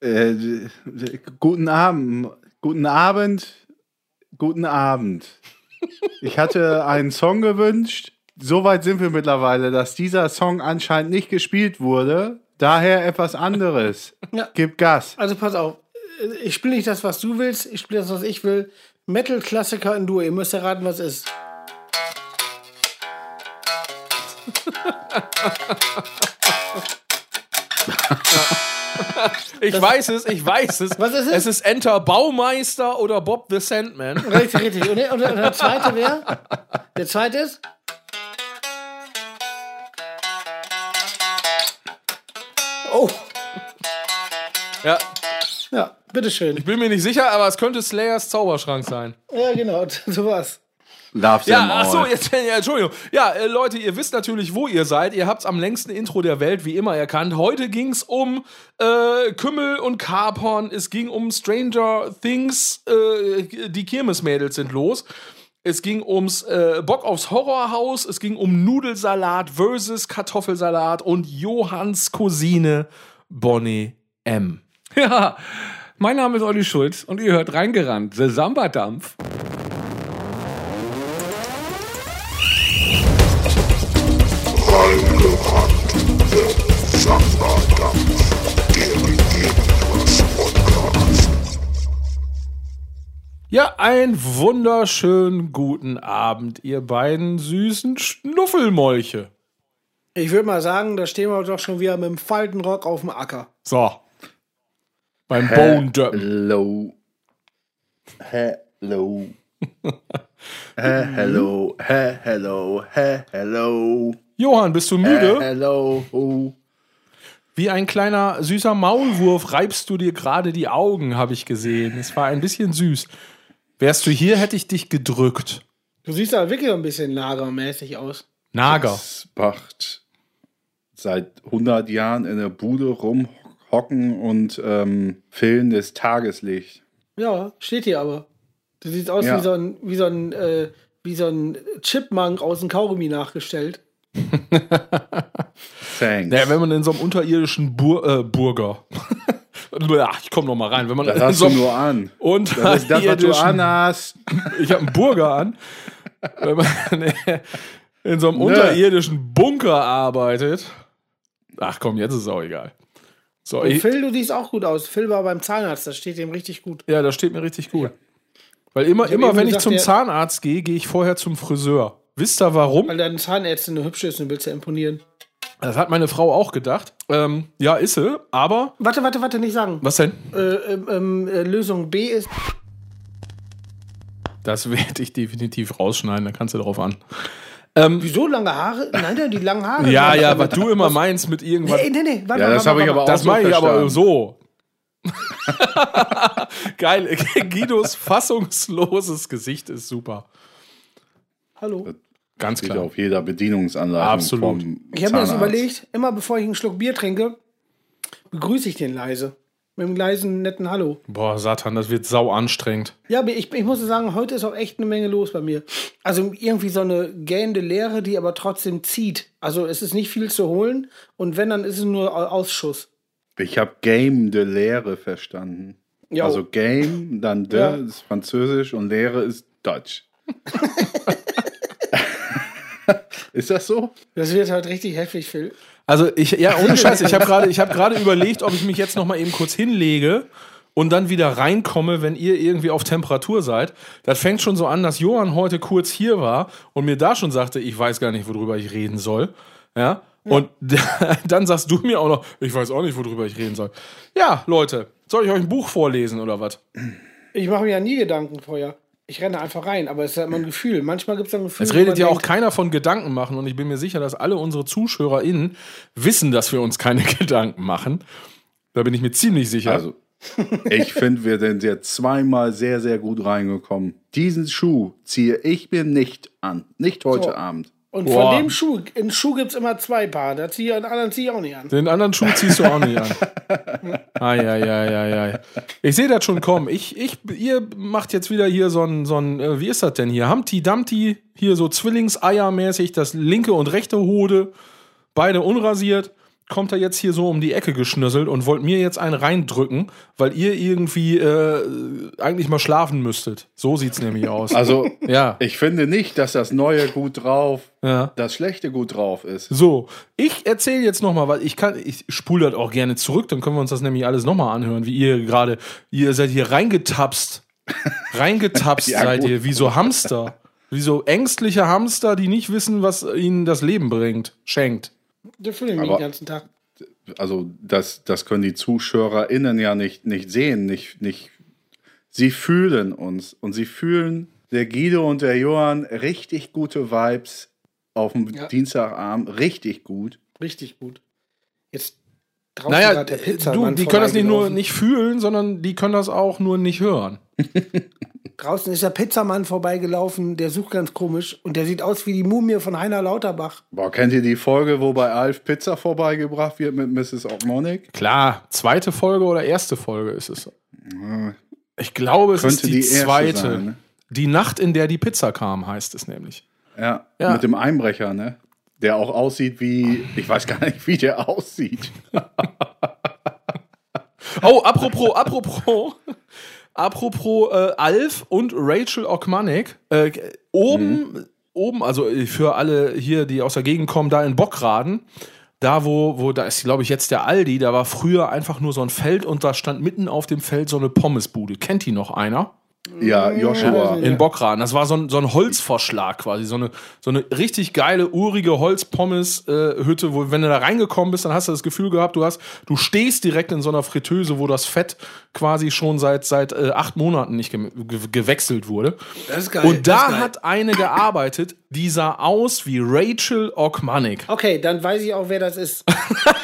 Äh, guten Abend. Guten Abend. Guten Abend. Ich hatte einen Song gewünscht. Soweit sind wir mittlerweile, dass dieser Song anscheinend nicht gespielt wurde. Daher etwas anderes. Ja. Gib Gas. Also pass auf. Ich spiele nicht das, was du willst. Ich spiele das, was ich will. Metal-Klassiker in Dur. Ihr müsst erraten, was es ist. Ich weiß es, ich weiß es. Was ist es? Es ist Enter Baumeister oder Bob the Sandman. Richtig, richtig. Und, und, und der zweite wer? Der zweite ist? Oh, Ja, ja, bitteschön. ich bin mir nicht sicher, aber es könnte Slayers Zauberschrank sein. Ja, genau, so was. Loves Ja, ach so, jetzt, ja, Entschuldigung. Ja, äh, Leute, ihr wisst natürlich, wo ihr seid. Ihr habt's am längsten Intro der Welt, wie immer, erkannt. Heute ging's um äh, Kümmel und Carporn. Es ging um Stranger Things. Äh, die Kirmesmädels sind los. Es ging ums äh, Bock aufs Horrorhaus. Es ging um Nudelsalat versus Kartoffelsalat und Johanns Cousine Bonnie M. Ja, mein Name ist Olli Schulz und ihr hört reingerannt, The Samba-Dampf. Ja, einen wunderschönen guten Abend, ihr beiden süßen Schnuffelmolche. Ich würde mal sagen, da stehen wir doch schon wieder mit dem Faltenrock auf dem Acker. So. Beim Bone Döppen. Hello. Hello. He- hello. He- Hello. He- Hello. Johann, bist du He- müde? Hello. Wie ein kleiner süßer Maulwurf reibst du dir gerade die Augen, habe ich gesehen. Es war ein bisschen süß. Wärst du hier, hätte ich dich gedrückt. Du siehst aber wirklich ein bisschen lagermäßig aus. Nager. Es macht seit 100 Jahren in der Bude rumhocken und ähm, fehlendes Tageslicht. Ja, steht hier aber. Du siehst aus Ja. wie so ein, wie so ein, äh, wie so ein Chipmunk aus dem Kaugummi nachgestellt. Thanks. Naja, wenn man in so einem unterirdischen Bur äh, Burger. Ach, ich komme noch mal rein. Wenn man das hast so du nur an. Das ist das, was du unterirdischen anhast. Ich habe einen Burger an. Wenn man in so einem unterirdischen Bunker arbeitet. Ach komm, jetzt ist es auch egal. So, Und ich, Phil, du siehst auch gut aus. Phil war beim Zahnarzt, das steht ihm richtig gut. ja, das steht mir richtig gut. Weil immer, immer wenn ich gesagt, zum der- Zahnarzt gehe, gehe ich vorher zum Friseur. Wisst ihr warum? Weil deine Zahnärztin eine hübsche ist und willst ja imponieren. Das hat meine Frau auch gedacht. Ähm, ja, ist sie, aber. Warte, warte, warte, nicht sagen. Was denn? Äh, ähm, ähm, äh, Lösung B ist. Das werde ich definitiv rausschneiden, da kannst du drauf an. Wieso lange Haare? Nein, nein, die langen Haare. Ja, ja, was du immer meinst mit irgendwas. Nee, nee, nee. Warte, Ja, das habe ich aber auch Das so meine ich aber so. Geil, Guidos fassungsloses Gesicht ist super. Hallo. Ganz klar. auf jeder Bedienungsanleitung Absolut. Ich habe mir das überlegt, immer bevor ich einen Schluck Bier trinke, begrüße ich den leise. Mit einem leisen, netten Hallo. Boah, Satan, das wird sau anstrengend. Ja, aber ich, ich muss sagen, heute ist auch echt eine Menge los bei mir. Also irgendwie so eine gähnende Leere, die aber trotzdem zieht. Also es ist nicht viel zu holen und wenn, dann ist es nur Au- Ausschuss. Ich habe Game de Lehre verstanden. Ja. Also Game, dann de Ja. ist Französisch und Lehre ist Deutsch. ist das so? Das wird halt richtig heftig, Phil. Also ich, ja, ohne Scheiß, ich habe gerade hab gerade überlegt, ob ich mich jetzt noch mal eben kurz hinlege und dann wieder reinkomme, wenn ihr irgendwie auf Temperatur seid. Das fängt schon so an, dass Johann heute kurz hier war und mir da schon sagte, ich weiß gar nicht, worüber ich reden soll. Ja. Und dann sagst du mir auch noch, ich weiß auch nicht, worüber ich reden soll. Ja, Leute, soll ich euch ein Buch vorlesen oder was? Ich mache mir ja nie Gedanken vorher. Ich renne einfach rein, aber es ist ja immer ein Gefühl. Manchmal gibt es ein Gefühl. Es redet ja auch keiner von Gedanken machen und ich bin mir sicher, dass alle unsere ZuschauerInnen wissen, dass wir uns keine Gedanken machen. Da bin ich mir ziemlich sicher. Also, ich finde, wir sind jetzt zweimal sehr, sehr gut reingekommen. Diesen Schuh ziehe ich mir nicht an. Nicht heute So. Abend. Und Boah. von dem Schuh, in Schuh gibt es immer zwei Paar. Da ziehe ich, den anderen ziehe ich auch nicht an. Den anderen Schuh ziehst du auch nicht an. Ai. Ich sehe das schon kommen. Ich, ich, ihr macht jetzt wieder hier so ein, so ein äh, wie ist das denn hier? Humpty Dumpty, hier so Zwillingseiermäßig, das linke und rechte Hode, beide unrasiert. Kommt er jetzt hier so um die Ecke geschnüsselt und wollt mir jetzt einen reindrücken, weil ihr irgendwie äh, eigentlich mal schlafen müsstet. So sieht's nämlich aus. Also, ja. ich finde nicht, dass das Neue gut drauf, Ja. das Schlechte gut drauf ist. So, ich erzähle jetzt nochmal, weil ich kann, ich spule das auch gerne zurück, dann können wir uns das nämlich alles nochmal anhören, wie ihr gerade, ihr seid hier reingetapst. Reingetapst Ja, seid gut. ihr, wie so Hamster. Wie so ängstliche Hamster, die nicht wissen, was ihnen das Leben bringt, schenkt. Der Aber- den ganzen Tag. Also, das, das können die ZuschauerInnen ja nicht, nicht sehen, nicht, nicht. Sie fühlen uns und sie fühlen der Guido und der Johann richtig gute Vibes auf dem Ja. Dienstagabend, richtig gut. Richtig gut. Jetzt draußen Naja, der äh, du, die können das nicht nur nicht fühlen, sondern die können das auch nur nicht hören. Draußen ist der Pizzamann vorbeigelaufen, der sucht ganz komisch und der sieht aus wie die Mumie von Heiner Lauterbach. Boah, kennt ihr die Folge, wo bei Alf Pizza vorbeigebracht wird mit Mrs. Ogmonic? Klar, zweite Folge oder erste Folge ist es. Ich glaube, es ist Könnte die, die erste zweite. sein, ne? Die Nacht, in der die Pizza kam, heißt es nämlich. Ja, Ja. mit dem Einbrecher, ne? Der auch aussieht wie, ich weiß gar nicht, wie der aussieht. Oh, apropos, apropos, apropos äh, Alf und Rachel Ogmanek. Äh, oben, oben, also äh, für alle hier, die aus der Gegend kommen, da in Bockraden. Da, wo, wo, da ist, glaube ich, jetzt der Aldi, da war früher einfach nur so ein Feld und da stand mitten auf dem Feld so eine Pommesbude. Kennt die noch einer? Ja, Joshua. In Bockraden. Das war so ein, so ein Holzvorschlag quasi. So eine, so eine richtig geile, urige Holzpommes-Hütte, wo, wenn du da reingekommen bist, dann hast du das Gefühl gehabt, du hast, du stehst direkt in so einer Fritteuse, wo das Fett quasi schon seit, seit äh, acht Monaten nicht ge ge gewechselt wurde. Das ist geil. Und da hat eine gearbeitet, die sah aus wie Rachel Ogmanik. Okay, dann weiß ich auch, wer das ist.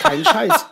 Kein Scheiß.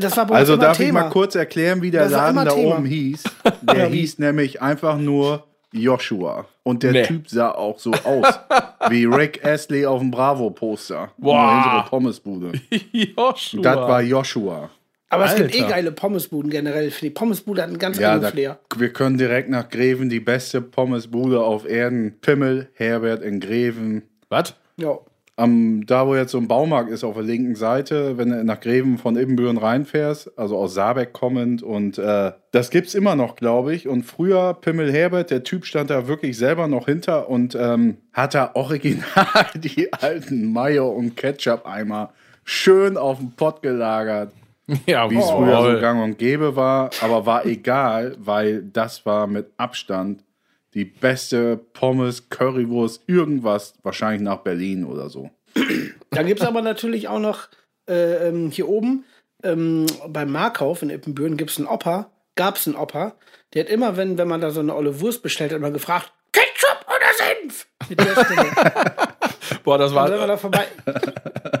Das war bei uns Also immer darf Thema. ich mal kurz erklären, wie der Das Laden da Thema. oben hieß? Der hieß nämlich einfach nur Joshua. Und der Nee. Typ sah auch so aus. wie Rick Astley auf dem Bravo-Poster. Boah. Unsere Pommesbude. Joshua. Das war Joshua. Aber es gibt eh Alter. geile Pommesbuden generell. Die Pommesbude hat einen ganz Ja, anderen Flair. wir können direkt nach Greven, die beste Pommesbude auf Erden. Pimmel, Herbert in Greven. Was? Ja. Am, da, wo jetzt so ein Baumarkt ist, auf der linken Seite, wenn du nach Greven von Ibbenbüren reinfährst, also aus Saarbeck kommend. Und äh, das gibt's immer noch, glaube ich. Und früher, Pimmel Herbert, der Typ stand da wirklich selber noch hinter und ähm, hat da original die alten Mayo- und Ketchup-Eimer schön auf dem Pott gelagert, Ja, wie es früher so gang und gäbe war. Aber war egal, weil das war mit Abstand die beste Pommes, Currywurst, irgendwas, wahrscheinlich nach Berlin oder so. Dann gibt es aber natürlich auch noch äh, ähm, hier oben ähm, beim Markauf in Ippenbüren gibt es einen Opa, gab es einen Opa, der hat immer, wenn, wenn man da so eine olle Wurst bestellt hat, immer gefragt, Ketchup oder Senf? Mit der Stimme. Boah, das Und wenn man war. da vorbei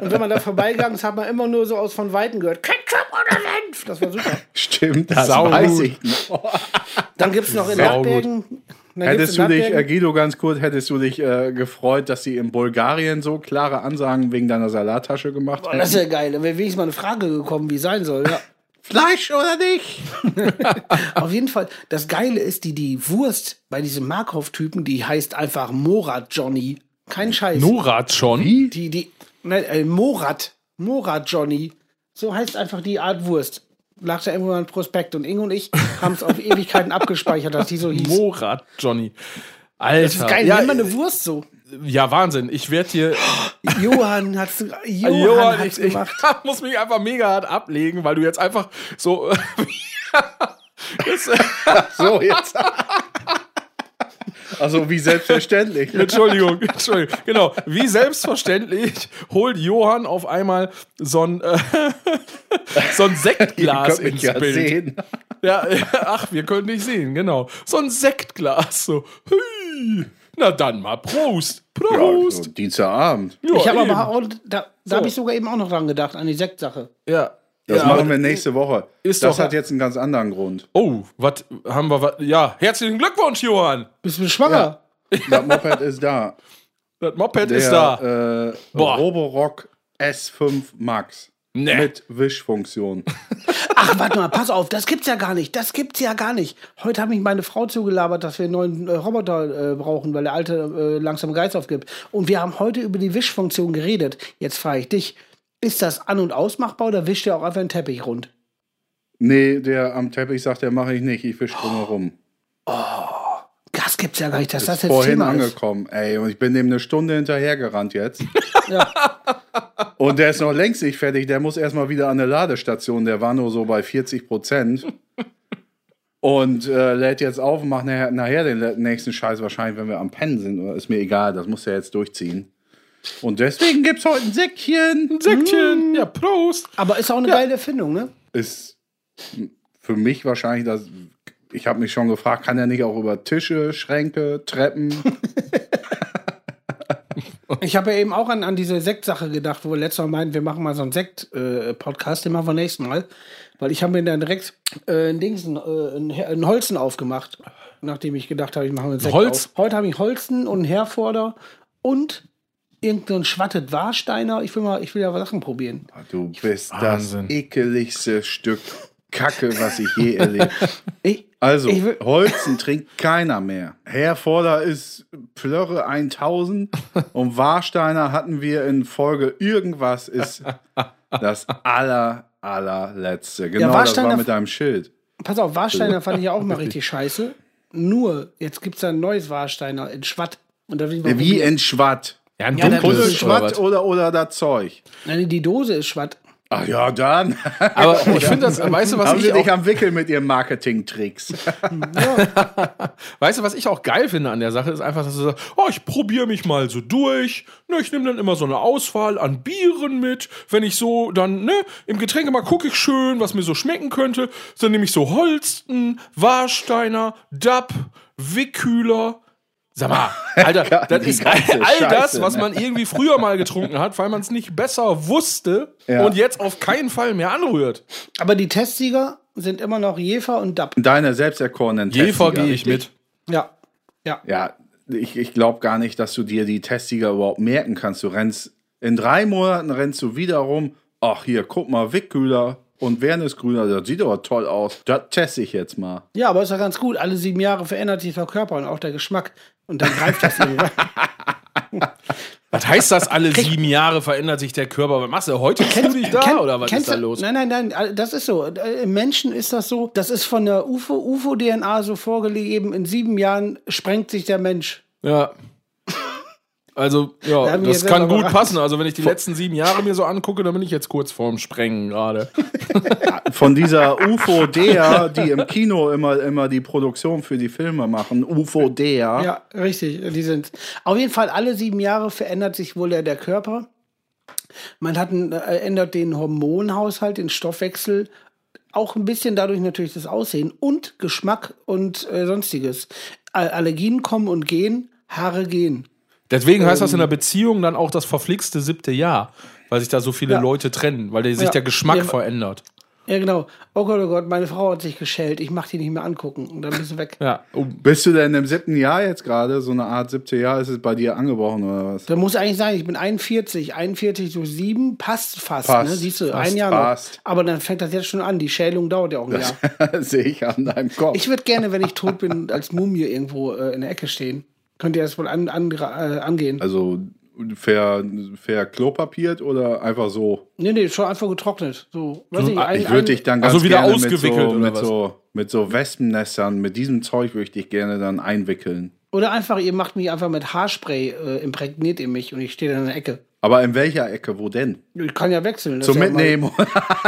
und wenn man da vorbeigegangen ist, hat man immer nur so aus von Weitem gehört, Ketchup oder Senf? Das war super. Stimmt, das Sau weiß gut. ich noch. Dann gibt es noch in Sau dann gibt's Hättest du dich, äh, Guido, ganz kurz, hättest du dich äh, gefreut, dass sie in Bulgarien so klare Ansagen wegen deiner Salattasche gemacht Boah, das ist ja geil. Da wäre wenigstens mal eine Frage gekommen, wie sein soll. Ja. Fleisch oder nicht? Auf jeden Fall, das Geile ist, die, die Wurst bei diesem Markov-Typen, die heißt einfach Morat Johnny. Kein Scheiß. Norat schon. Die, die, nein, äh, Morat. Morat Johnny. So heißt einfach die Art Wurst. Lag da irgendwo ein Prospekt und Inge und ich haben es auf Ewigkeiten abgespeichert, dass die so hieß. Morat Johnny. Alter. das ist geil, ja, nennt man eine Wurst so. ja, Wahnsinn. Ich werde hier. Johann hat's, Johann, Johann, hat's ich, ich gemacht. muss mich einfach mega hart ablegen, weil du jetzt einfach so. So, jetzt. Also wie selbstverständlich. Entschuldigung, Entschuldigung. Genau. Wie selbstverständlich holt Johann auf einmal so ein, äh, so ein Ihr Sektglas könnt mich ins ja Bild. sehen. Ja, ja, ach, wir können dich sehen, genau. So ein Sektglas, so. Hui. Na dann mal Prost. Ja, Prost. so Dienstagabend. Ja, Ich habe aber auch, da, da So. habe ich sogar eben auch noch dran gedacht, an die Sektsache. Ja. Das ja, machen wir nächste Woche. ist das doch- hat jetzt einen ganz anderen Grund. Oh, was haben wir? wat- Ja, herzlichen Glückwunsch, Johann. Bist du schwanger? Das Moped ist da. Das Moped Der ist da. Äh, Boah. Roborock S5 Max. Nee. Mit Wischfunktion. Ach, warte mal, pass auf, das gibt's ja gar nicht. Das gibt's ja gar nicht. Heute hat mich meine Frau zugelabert, dass wir einen neuen äh, Roboter äh, brauchen, weil der alte äh, langsam Geist aufgibt. Und wir haben heute über die Wischfunktion geredet. Jetzt frage ich dich, ist das an- und ausmachbar oder wischt ihr auch einfach den Teppich rund? Nee, der am Teppich sagt, der mache ich nicht, ich wisch drumherum. Das gibt's ja gar nicht, dass das Ist jetzt vorhin Thema ist. angekommen, ey, und ich bin dem eine Stunde hinterhergerannt jetzt. Ja. Und der ist noch längst nicht fertig, der muss erstmal wieder an eine Ladestation, der war nur so bei 40 Prozent. Und äh, lädt jetzt auf und macht nachher, nachher den nächsten Scheiß wahrscheinlich, wenn wir am Pennen sind. Ist mir egal, das muss er jetzt durchziehen. Und deswegen gibt's heute ein Säckchen. Ein Säckchen. Ja, Prost. Aber ist auch eine geile Erfindung, ne? Ist für mich wahrscheinlich das. Ich habe mich schon gefragt, kann er nicht auch über Tische, Schränke, Treppen? Ich habe ja eben auch an, an diese Sektsache gedacht, wo wir letztes Mal meinten, wir machen mal so einen Sekt-Podcast, den machen wir nächstes Mal. Weil ich habe mir dann direkt äh, ein, Dingsen, äh, ein, Holzen aufgemacht, nachdem ich gedacht habe, ich mache einen Sekt Holz? auf. Heute habe ich Holzen und einen Herforder und irgendeinen Schwattet Warsteiner. Ich will mal, ich will ja Sachen probieren. Du bist Wahnsinn. das ekeligste Stück Kacke, was ich je erlebt Ich, Also, Ich will- Holzen trinkt keiner mehr. Herforder ist Plörre 1000 und Warsteiner hatten wir in Folge irgendwas ist das aller, allerletzte. Genau, das Warsteiner- war mit deinem Schild. pass auf, Warsteiner fand ich ja auch mal richtig scheiße. Nur, jetzt gibt es da ein neues Warsteiner in Schwatt. Und da will ich mal Wie probieren. in Schwatt. Ja, ein Ja, dunkles Schwatt oder, oder das Zeug. Nein, die Dose ist Schwatt. Ach ja, dann Aber ich finde das, weißt du, was haben sie ich dich auch, am Wickel mit ihren Marketing-Tricks. weißt du, was ich auch geil finde an der Sache, ist einfach, dass du sagst, oh, ich probiere mich mal so durch. Ne, ich nehme dann immer so eine Auswahl an Bieren mit. Wenn ich so dann, ne, im Getränkemarkt gucke ich schön, was mir so schmecken könnte. Dann nehme ich so Holsten, Warsteiner, Dapp, Wickkühler. Sag mal, Alter, das ist all, all das, was ne? man irgendwie früher mal getrunken hat, weil man es nicht besser wusste Ja. und jetzt auf keinen Fall mehr anrührt. Aber die Testsieger sind immer noch Jefer und Dapp. Deine selbsterkorenen Jefer Testsieger, gehe ich mit. Ja. Ja. Ja, ich, ich glaube gar nicht, dass du dir die Testsieger überhaupt merken kannst. Du rennst, in drei Monaten rennst du wieder rum. Ach, hier, guck mal, Wickkühler und Wernesgrüner, das sieht aber toll aus. Das teste ich jetzt mal. Ja, aber ist ja ganz gut. Alle sieben Jahre verändert sich der Körper und auch der Geschmack. Und dann greift das irgendwann. Was heißt das, alle sieben Jahre verändert sich der Körper? Was machst du? Heute kennst du dich da Kenn- oder was ist da los? Nein, nein, nein, all- das ist so. Äh, Im Menschen ist das so. Das ist von der UFO, UFO-DNA so vorgegeben. In sieben Jahren sprengt sich der Mensch. Ja. Also, ja, das kann gut passen. Also, wenn ich die letzten sieben Jahre mir so angucke, dann bin ich jetzt kurz vorm Sprengen gerade. Von dieser UFO-DEA, die im Kino immer, immer die Produktion für die Filme machen. UFO-DEA. Ja, richtig. Die sind. Auf jeden Fall alle sieben Jahre verändert sich wohl der, der Körper. Man hat einen, äh, ändert den Hormonhaushalt, den Stoffwechsel, auch ein bisschen dadurch natürlich das Aussehen und Geschmack und äh, sonstiges. Al- Allergien kommen und gehen, Haare gehen. Deswegen heißt das in der Beziehung dann auch das verflixte siebte Jahr, weil sich da so viele Ja. Leute trennen, weil sich Ja. der Geschmack Ja. verändert. Ja, genau. Oh Gott, oh Gott, meine Frau hat sich geschält. Ich mach die nicht mehr angucken. Und dann bist du weg. Ja. Oh, Bist du denn im siebten Jahr jetzt gerade? So eine Art siebte Jahr ist es bei dir angebrochen oder was? Da muss eigentlich sein, ich bin 41, 41 durch 7, passt fast, Passt, ne? Siehst du, passt, ein Jahr passt. noch. Aber dann fängt das jetzt schon an. Die Schälung dauert ja auch ein Jahr. Sehe ich an deinem Kopf. Ich würde gerne, wenn ich tot bin, als Mumie irgendwo äh, in der Ecke stehen. Könnt ihr das wohl an, an, äh, angehen? also ver, verklopapiert oder einfach so? nee, nee, schon einfach getrocknet. So, weiß ich, ein, Ich würde dich dann ganz Also wieder gerne ausgewickelt mit, so, oder mit, was? so, mit so Wespennestern, mit diesem Zeug würde ich dich gerne dann einwickeln. Oder einfach, ihr macht mich einfach mit Haarspray, äh, imprägniert ihr mich und ich stehe dann in der Ecke. Aber in welcher Ecke? Wo denn? Ich kann ja wechseln. Zum ja Mitnehmen.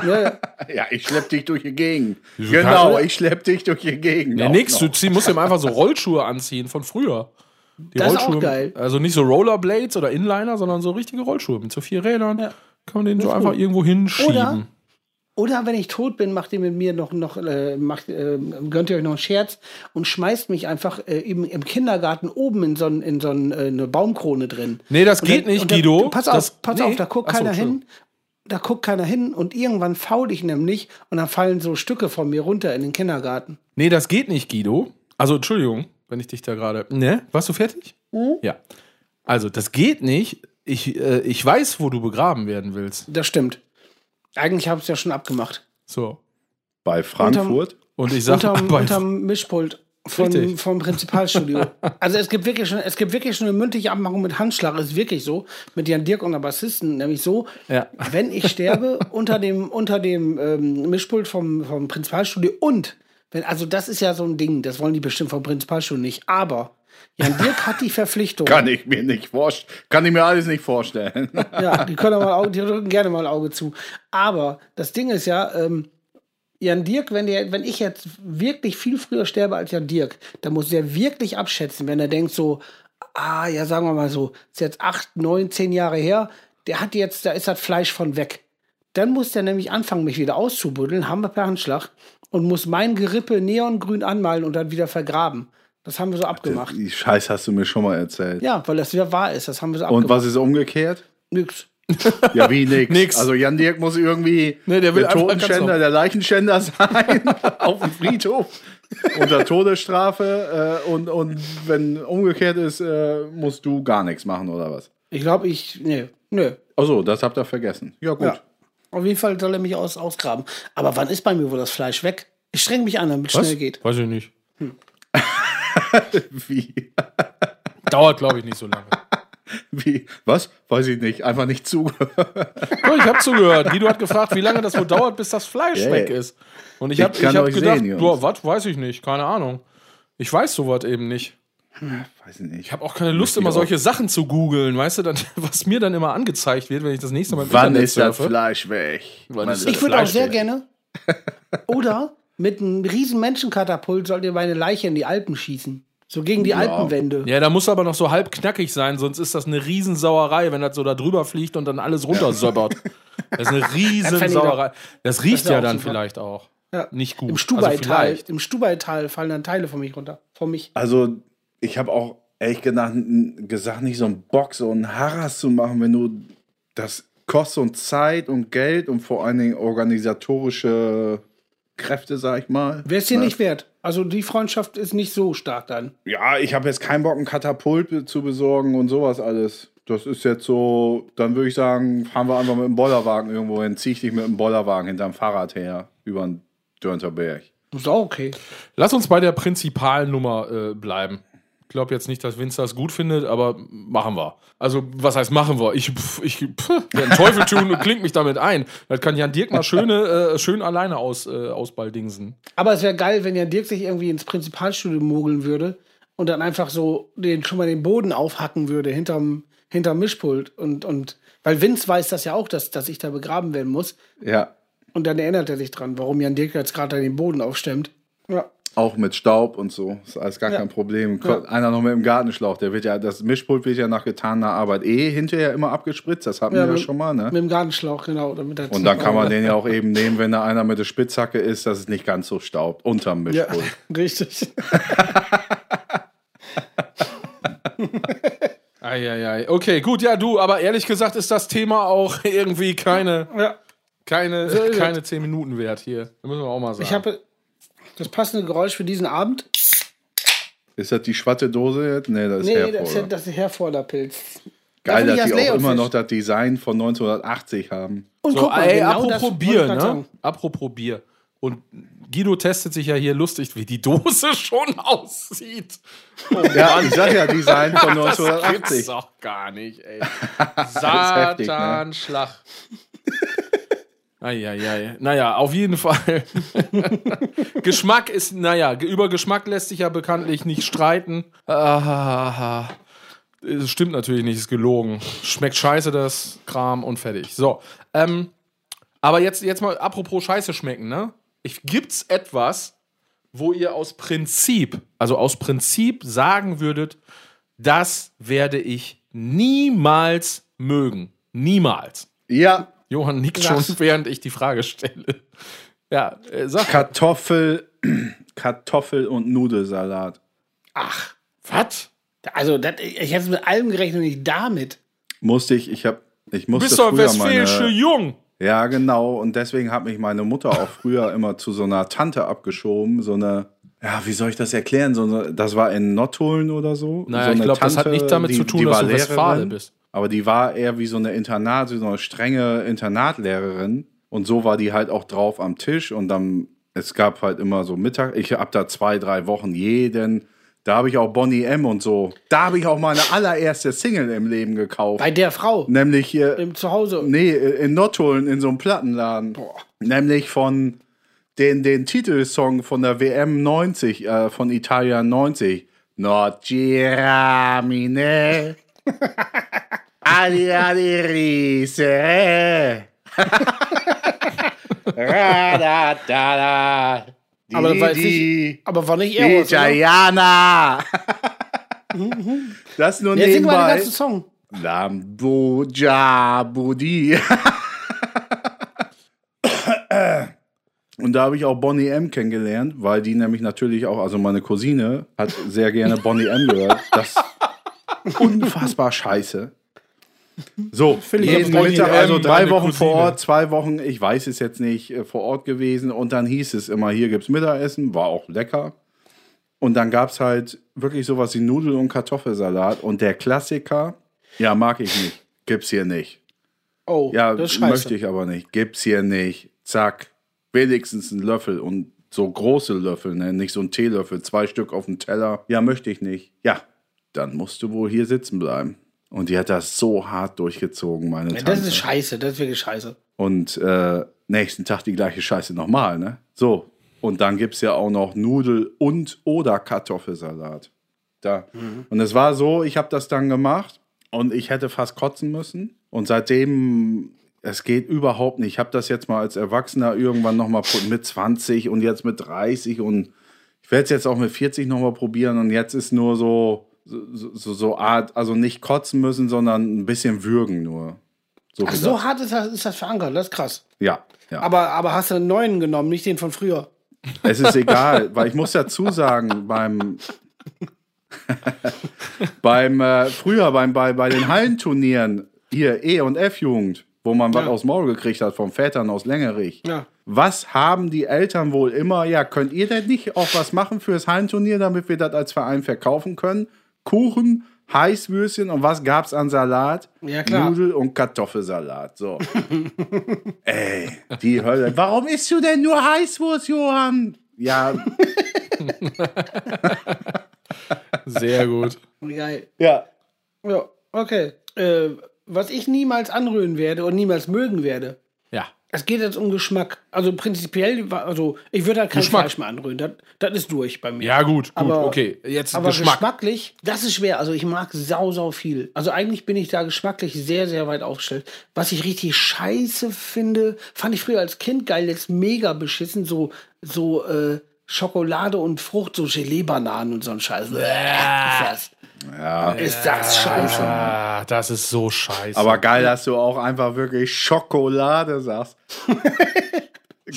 Ja, ja. ja, ich schlepp dich durch die Gegend. Genau, ich schlepp dich durch die Gegend. Auch nix, noch. du musst ihm einfach so Rollschuhe anziehen von früher. Die Das ist auch geil. Also nicht so Rollerblades oder Inliner, sondern so richtige Rollschuhe mit so vier Rädern. Ja. Kann man den so ist einfach gut. irgendwo hinschieben. Oder- Oder wenn ich tot bin, macht ihr mit mir noch, noch äh, macht, äh, gönnt ihr euch noch einen Scherz und schmeißt mich einfach äh, im, im Kindergarten oben in so, ein- in so ein, äh, eine Baumkrone drin. Nee, das Und geht dann- nicht, und dann- Guido. Pass auf, Das- pass nee. auf, da guckt Ach so, keiner hin. Da guckt keiner hin und irgendwann faul ich nämlich und dann fallen so Stücke von mir runter in den Kindergarten. Nee, das geht nicht, Guido. Also, Entschuldigung, wenn ich dich da gerade. Ne? Warst du fertig? Ja. Also, das geht nicht. Ich, äh, ich weiß, wo du begraben werden willst. Das stimmt. Eigentlich habe ich es ja schon abgemacht. So. Bei Frankfurt? Und ich sag Unterm, bei, unterm Mischpult. Von, Richtig. vom Prinzipalstudio. also es gibt wirklich schon, es gibt wirklich schon eine mündliche Abmachung mit Handschlag. Es ist wirklich so mit Jan Dirk und der Bassisten, nämlich so, Ja. wenn ich sterbe unter dem unter dem ähm, Mischpult vom, vom Prinzipalstudio und wenn, also das ist ja so ein Ding, das wollen die bestimmt vom Prinzipalstudio nicht. Aber Jan Dirk hat die Verpflichtung. Kann ich mir nicht vorstellen. Kann ich mir alles nicht vorstellen. Ja, die können mal Auge, die drücken gerne mal ein Auge zu. Aber das Ding ist ja, ähm, Jan Dirk, wenn, der, wenn ich jetzt wirklich viel früher sterbe als Jan Dirk, dann muss der wirklich abschätzen, wenn er denkt so, ah, ja, sagen wir mal so, ist jetzt acht, neun, zehn Jahre her, der hat jetzt, da ist das Fleisch von weg. Dann muss der nämlich anfangen, mich wieder auszubuddeln, haben wir per Handschlag, und muss mein Gerippe neongrün anmalen und dann wieder vergraben. Das haben wir so abgemacht. Die Scheiß hast du mir schon mal erzählt. Ja, weil das wieder wahr ist. Das haben wir so Und abgemacht. was ist umgekehrt? Nix. Ja, wie nix. Nix. Also Jan Dirk muss irgendwie Nee, der will der Totenschänder, der Leichenschänder sein auf dem Friedhof unter Todesstrafe. Äh, und, und wenn umgekehrt ist, äh, musst du gar nichts machen oder was? Ich glaube, ich, nee, nö. Achso, das habt ihr vergessen. Ja, gut. Ja. Auf jeden Fall soll er mich aus, ausgraben. Aber wann ist bei mir wohl das Fleisch weg? Ich streng mich an, damit es schnell geht. Weiß ich nicht. Wie? Dauert, glaube ich, nicht so lange. Wie? Was? Weiß ich nicht. Einfach nicht zugehört. Oh, ich habe zugehört. Guido hat gefragt, wie lange das wohl dauert, bis das Fleisch Yeah. weg ist. Und ich habe ich hab gedacht, sehen, was weiß ich nicht, keine Ahnung. Ich weiß sowas eben nicht. Weiß ich nicht. Ich habe auch keine Lust, immer solche Sachen zu googeln, weißt du, dann, was mir dann immer angezeigt wird, wenn ich das nächste Mal im Wann Internet ist das surfe. Fleisch weg? Wann ist Ich das würde auch sehr weg? gerne. Oder mit einem riesen Menschenkatapult sollt ihr meine Leiche in die Alpen schießen. So gegen die Alpenwände. Ja, da muss aber noch so halb knackig sein, sonst ist das eine Riesensauerei, wenn das so da drüber fliegt und dann alles runtersöppert. Das ist eine Riesensauerei. Das riecht wär ja dann super. vielleicht auch. Ja. Nicht gut. Im Also Stubaital. Im Stubaital fallen dann Teile von mich runter. Von mich. Also, ich habe auch ehrlich gesagt, gesagt, nicht so einen Bock, so einen Harras zu machen, wenn du das kostet und Zeit und Geld und vor allen Dingen organisatorische Kräfte, sag ich mal. Wäre es dir Ne? nicht wert. Also die Freundschaft ist nicht so stark dann. Ja, ich habe jetzt keinen Bock, einen Katapult zu besorgen und sowas alles. Das ist jetzt so, dann würde ich sagen, fahren wir einfach mit dem Bollerwagen irgendwo hin, zieh ich dich mit dem Bollerwagen hinterm Fahrrad her, über den Dörnter Berg. Das ist auch okay. Lass uns bei der Prinzipalnummer äh, bleiben. Ich glaube jetzt nicht, dass Vince das gut findet, aber machen wir. Also, was heißt machen wir? Ich, pff, ich pff, den Teufel tun und klingt mich damit ein. Das kann Jan Dirk mal schöne, äh, schön alleine aus, äh, ausbaldingsen. Aber es wäre geil, wenn Jan Dirk sich irgendwie ins Prinzipalstudio mogeln würde und dann einfach so den, schon mal den Boden aufhacken würde hinterm, hinterm Mischpult. Und, und weil Vince weiß das ja auch, dass, dass ich da begraben werden muss. Ja, Und dann erinnert er sich dran, warum Jan Dirk jetzt gerade den Boden aufstemmt. Ja. Auch mit Staub und so. Ist alles gar Ja. kein Problem. Ja. Einer noch mit dem Gartenschlauch, der wird ja, das Mischpult wird ja nach getaner Arbeit eh hinterher immer abgespritzt. Das hatten wir ja mit, schon mal, ne? Mit dem Gartenschlauch, genau. Und dann kann man den ja auch eben nehmen, wenn da einer mit der Spitzhacke ist, dass es nicht ganz so staubt. Unterm Ja, Mischpult. richtig. Eieiei. Okay, gut, ja, du, aber ehrlich gesagt ist das Thema auch irgendwie keine, ja. keine, keine 10 Minuten wert hier. Da müssen wir auch mal sagen. Ich habe das passende Geräusch für diesen Abend. Ist das die schwatte Dose jetzt? Nee, das ist Nee, Herford, das ist, das ist Herforderpilz. Geil, dass die das auch immer noch das Design von 1980 haben. Und So, guck mal, ey, genau apropos Bier, ne? Apropos Bier. Und Guido testet sich ja hier lustig, wie die Dose schon aussieht. Ja, ich sag ja, Design von Das gibt's 1980. doch gar nicht, ey. ne? Eieiei. Naja, auf jeden Fall. Geschmack ist, naja, über Geschmack lässt sich ja bekanntlich nicht streiten. Ah, es stimmt natürlich nicht, ist gelogen. Schmeckt scheiße, das Kram und fertig. So, ähm, aber jetzt, jetzt mal apropos Scheiße schmecken, ne? Ich, gibt's etwas, wo ihr aus Prinzip, also aus Prinzip sagen würdet, das werde ich niemals mögen. Niemals. Ja, Johann nickt schon, während ich die Frage stelle. Ja, äh, sag. Kartoffel, Kartoffel und Nudelsalat. Ach, Was? also das, ich hätte mit allem gerechnet, nicht damit. Musste ich, ich hab, ich Du musste bist doch früher westfälische meine, Jung. Ja, genau. Und deswegen hat mich meine Mutter auch früher immer zu so einer Tante abgeschoben. So eine, ja, wie soll ich das erklären? So eine, das war in Nottuln oder so. Naja, so ich glaube, das hat nicht damit die- zu tun, dass du Westfale bist. Aber die war eher wie so eine Internat, so eine strenge Internatlehrerin. Und so war die halt auch drauf am Tisch. Und dann, es gab halt immer so Mittag, ich hab da zwei, drei Wochen jeden, da habe ich auch Bonnie M und so. Da habe ich auch meine allererste Single im Leben gekauft. Bei der Frau Nämlich hier, im Zuhause. nee, in Nottuln in so einem Plattenladen. Nämlich von den, den Titelsong von der WM 90, äh, von Italia 90. Not giramine. Ali ali rise. Ra, da, da, da. Di, Aber, di, war jetzt nicht, aber war nicht Eros, oder? Italiana. das nur Ja, sing mal den nebenbei. ganzen Song. Lambuja Budi. Und da habe ich auch Bonnie M kennengelernt, weil die nämlich natürlich auch, also meine Cousine hat sehr gerne Bonnie M gehört. Das unfassbar scheiße. So, ich jeden Mittag, also drei Wochen vor Cousine. Ort, zwei Wochen, ich weiß es jetzt nicht, äh, vor Ort gewesen. Und dann hieß es immer, hier gibt's Mittagessen, war auch lecker. Und dann gab's halt wirklich sowas wie Nudel- und Kartoffelsalat. Und der Klassiker, ja, mag ich nicht, gibt's hier nicht. Oh, Ja, das ist scheiße. möchte ich aber nicht. Gibt's hier nicht. Zack. Wenigstens einen Löffel und so große Löffel, ne? nicht so ein Teelöffel, zwei Stück auf dem Teller. Ja, möchte ich nicht. Ja, dann musst du wohl hier sitzen bleiben. Und die hat das so hart durchgezogen, meine Ja, Tante. das ist scheiße, das ist wirklich scheiße. Und äh, nächsten Tag die gleiche Scheiße nochmal, ne? So. Und dann gibt's ja auch noch Nudel- und oder Kartoffelsalat. Da. Und es war so, ich habe das dann gemacht und ich hätte fast kotzen müssen. Und seitdem, es geht überhaupt nicht. Ich habe das jetzt mal als Erwachsener irgendwann nochmal mit 20 und jetzt mit 30 und ich werde es jetzt auch mit 40 nochmal probieren und jetzt ist nur so, so, so, so Art, also nicht kotzen müssen, sondern ein bisschen würgen nur. So, Ach, so hart ist das, ist das verankert, das ist krass. Ja, ja. Aber, aber hast du einen neuen genommen, nicht den von früher. Es ist egal, weil ich muss dazu sagen, beim beim äh, früher beim bei, bei den Hallenturnieren hier E und F Jugend, wo man was Ja. aus Maul gekriegt hat vom Vätern aus Längerich. Ja. Was haben die Eltern wohl immer? Ja, könnt ihr denn nicht auch was machen fürs Hallenturnier, damit wir das als Verein verkaufen können? Kuchen, Heißwürstchen und was gab's an Salat? Ja, klar. Nudel und Kartoffelsalat. So. Ey, die Hölle. Warum isst du denn nur Heißwurst, Johann? Ja, Sehr gut. Geil. ja. Ja, okay. Äh, was ich niemals anrühren werde und niemals mögen werde. Es geht jetzt um Geschmack. Also prinzipiell, also ich würde halt kein Geschmack. Fleisch mehr anrühren. Das, das ist durch bei mir. Ja, gut, gut, Aber- okay. Jetzt Aber Geschmack. geschmacklich, das ist schwer. Also ich mag sau, sau viel. Also eigentlich bin ich da geschmacklich sehr, sehr weit aufgestellt. Was ich richtig scheiße finde, fand ich früher als Kind geil, jetzt mega beschissen, so, so äh, Schokolade und Frucht, so Gelee-Bananen und so ein Scheiß. Bäh, Ja. ist das scheiße. Ah, das ist so scheiße. Aber geil, dass du auch einfach wirklich Schokolade sagst.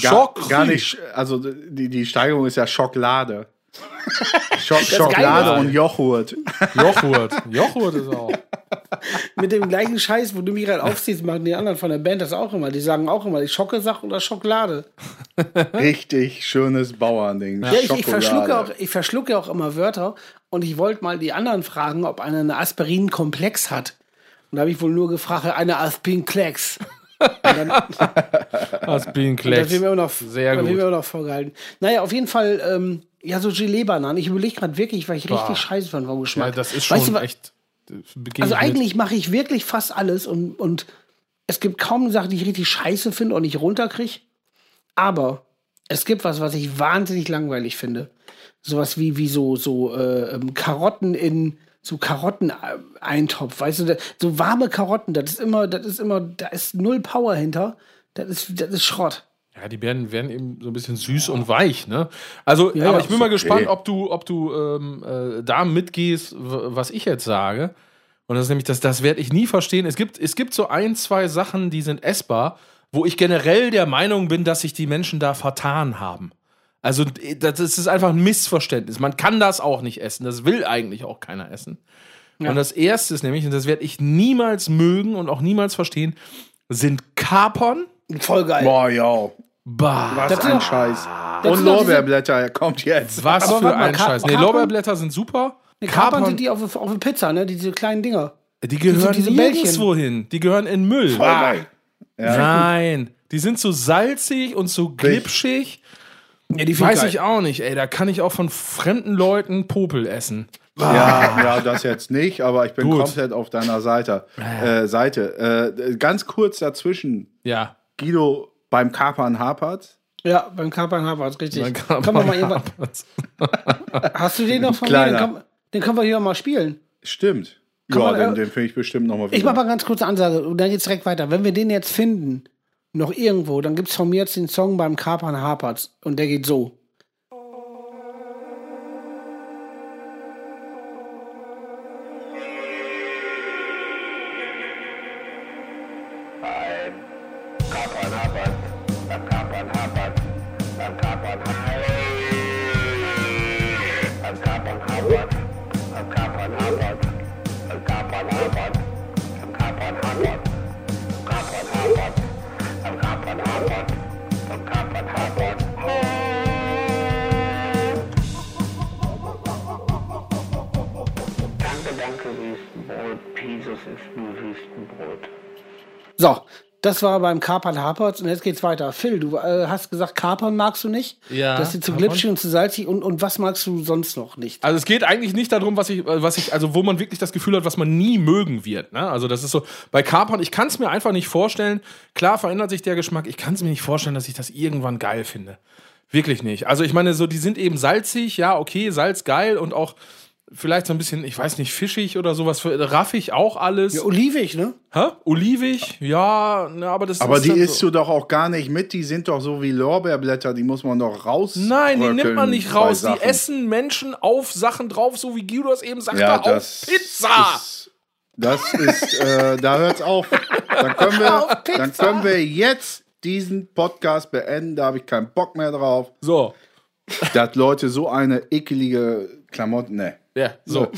Gar, Schock- gar nicht, also die, die Steigerung ist ja Schokolade. Schokolade und Joghurt. Joghurt. Joghurt ist auch. Mit dem gleichen Scheiß, wo du mich gerade aufziehst, machen die anderen von der Band das auch immer. Die sagen auch immer, die Schocke-Sach oder Schokolade. Richtig schönes Bauernding. Ja, ich, ich, verschlucke auch, ich verschlucke auch immer Wörter und ich wollte mal die anderen fragen, ob einer eine Aspirin-Komplex hat. Und da habe ich wohl nur gefragt, eine Aspirin-Klecks. Aspirin Das Klecks. wird mir immer noch, Sehr gut. mir immer noch vorgehalten. Naja, auf jeden Fall, ähm, ja, so Gelee-Bananen. Ich überlege gerade wirklich, weil ich richtig Boah. scheiße fand vom Geschmack. Ja, das ist schon Weißt du, echt. Also eigentlich mache ich wirklich fast alles und, und es gibt kaum eine Sache, die ich richtig scheiße finde und nicht runterkriege. Aber es gibt was, was ich wahnsinnig langweilig finde. Sowas wie, wie so, so äh, ähm, Karotten in so Karotten-Eintopf, weißt du, so warme Karotten, das ist immer, das ist immer, da ist null Power hinter. Das ist, das ist Schrott. Ja, die werden, werden eben so ein bisschen süß und weich, ne? Also, Ja, aber ja, ich bin mal okay. gespannt, ob du, ob du ähm, äh, da mitgehst, was ich jetzt sage. Und das ist nämlich, das, das werde ich nie verstehen. Es gibt, es gibt so ein, zwei Sachen, die sind essbar, wo ich generell der Meinung bin, dass sich die Menschen da vertan haben. Also, das ist einfach ein Missverständnis. Man kann das auch nicht essen. Das will eigentlich auch keiner essen. Und das erste ist nämlich, und das werde ich niemals mögen und auch niemals verstehen, sind Kapern. Voll geil. Boah, ja. Bah. Was Das ein sind- Scheiß. das Und doch diese- Lorbeerblätter kommt jetzt. Was Aber für ein Ka- Scheiß. Nee, Lorbeerblätter sind super. Die Kapern Kapern, sind die auf, auf der Pizza, ne? Diese kleinen Dinger. die gehören diese nirgendwo hin. Die gehören in Müll. Ah, Nein. Die sind so salzig und so glitschig. Ja, die Weiß geil. ich auch nicht, ey. Da kann ich auch von fremden Leuten Popel essen. Ja, ja, das jetzt nicht, aber ich bin Gut. komplett auf deiner Seite. Äh, Seite. Äh, ganz kurz dazwischen, Ja. Guido beim Kapern hapert. Ja, beim Kapern Harvard, richtig. Man man mal irgendwann, hast du den noch von mir? Kleiner. Den, kann, den können wir hier mal spielen. Stimmt. Kann ja, man, den, äh, den finde ich bestimmt nochmal Ich mach mal ganz kurze Ansage und dann geht's direkt weiter. Wenn wir den jetzt finden, noch irgendwo, dann gibt's von mir jetzt den Song beim Kapern Harperts und der geht so. Das war beim Kapern Harperts und jetzt geht's weiter. Phil, du äh, hast gesagt, Kapern magst du nicht. Ja, Das ist zu glitschig und zu salzig und, und was magst du sonst noch nicht? Also es geht eigentlich nicht darum, was ich, was ich, also wo man wirklich das Gefühl hat, was man nie mögen wird. Ne? Also das ist so, bei Kapern, ich kann es mir einfach nicht vorstellen. Klar verändert sich der Geschmack, ich kann es mir nicht vorstellen, dass ich das irgendwann geil finde. Wirklich nicht. Also ich meine, so, die sind eben salzig, ja, okay, Salz geil und auch vielleicht so ein bisschen, ich weiß nicht, fischig oder sowas, für- raffig auch alles. Ja, olivig, ne? Hä? Olivig, ja, ne, aber das Aber ist die dann isst so. du doch auch gar nicht mit, die sind doch so wie Lorbeerblätter, die muss man doch raus. Nein, die nimmt man nicht raus. Die Sachen. essen Menschen auf Sachen drauf, so wie Guido das eben sagte, ja, auf das Pizza. Ist, das ist, äh, da hört's auf. Dann können, wir, Auf Pizza. dann können wir jetzt diesen Podcast beenden, da habe ich keinen Bock mehr drauf. so, Dass Leute so eine ekelige Klamotten, ne. Ja, so.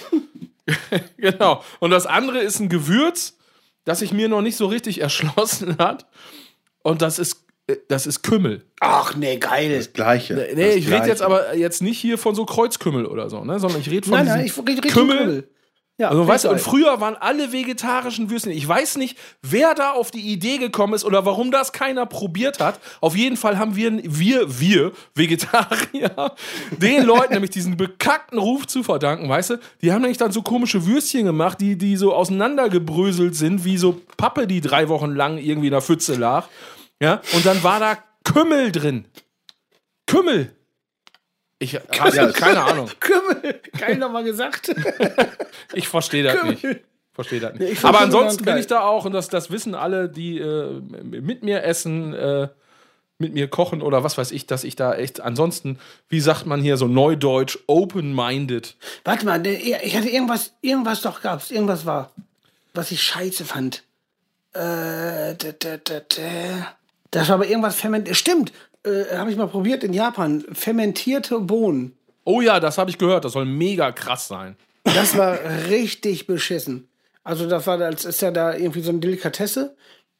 genau. Und das andere ist ein Gewürz, das sich mir noch nicht so richtig erschlossen hat. Und das ist, äh, das ist Kümmel. Ach, nee, geil. Das Gleiche. Nee, das ich rede jetzt aber jetzt nicht hier von so Kreuzkümmel oder so, ne? sondern ich rede von Nein, nein, ich rede richtig Kümmel. Kümmel. Ja, Also weißt du, und früher waren alle vegetarischen Würstchen. Ich weiß nicht, wer da auf die Idee gekommen ist oder warum das keiner probiert hat. Auf jeden Fall haben wir, wir, wir Vegetarier, den Leuten nämlich diesen bekackten Ruf zu verdanken, weißt du? Die haben nämlich dann so komische Würstchen gemacht, die, die so auseinandergebröselt sind, wie so Pappe, die drei Wochen lang irgendwie in der Pfütze lag. Ja, und dann war da Kümmel drin. Kümmel. Ich habe Ja. keine Ahnung. Kümmel. Geil nochmal gesagt. Ich verstehe das nicht. Verstehe das nicht. ich find Aber ansonsten bin ich da auch, und das, das wissen alle, die äh, mit mir essen, äh, mit mir kochen oder was weiß ich, dass ich da echt ansonsten, wie sagt man hier so neudeutsch, open-minded. Warte mal, ich hatte irgendwas, irgendwas doch gab's, irgendwas war, was ich scheiße fand. Äh, da, da, da, da. Das war aber irgendwas fermentiert. Stimmt, äh, habe ich mal probiert in Japan. Fermentierte Bohnen. Oh ja, das habe ich gehört, das soll mega krass sein. Das war richtig beschissen. Also das war, das ist ja da irgendwie so eine Delikatesse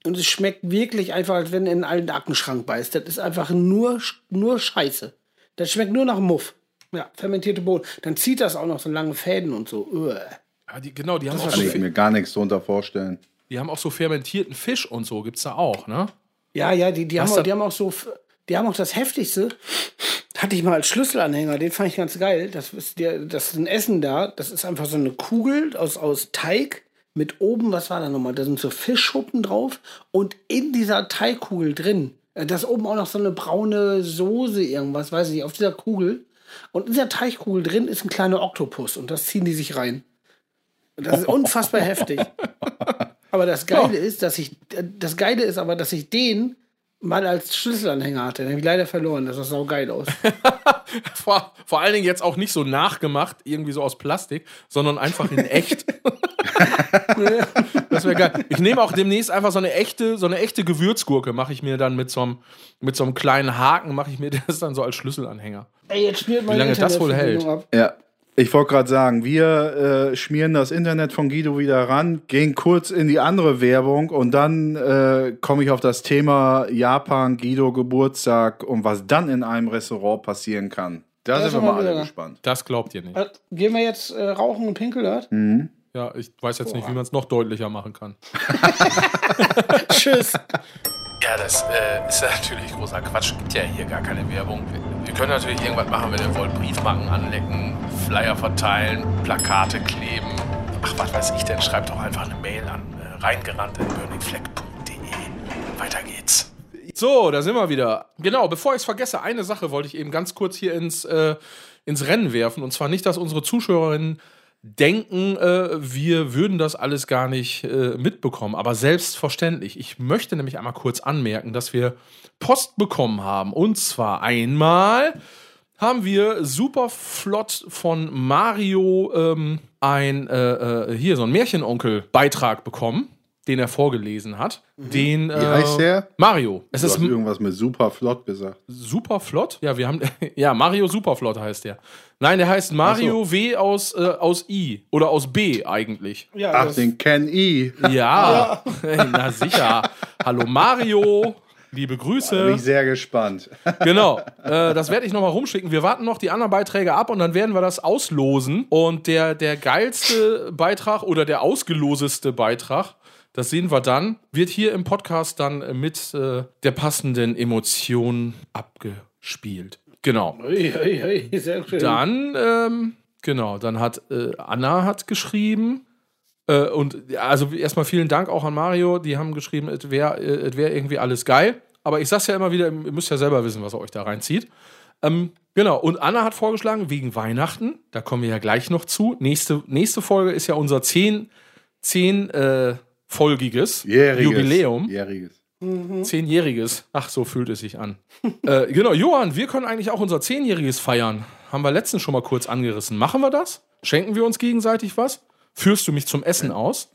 und es schmeckt wirklich einfach, als wenn du in einen alten Aktenschrank beißt. Das ist einfach nur, nur Scheiße. Das schmeckt nur nach Muff. Ja, fermentierte Bohnen. Dann zieht das auch noch so lange Fäden und so. Ja, die, genau, die haben, auch Kann so, ich mir gar nichts drunter vorstellen. die haben auch so fermentierten Fisch und so, gibt's da auch, ne? Ja, ja, die, die, haben auch, die haben auch so, die haben auch das Heftigste. Hatte ich mal als Schlüsselanhänger, den fand ich ganz geil. Das ist, der, das ist ein Essen da, das ist einfach so eine Kugel aus, aus Teig mit oben, was war da nochmal? Da sind so Fischschuppen drauf und in dieser Teigkugel drin, äh, da ist oben auch noch so eine braune Soße, irgendwas, weiß ich nicht, auf dieser Kugel. Und in dieser Teichkugel drin ist ein kleiner Oktopus und das ziehen die sich rein. Das ist unfassbar heftig. Aber das Geile ist, dass ich, das Geile ist aber, dass ich den mal als Schlüsselanhänger hatte. Den habe ich leider verloren. Das sah sau geil aus. Vor, vor allen Dingen jetzt auch nicht so nachgemacht, irgendwie so aus Plastik, sondern einfach in echt. das wäre geil. Ich nehme auch demnächst einfach so eine echte, so eine echte Gewürzgurke, mache ich mir dann mit so einem, mit so einem kleinen Haken, mache ich mir das dann so als Schlüsselanhänger. Ey, jetzt spielt Wie lange das wohl Internetverbindung Ab. Ja. Ich wollte gerade sagen, wir äh, schmieren das Internet von Guido wieder ran, gehen kurz in die andere Werbung und dann äh, komme ich auf das Thema Japan, Guido Geburtstag und was dann in einem Restaurant passieren kann. Da Da sind wir mal alle gespannt. Das glaubt ihr nicht. Äh, Gehen wir jetzt äh, rauchen und pinkeln dort? Ja, ich weiß jetzt nicht, wie man es noch deutlicher machen kann. Tschüss. Ja, das äh, ist natürlich großer Quatsch. Gibt ja hier gar keine Werbung. Wir können natürlich irgendwas machen, wenn ihr wollt. Briefmarken anlecken, Flyer verteilen, Plakate kleben. Ach, was weiß ich denn? Schreibt doch einfach eine Mail an äh, reingerannt.burningfleck.de. Weiter geht's. So, da sind wir wieder. Genau, bevor ich es vergesse, eine Sache wollte ich eben ganz kurz hier ins, äh, ins Rennen werfen. Und zwar nicht, dass unsere Zuschauerinnen denken, äh, wir würden das alles gar nicht äh, mitbekommen. Aber selbstverständlich. Ich möchte nämlich einmal kurz anmerken, dass wir Post bekommen haben. Und zwar einmal haben wir super flott von Mario ähm, ein äh, äh, hier so ein Märchenonkel-Beitrag bekommen, den er vorgelesen hat. Den äh, Wie heißt der? Mario. Es Du ist hast irgendwas mit super flott gesagt. super flott. Ja, wir haben ja Mario Superflott heißt der. Nein, der heißt Mario W aus äh, aus I oder aus B eigentlich. Ja, Ach, den Ken E. Ja, na sicher. Hallo Mario. Liebe Bin Grüße. ich sehr gespannt. Genau, äh, das werde ich nochmal rumschicken. Wir warten noch die anderen Beiträge ab und dann werden wir das auslosen. Und der, der geilste Beitrag oder der ausgeloseste Beitrag, das sehen wir dann, wird hier im Podcast dann mit äh, der passenden Emotion abgespielt. Genau. Ui, ui, ui, sehr schön. Dann, ähm, genau, dann hat äh, Anna hat geschrieben. Äh, und also erstmal vielen Dank auch an Mario. Die haben geschrieben, es wäre äh, wär irgendwie alles geil. Aber ich sag's ja immer wieder, ihr müsst ja selber wissen, was ihr euch da reinzieht. Ähm, genau, und Anna hat vorgeschlagen, wegen Weihnachten, da kommen wir ja gleich noch zu. Nächste, nächste Folge ist ja unser 10, 10 äh, folgiges Jähriges. Jubiläum. Jähriges. Zehnjähriges. Ach, so fühlt es sich an. äh, genau, Johann, wir können eigentlich auch unser Zehnjähriges feiern. Haben wir letztens schon mal kurz angerissen. Machen wir das? Schenken wir uns gegenseitig was? Führst du mich zum Essen aus?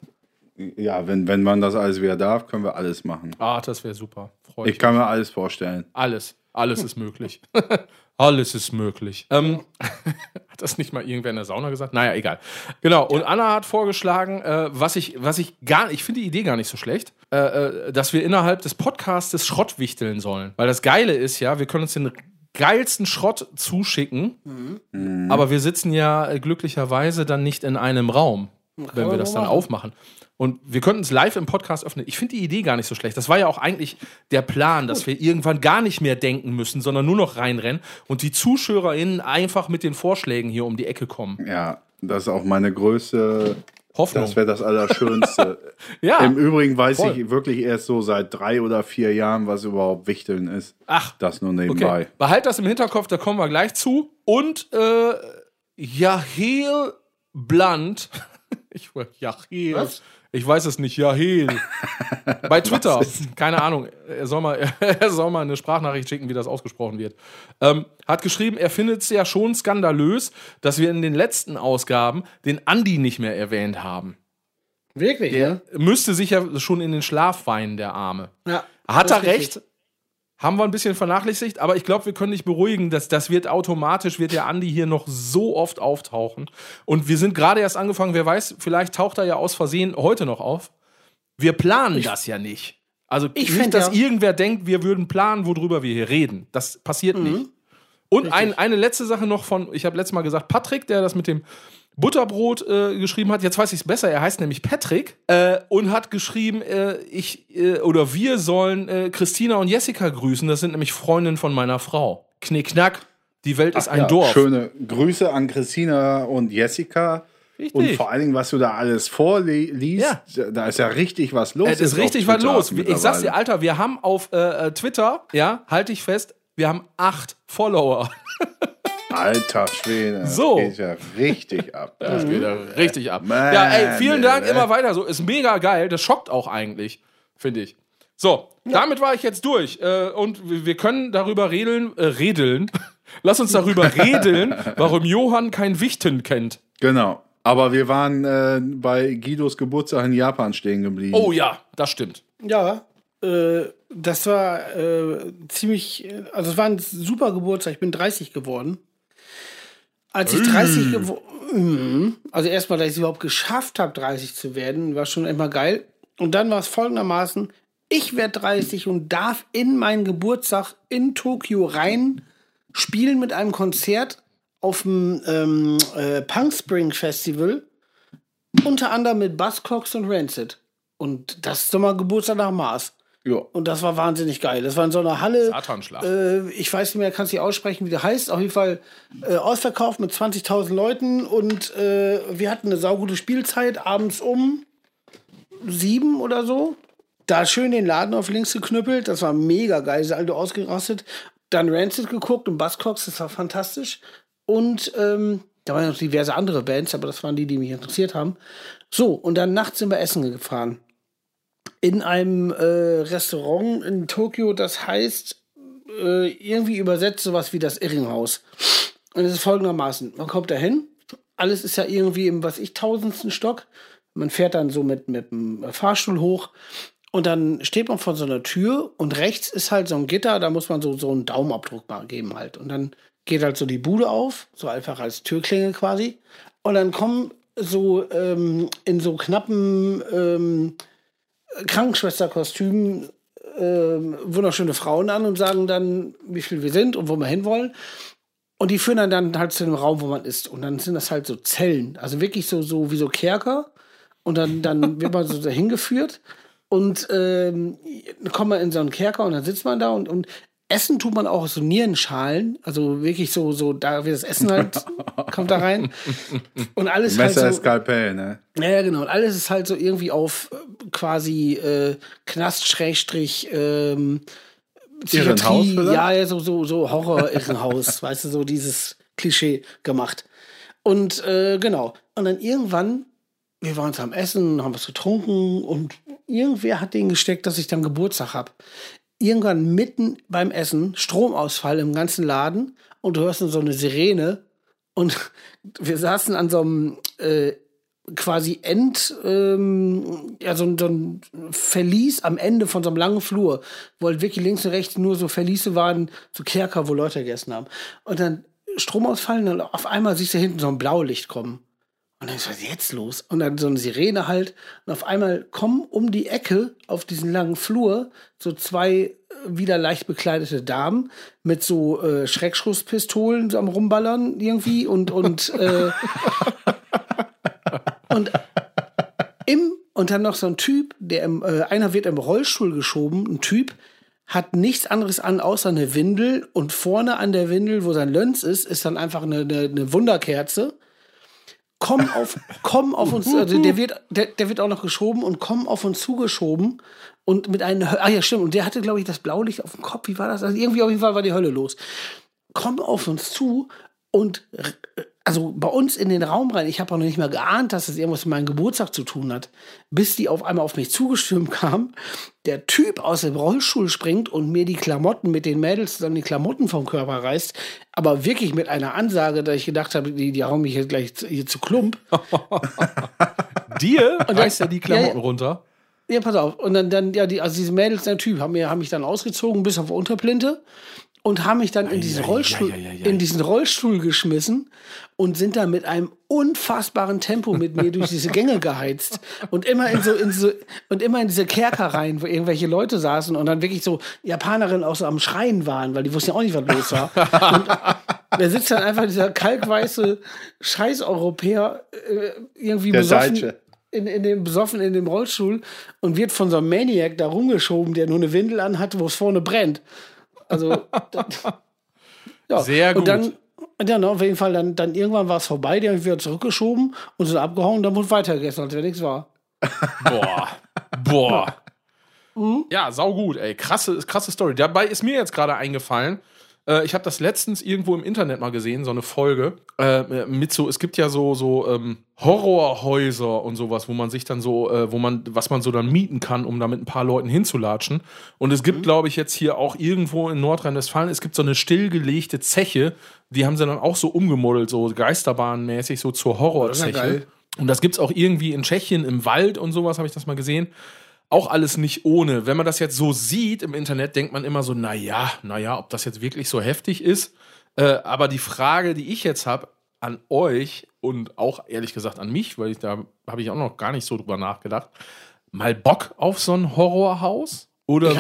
Ja, wenn, wenn man das alles wieder darf, können wir alles machen. Ah, das wäre super. Freu ich Ich kann mir alles vorstellen. Alles. Alles ist möglich. Alles ist möglich. Ähm, hat das nicht mal irgendwer in der Sauna gesagt? Naja, egal. Genau. Und Anna hat vorgeschlagen, äh, was ich, was ich gar, ich finde die Idee gar nicht so schlecht, äh, äh, dass wir innerhalb des Podcastes Schrott wichteln sollen. Weil das Geile ist ja, wir können uns den geilsten Schrott zuschicken, aber wir sitzen ja glücklicherweise dann nicht in einem Raum, wenn wir das dann machen. aufmachen. Und wir könnten es live im Podcast öffnen. Ich finde die Idee gar nicht so schlecht. Das war ja auch eigentlich der Plan, dass wir irgendwann gar nicht mehr denken müssen, sondern nur noch reinrennen und die ZuschauerInnen einfach mit den Vorschlägen hier um die Ecke kommen. Ja, das ist auch meine größte. Hoffnung. Das wäre das Allerschönste. ja. Im Übrigen weiß Voll. ich wirklich erst so seit drei oder vier Jahren, was überhaupt Wichteln ist. Ach, Das nur okay. nebenbei. Behalt das im Hinterkopf, da kommen wir gleich zu. Und äh, Yahel Blunt. Ich, Yahel. Was? Ich weiß es nicht. Yahel. Bei Twitter. Keine Ahnung. Er soll, mal, er soll mal eine Sprachnachricht schicken, wie das ausgesprochen wird. Ähm, hat geschrieben, er findet es ja schon skandalös, dass wir in den letzten Ausgaben den Andi nicht mehr erwähnt haben. Wirklich, ne? Müsste sich ja schon in den Schlaf weinen, der Arme. Ja. Hat er ist richtig. Haben wir ein bisschen vernachlässigt, aber ich glaube, wir können dich beruhigen, dass das wird automatisch, wird der Andi hier noch so oft auftauchen. Und wir sind gerade erst angefangen, wer weiß, vielleicht taucht er ja aus Versehen heute noch auf. Wir planen das ja nicht. Also Ich nicht, dass ja- irgendwer denkt, wir würden planen, worüber wir hier reden. Das passiert Mhm. nicht. Und ein, eine letzte Sache noch von, ich habe letztes Mal gesagt, Patrick, der das mit dem Butterbrot äh, geschrieben hat. Jetzt weiß ich es besser. Er heißt nämlich Patrick äh, und hat geschrieben, äh, ich äh, oder wir sollen äh, Christina und Jessica grüßen. Das sind nämlich Freundinnen von meiner Frau. Knickknack. Die Welt ist ein ja, Dorf. Schöne Grüße an Christina und Jessica. Richtig. Und vor allen Dingen, was du da alles vorliest, da ist ja richtig was los. Es ist richtig was los. Ich sag's dir. Alter, wir haben auf äh, Twitter, ja, halte ich fest, wir haben acht Follower. Alter Schwede. das So. Geht ja richtig ab. Das geht ja richtig ab. Man, ja, ey, vielen Dank, ey. immer weiter so. Ist mega geil. Das schockt auch eigentlich, finde ich. So, damit war ich jetzt durch. Äh, und wir wir können darüber redeln, äh, redeln. Lass uns darüber redeln, warum Johann kein Wichten kennt. Genau. Aber wir waren äh, bei Guidos Geburtstag in Japan stehen geblieben. Oh ja, das stimmt. Ja, äh, das war äh, ziemlich, äh, also es war ein super Geburtstag. Ich bin 30 geworden. Als ich 30 geworden, also erstmal, dass ich es überhaupt geschafft habe, 30 zu werden, war schon immer geil. Und dann war es folgendermaßen, ich werde 30 und darf in meinen Geburtstag in Tokio rein spielen mit einem Konzert auf dem ähm, äh, Punk Spring Festival, unter anderem mit Buzzcocks und Rancid. Und das ist doch mal Geburtstag nach Maß. Ja. Und das war wahnsinnig geil. Das war in so einer Halle. Satanschlacht. Äh, ich weiß nicht mehr, kannst nicht aussprechen, wie der heißt. Auf jeden Fall äh, ausverkauft mit 20.000 Leuten. Und äh, wir hatten eine saugute Spielzeit. Abends um sieben oder so. Da schön den Laden auf links geknüppelt. Das war mega geil. Sind alle ausgerastet. Dann Rancid geguckt und Buzzcocks. Das war fantastisch. Und ähm, da waren noch diverse andere Bands, aber das waren die, die mich interessiert haben. So, und dann nachts sind wir essen gefahren in einem äh, Restaurant in Tokio, das heißt äh, irgendwie übersetzt sowas wie das Irringhaus. Und es ist folgendermaßen: Man kommt da hin, alles ist ja irgendwie im, was ich, tausendsten Stock. Man fährt dann so mit, mit dem Fahrstuhl hoch und dann steht man vor so einer Tür und rechts ist halt so ein Gitter, da muss man so, so einen Daumenabdruck mal geben halt. Und dann geht halt so die Bude auf, so einfach als Türklingel quasi. Und dann kommen so ähm, in so knappen ähm, Krankenschwesterkostümen ähm, wunderschöne Frauen an und sagen dann, wie viel wir sind und wo wir hinwollen. Und die führen dann, dann halt zu dem Raum, wo man ist. Und dann sind das halt so Zellen. Also wirklich so, so wie so Kerker. Und dann, dann wird man so dahin geführt. Und ähm, dann kommt man in so einen Kerker und dann sitzt man da und, und Essen tut man auch aus so Nierenschalen. Also wirklich so, so, da wird das Essen halt, kommt da rein. Und alles Messer, halt so, Skalpell, ne? ja, genau. Und alles ist halt so irgendwie auf äh, quasi äh, Knast, Schrägstrich, ähm, Psychiatrie, ja, ja, so, so, so Horror-Irrenhaus, weißt du, so dieses Klischee gemacht. Und äh, genau. Und dann irgendwann, wir waren am Essen, haben was getrunken und irgendwer hat den gesteckt, dass ich dann Geburtstag hab. Irgendwann mitten beim Essen, Stromausfall im ganzen Laden und du hörst dann so eine Sirene und wir saßen an so einem äh, quasi End, ähm, ja, so, so ein Verlies am Ende von so einem langen Flur, wo halt wirklich links und rechts nur so Verliese waren, so Kerker, wo Leute gegessen haben. Und dann Stromausfall und auf einmal siehst du hinten so ein Blaulicht kommen. Und dann ist was jetzt los? Und dann so eine Sirene halt. Und auf einmal kommen um die Ecke auf diesen langen Flur so zwei äh, wieder leicht bekleidete Damen mit so äh, Schreckschusspistolen so am Rumballern irgendwie und, und, äh, und im, und dann noch so ein Typ, der im, äh, einer wird im Rollstuhl geschoben, ein Typ, hat nichts anderes an außer eine Windel und vorne an der Windel, wo sein Lönz ist, ist dann einfach eine, eine, eine Wunderkerze. Komm auf, komm auf uns, also der wird, der, der wird auch noch geschoben und komm auf uns zugeschoben und mit einem, ah ja stimmt, und der hatte glaube ich das Blaulicht auf dem Kopf, wie war das? Also irgendwie auf jeden Fall war die Hölle los. Komm auf uns zu und also bei uns in den Raum rein, ich habe auch noch nicht mal geahnt, dass es irgendwas mit meinem Geburtstag zu tun hat, bis die auf einmal auf mich zugestürmt kam, der Typ aus dem Rollstuhl springt und mir die Klamotten mit den Mädels zusammen die Klamotten vom Körper reißt, aber wirklich mit einer Ansage, dass ich gedacht habe, die, die hauen mich jetzt gleich zu- hier zu Klump. Dir dann- reißt er die Klamotten ja. runter. Ja, pass auf. Und dann, dann ja, die, also diese Mädels, der Typ, haben, mir, haben mich dann ausgezogen bis auf Unterplinte und haben mich dann in diesen Rollstuhl, in diesen Rollstuhl geschmissen und sind dann mit einem unfassbaren Tempo mit mir durch diese Gänge geheizt und immer in so, in so und immer in diese Kerker rein, wo irgendwelche Leute saßen und dann wirklich so Japanerinnen auch so am Schreien waren, weil die wussten ja auch nicht, was los war. Und da sitzt dann einfach dieser kalkweiße Scheiß-Europäer äh, irgendwie Der besoffen Deutsche. in, in dem besoffen in dem Rollstuhl und wird von so einem Maniac da rumgeschoben, der nur eine Windel anhat, wo es vorne brennt. Also das, ja. Sehr gut. Und dann ja, na, auf jeden Fall, dann, dann irgendwann war es vorbei, die haben mich wieder zurückgeschoben und sind abgehauen und dann wurde weitergegessen, als wenn nichts war. Boah. Boah. Mhm. Ja, sau gut, ey. Krasse, krasse Story. Dabei ist mir jetzt gerade eingefallen, äh, ich habe das letztens irgendwo im Internet mal gesehen, so eine Folge. Äh, mit so, es gibt ja so, so ähm, Horrorhäuser und sowas, wo man sich dann so, äh, wo man, was man so dann mieten kann, um da mit ein paar Leuten hinzulatschen. Und es Mhm. gibt, glaube ich, jetzt hier auch irgendwo in Nordrhein-Westfalen, es gibt so eine stillgelegte Zeche, die haben sie dann auch so umgemodelt, so Geisterbahnmäßig, so zur Horrorzeche. geil. Und das gibt's auch irgendwie in Tschechien im Wald und sowas, habe ich das mal gesehen. Auch alles nicht ohne. Wenn man das jetzt so sieht im Internet, denkt man immer so, na ja, na ja, ob das jetzt wirklich so heftig ist. Äh, aber die Frage, die ich jetzt habe an euch und auch ehrlich gesagt an mich, weil ich da habe ich auch noch gar nicht so drüber nachgedacht, mal Bock auf so ein Horrorhaus? Oder Ich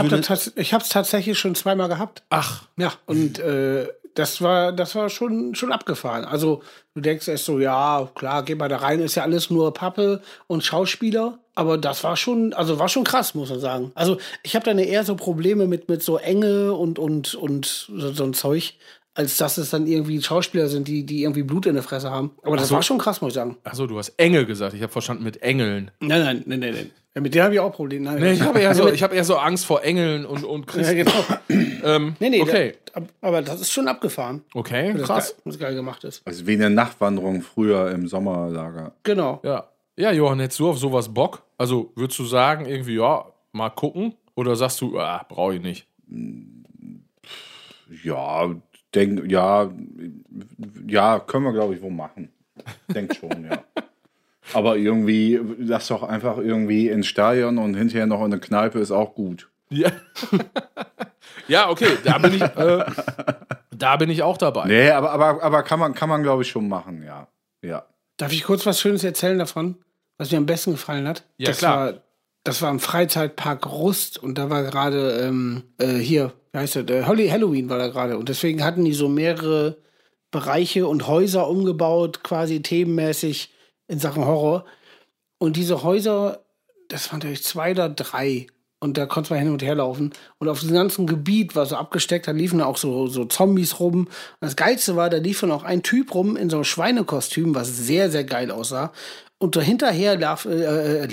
habe es tatsächlich schon zweimal gehabt. Ach, Ja, und äh, das war, das war schon, schon abgefahren. Also, du denkst erst so, ja, klar, geh mal da rein, ist ja alles nur Pappe und Schauspieler. Aber das war schon, also war schon krass, muss man sagen. Also, ich habe da eher so Probleme mit, mit so Enge und, und, und so, so ein Zeug, als dass es dann irgendwie Schauspieler sind, die, die irgendwie Blut in der Fresse haben. Aber das so. war schon krass, muss ich sagen. Achso, du hast Engel gesagt. Ich habe verstanden mit Engeln. Nein, nein, nein, nein, nein. Ja, mit denen habe ich auch Probleme. Nein, Nee, ich habe eher, so, ich hab eher so Angst vor Engeln und, und ja, Christen. genau. Ähm, Nee, nee, okay, da, aber das ist schon abgefahren. okay, Das krass. geil, was geil gemacht ist. Also wie eine Nachtwanderung früher im Sommerlager. Genau. Ja. ja, Johann, hättest du auf sowas Bock? Also würdest du sagen, irgendwie, ja, mal gucken? Oder sagst du, ah, brauche ich nicht? Ja, denk, ja, ja, können wir, glaube ich, wohl machen. Denk schon, ja. Aber irgendwie, lass doch einfach irgendwie ins Stadion und hinterher noch in eine Kneipe ist auch gut. Ja, ja okay, da bin ich, äh, da bin ich auch dabei. Nee, aber, aber, aber kann man, kann man glaube ich, schon machen, ja. Ja. Darf ich kurz was Schönes erzählen davon, was mir am besten gefallen hat? Ja, das klar. War, das war im Freizeitpark Rust und da war gerade ähm, äh, hier, wie heißt das? Äh, Holly Halloween war da gerade und deswegen hatten die so mehrere Bereiche und Häuser umgebaut, quasi themenmäßig in Sachen Horror. Und diese Häuser, das waren natürlich zwei oder drei. Und da konnte man hin und her laufen. Und auf diesem ganzen Gebiet war so abgesteckt, da liefen auch so, so Zombies rum. Und das Geilste war, da lief dann auch ein Typ rum in so einem Schweinekostüm, was sehr, sehr geil aussah. Und dahinterher lief, äh, äh,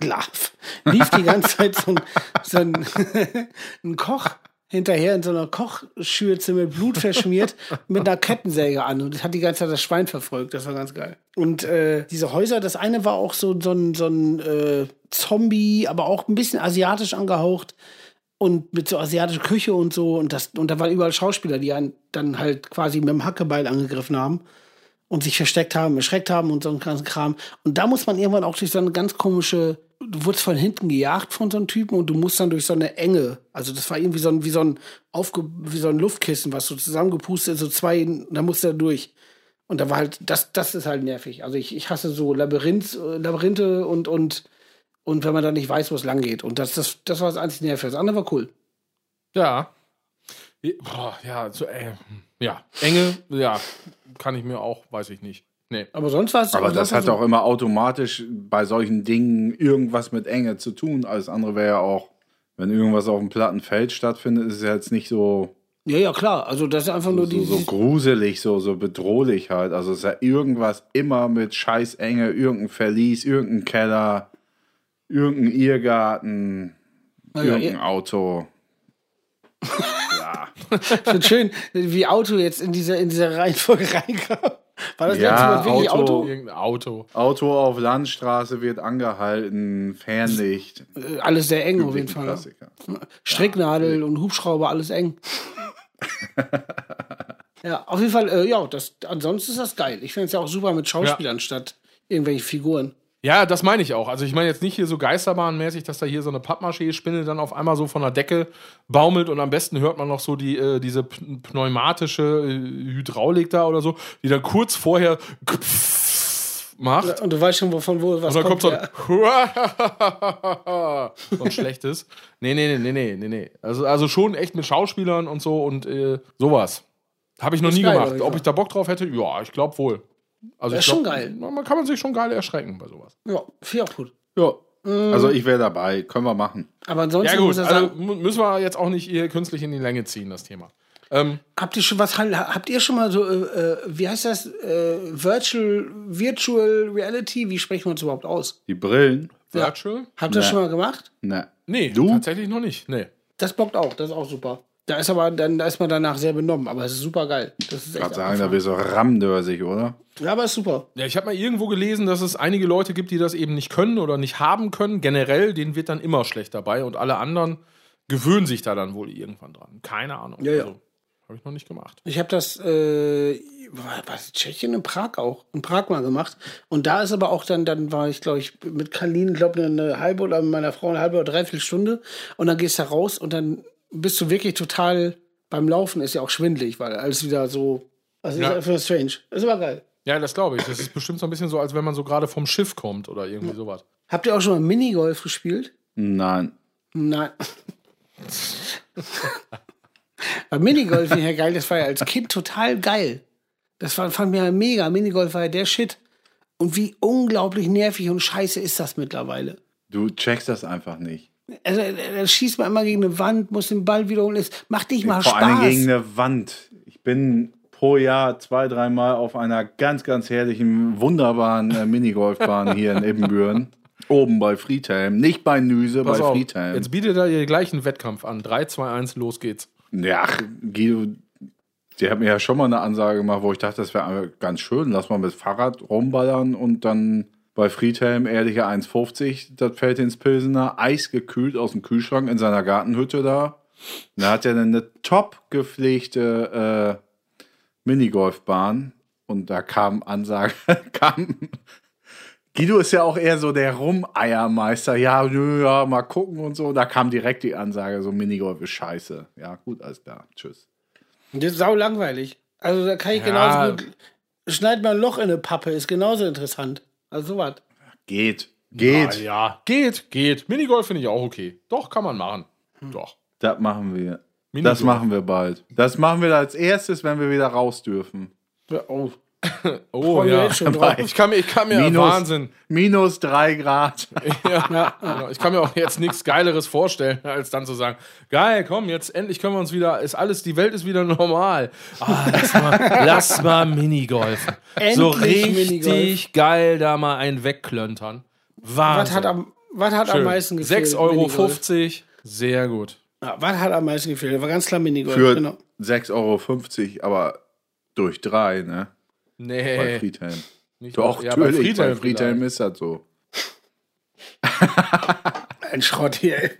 lief, lief, die ganze Zeit so ein, so ein, ein Koch hinterher in so einer Kochschürze mit Blut verschmiert mit einer Kettensäge an und hat die ganze Zeit das Schwein verfolgt. Das war ganz geil. Und äh, diese Häuser, das eine war auch so, so ein, so ein äh, Zombie, aber auch ein bisschen asiatisch angehaucht und mit so asiatischer Küche und so. Und, das, und da waren überall Schauspieler, die einen dann halt quasi mit dem Hackebeil angegriffen haben und sich versteckt haben, erschreckt haben und so einen ganzen Kram. Und da muss man irgendwann auch durch so eine ganz komische, du wurdest von hinten gejagt von so einem Typen und du musst dann durch so eine Enge, also das war irgendwie so ein, wie so ein, Aufge wie so ein Luftkissen, was so zusammengepustet, so zwei, da musst du da durch. Und da war halt, das, das ist halt nervig. Also ich, ich hasse so Labyrinth, äh, Labyrinthe und, und, und wenn man da nicht weiß, wo es lang geht. Und das, das, das war das einzige Nervige. Das andere war cool. Ja. Boah, ja, so, äh, ja, Enge, ja, kann ich mir auch, weiß ich nicht. Nee. Aber sonst war es Aber das hat so- auch immer automatisch bei solchen Dingen irgendwas mit Enge zu tun. Alles andere wäre ja auch, wenn irgendwas auf dem platten Feld stattfindet, ist es ja jetzt nicht so, Ja, ja, klar. Also das ist einfach nur so, die. so gruselig, so, so bedrohlich halt. Also es ist ja irgendwas immer mit Scheißenge, irgendein Verlies, irgendein Keller, irgendein Irrgarten, ja, irgendein Auto. Ich finde schön, wie Auto jetzt in dieser, in dieser Reihenfolge reinkam. War das Ja, letzte Mal wirklich Auto. Auto? Irgendein Auto. Auto auf Landstraße wird angehalten, Fernlicht. Äh, Alles sehr eng auf jeden Fall. Klassiker. Stricknadel und Hubschrauber, alles eng. ja, auf jeden Fall, äh, ja, das, ansonsten ist das geil. Ich finde es ja auch super mit Schauspielern statt irgendwelche Figuren. Ja, das meine ich auch. Also ich meine jetzt nicht hier so geisterbahnmäßig, dass da hier so eine Pappmaché-Spinne dann auf einmal so von der Decke baumelt und am besten hört man noch so die, äh, diese pneumatische äh, Hydraulik da oder so, die dann kurz vorher macht. Und du weißt schon, wovon wo was Und dann kommt so ein, so ein schlechtes. Nee, nee, nee, nee, nee, nee. Also, also schon echt mit Schauspielern und so und äh, sowas. Habe ich noch nie geil, gemacht. Ob ich da Bock drauf hätte? Ja, ich glaube wohl. Also Das ich ist schon glaub, geil. Man kann man sich schon geil erschrecken bei sowas. Ja, finde ich auch gut. Ja. Also ich wäre dabei, können wir machen. Aber ansonsten Ja gut, also müssen wir jetzt auch nicht hier künstlich in die Länge ziehen, das Thema. Ähm, habt ihr schon was habt ihr schon mal so, äh, äh, wie heißt das? Äh, Virtual, Virtual Reality? Wie sprechen wir uns überhaupt aus? Die Brillen? Virtual? Habt ihr das Nee. schon mal gemacht? Ne. Nee, Du? tatsächlich noch nicht. Nee. Das bockt auch, das ist auch super. Da ist aber dann, da ist man danach sehr benommen, aber es ist super geil. Das ist echt Gerade sagen, da bist du rammdörsig, oder? Ja, aber ist super. Ja, ich habe mal irgendwo gelesen, dass es einige Leute gibt, die das eben nicht können oder nicht haben können. Generell, denen wird dann immer schlecht dabei und alle anderen gewöhnen sich da dann wohl irgendwann dran. Keine Ahnung. Ja, ja. Also, habe ich noch nicht gemacht. Ich habe das, äh, war- was, Tschechien in Prag auch, in Prag mal gemacht. Und da ist aber auch dann, dann war ich, glaube ich, mit Kalin, glaube eine halbe oder mit meiner Frau eine halbe oder dreiviertel Stunde. Und dann gehst du raus und dann bist du wirklich total beim Laufen, ist ja auch schwindelig, weil alles wieder so, also Ja. ist einfach strange. Ist aber geil. Ja, das glaube ich. Das ist bestimmt so ein bisschen so, als wenn man so gerade vom Schiff kommt oder irgendwie sowas. Habt ihr auch schon mal Minigolf gespielt? Nein. Nein. Aber Minigolf finde ich ja geil, das war ja als Kind total geil. Das war, fand mir ja mega. Minigolf war ja der Shit. Und wie unglaublich nervig und scheiße ist das mittlerweile. Du checkst das einfach nicht. Also, da schießt man immer gegen eine Wand, muss den Ball wiederholen. Es macht nicht mal Vor allem Spaß. gegen eine Wand. Ich bin pro Jahr zwei, dreimal auf einer ganz, ganz herrlichen, wunderbaren äh, Minigolfbahn hier in Ibbenbüren. Oben bei Friedhelm. Nicht bei Nüse, Pass bei auf, Friedhelm. jetzt bietet er ihr gleich einen Wettkampf an. 3, 2, 1, los geht's. Ja, ach, Guido, sie hat mir ja schon mal eine Ansage gemacht, wo ich dachte, das wäre ganz schön. Lass mal mit Fahrrad rumballern und dann bei Friedhelm ehrliche 1,50 das fällt ins Pilsener, eisgekühlt aus dem Kühlschrank in seiner Gartenhütte da. Da hat er dann eine top gepflegte äh, Minigolfbahn und da kam Ansage, kam. Guido ist ja auch eher so der Rumeiermeister. Ja, nö, ja, mal gucken und so. Da kam direkt die Ansage, so Minigolf ist scheiße. Ja, gut, alles klar. Tschüss. Das ist sau langweilig. Also da kann ich Ja. genauso gut. Schneid mal ein Loch in eine Pappe, ist genauso interessant. Also sowas. Geht. Geht. Ah, ja, geht, geht. Minigolf finde ich auch okay. Doch, kann man machen. Doch. Das machen wir. Minigolf. Das machen wir bald. Das machen wir als erstes, wenn wir wieder raus dürfen. Ja, Oh, Oh mich ja. Ich kann mir, ich kann mir Minus, Wahnsinn. minus drei Grad. Ja, genau. Ich kann mir auch jetzt nichts Geileres vorstellen, als dann zu sagen, geil, komm, jetzt endlich können wir uns wieder, ist alles, die Welt ist wieder normal. Ah, lass mal, lass mal Minigolfen. so Endlich richtig Minigolf. geil da mal einen wegklöntern. Wahnsinn. was hat am, was hat am meisten gefehlt? 6,50 Euro. Minigolf? Sehr gut. Ja, was hat am meisten gefehlt? War ganz klar Minigolf. Für genau. 6,50 Euro, aber durch drei, ne? Bei Nee. Friedhelm. Nicht Doch, ja, bei natürlich. Bei Friedhelm Friedhelm, vielleicht. ist das so. Ein Schrott hier, ey.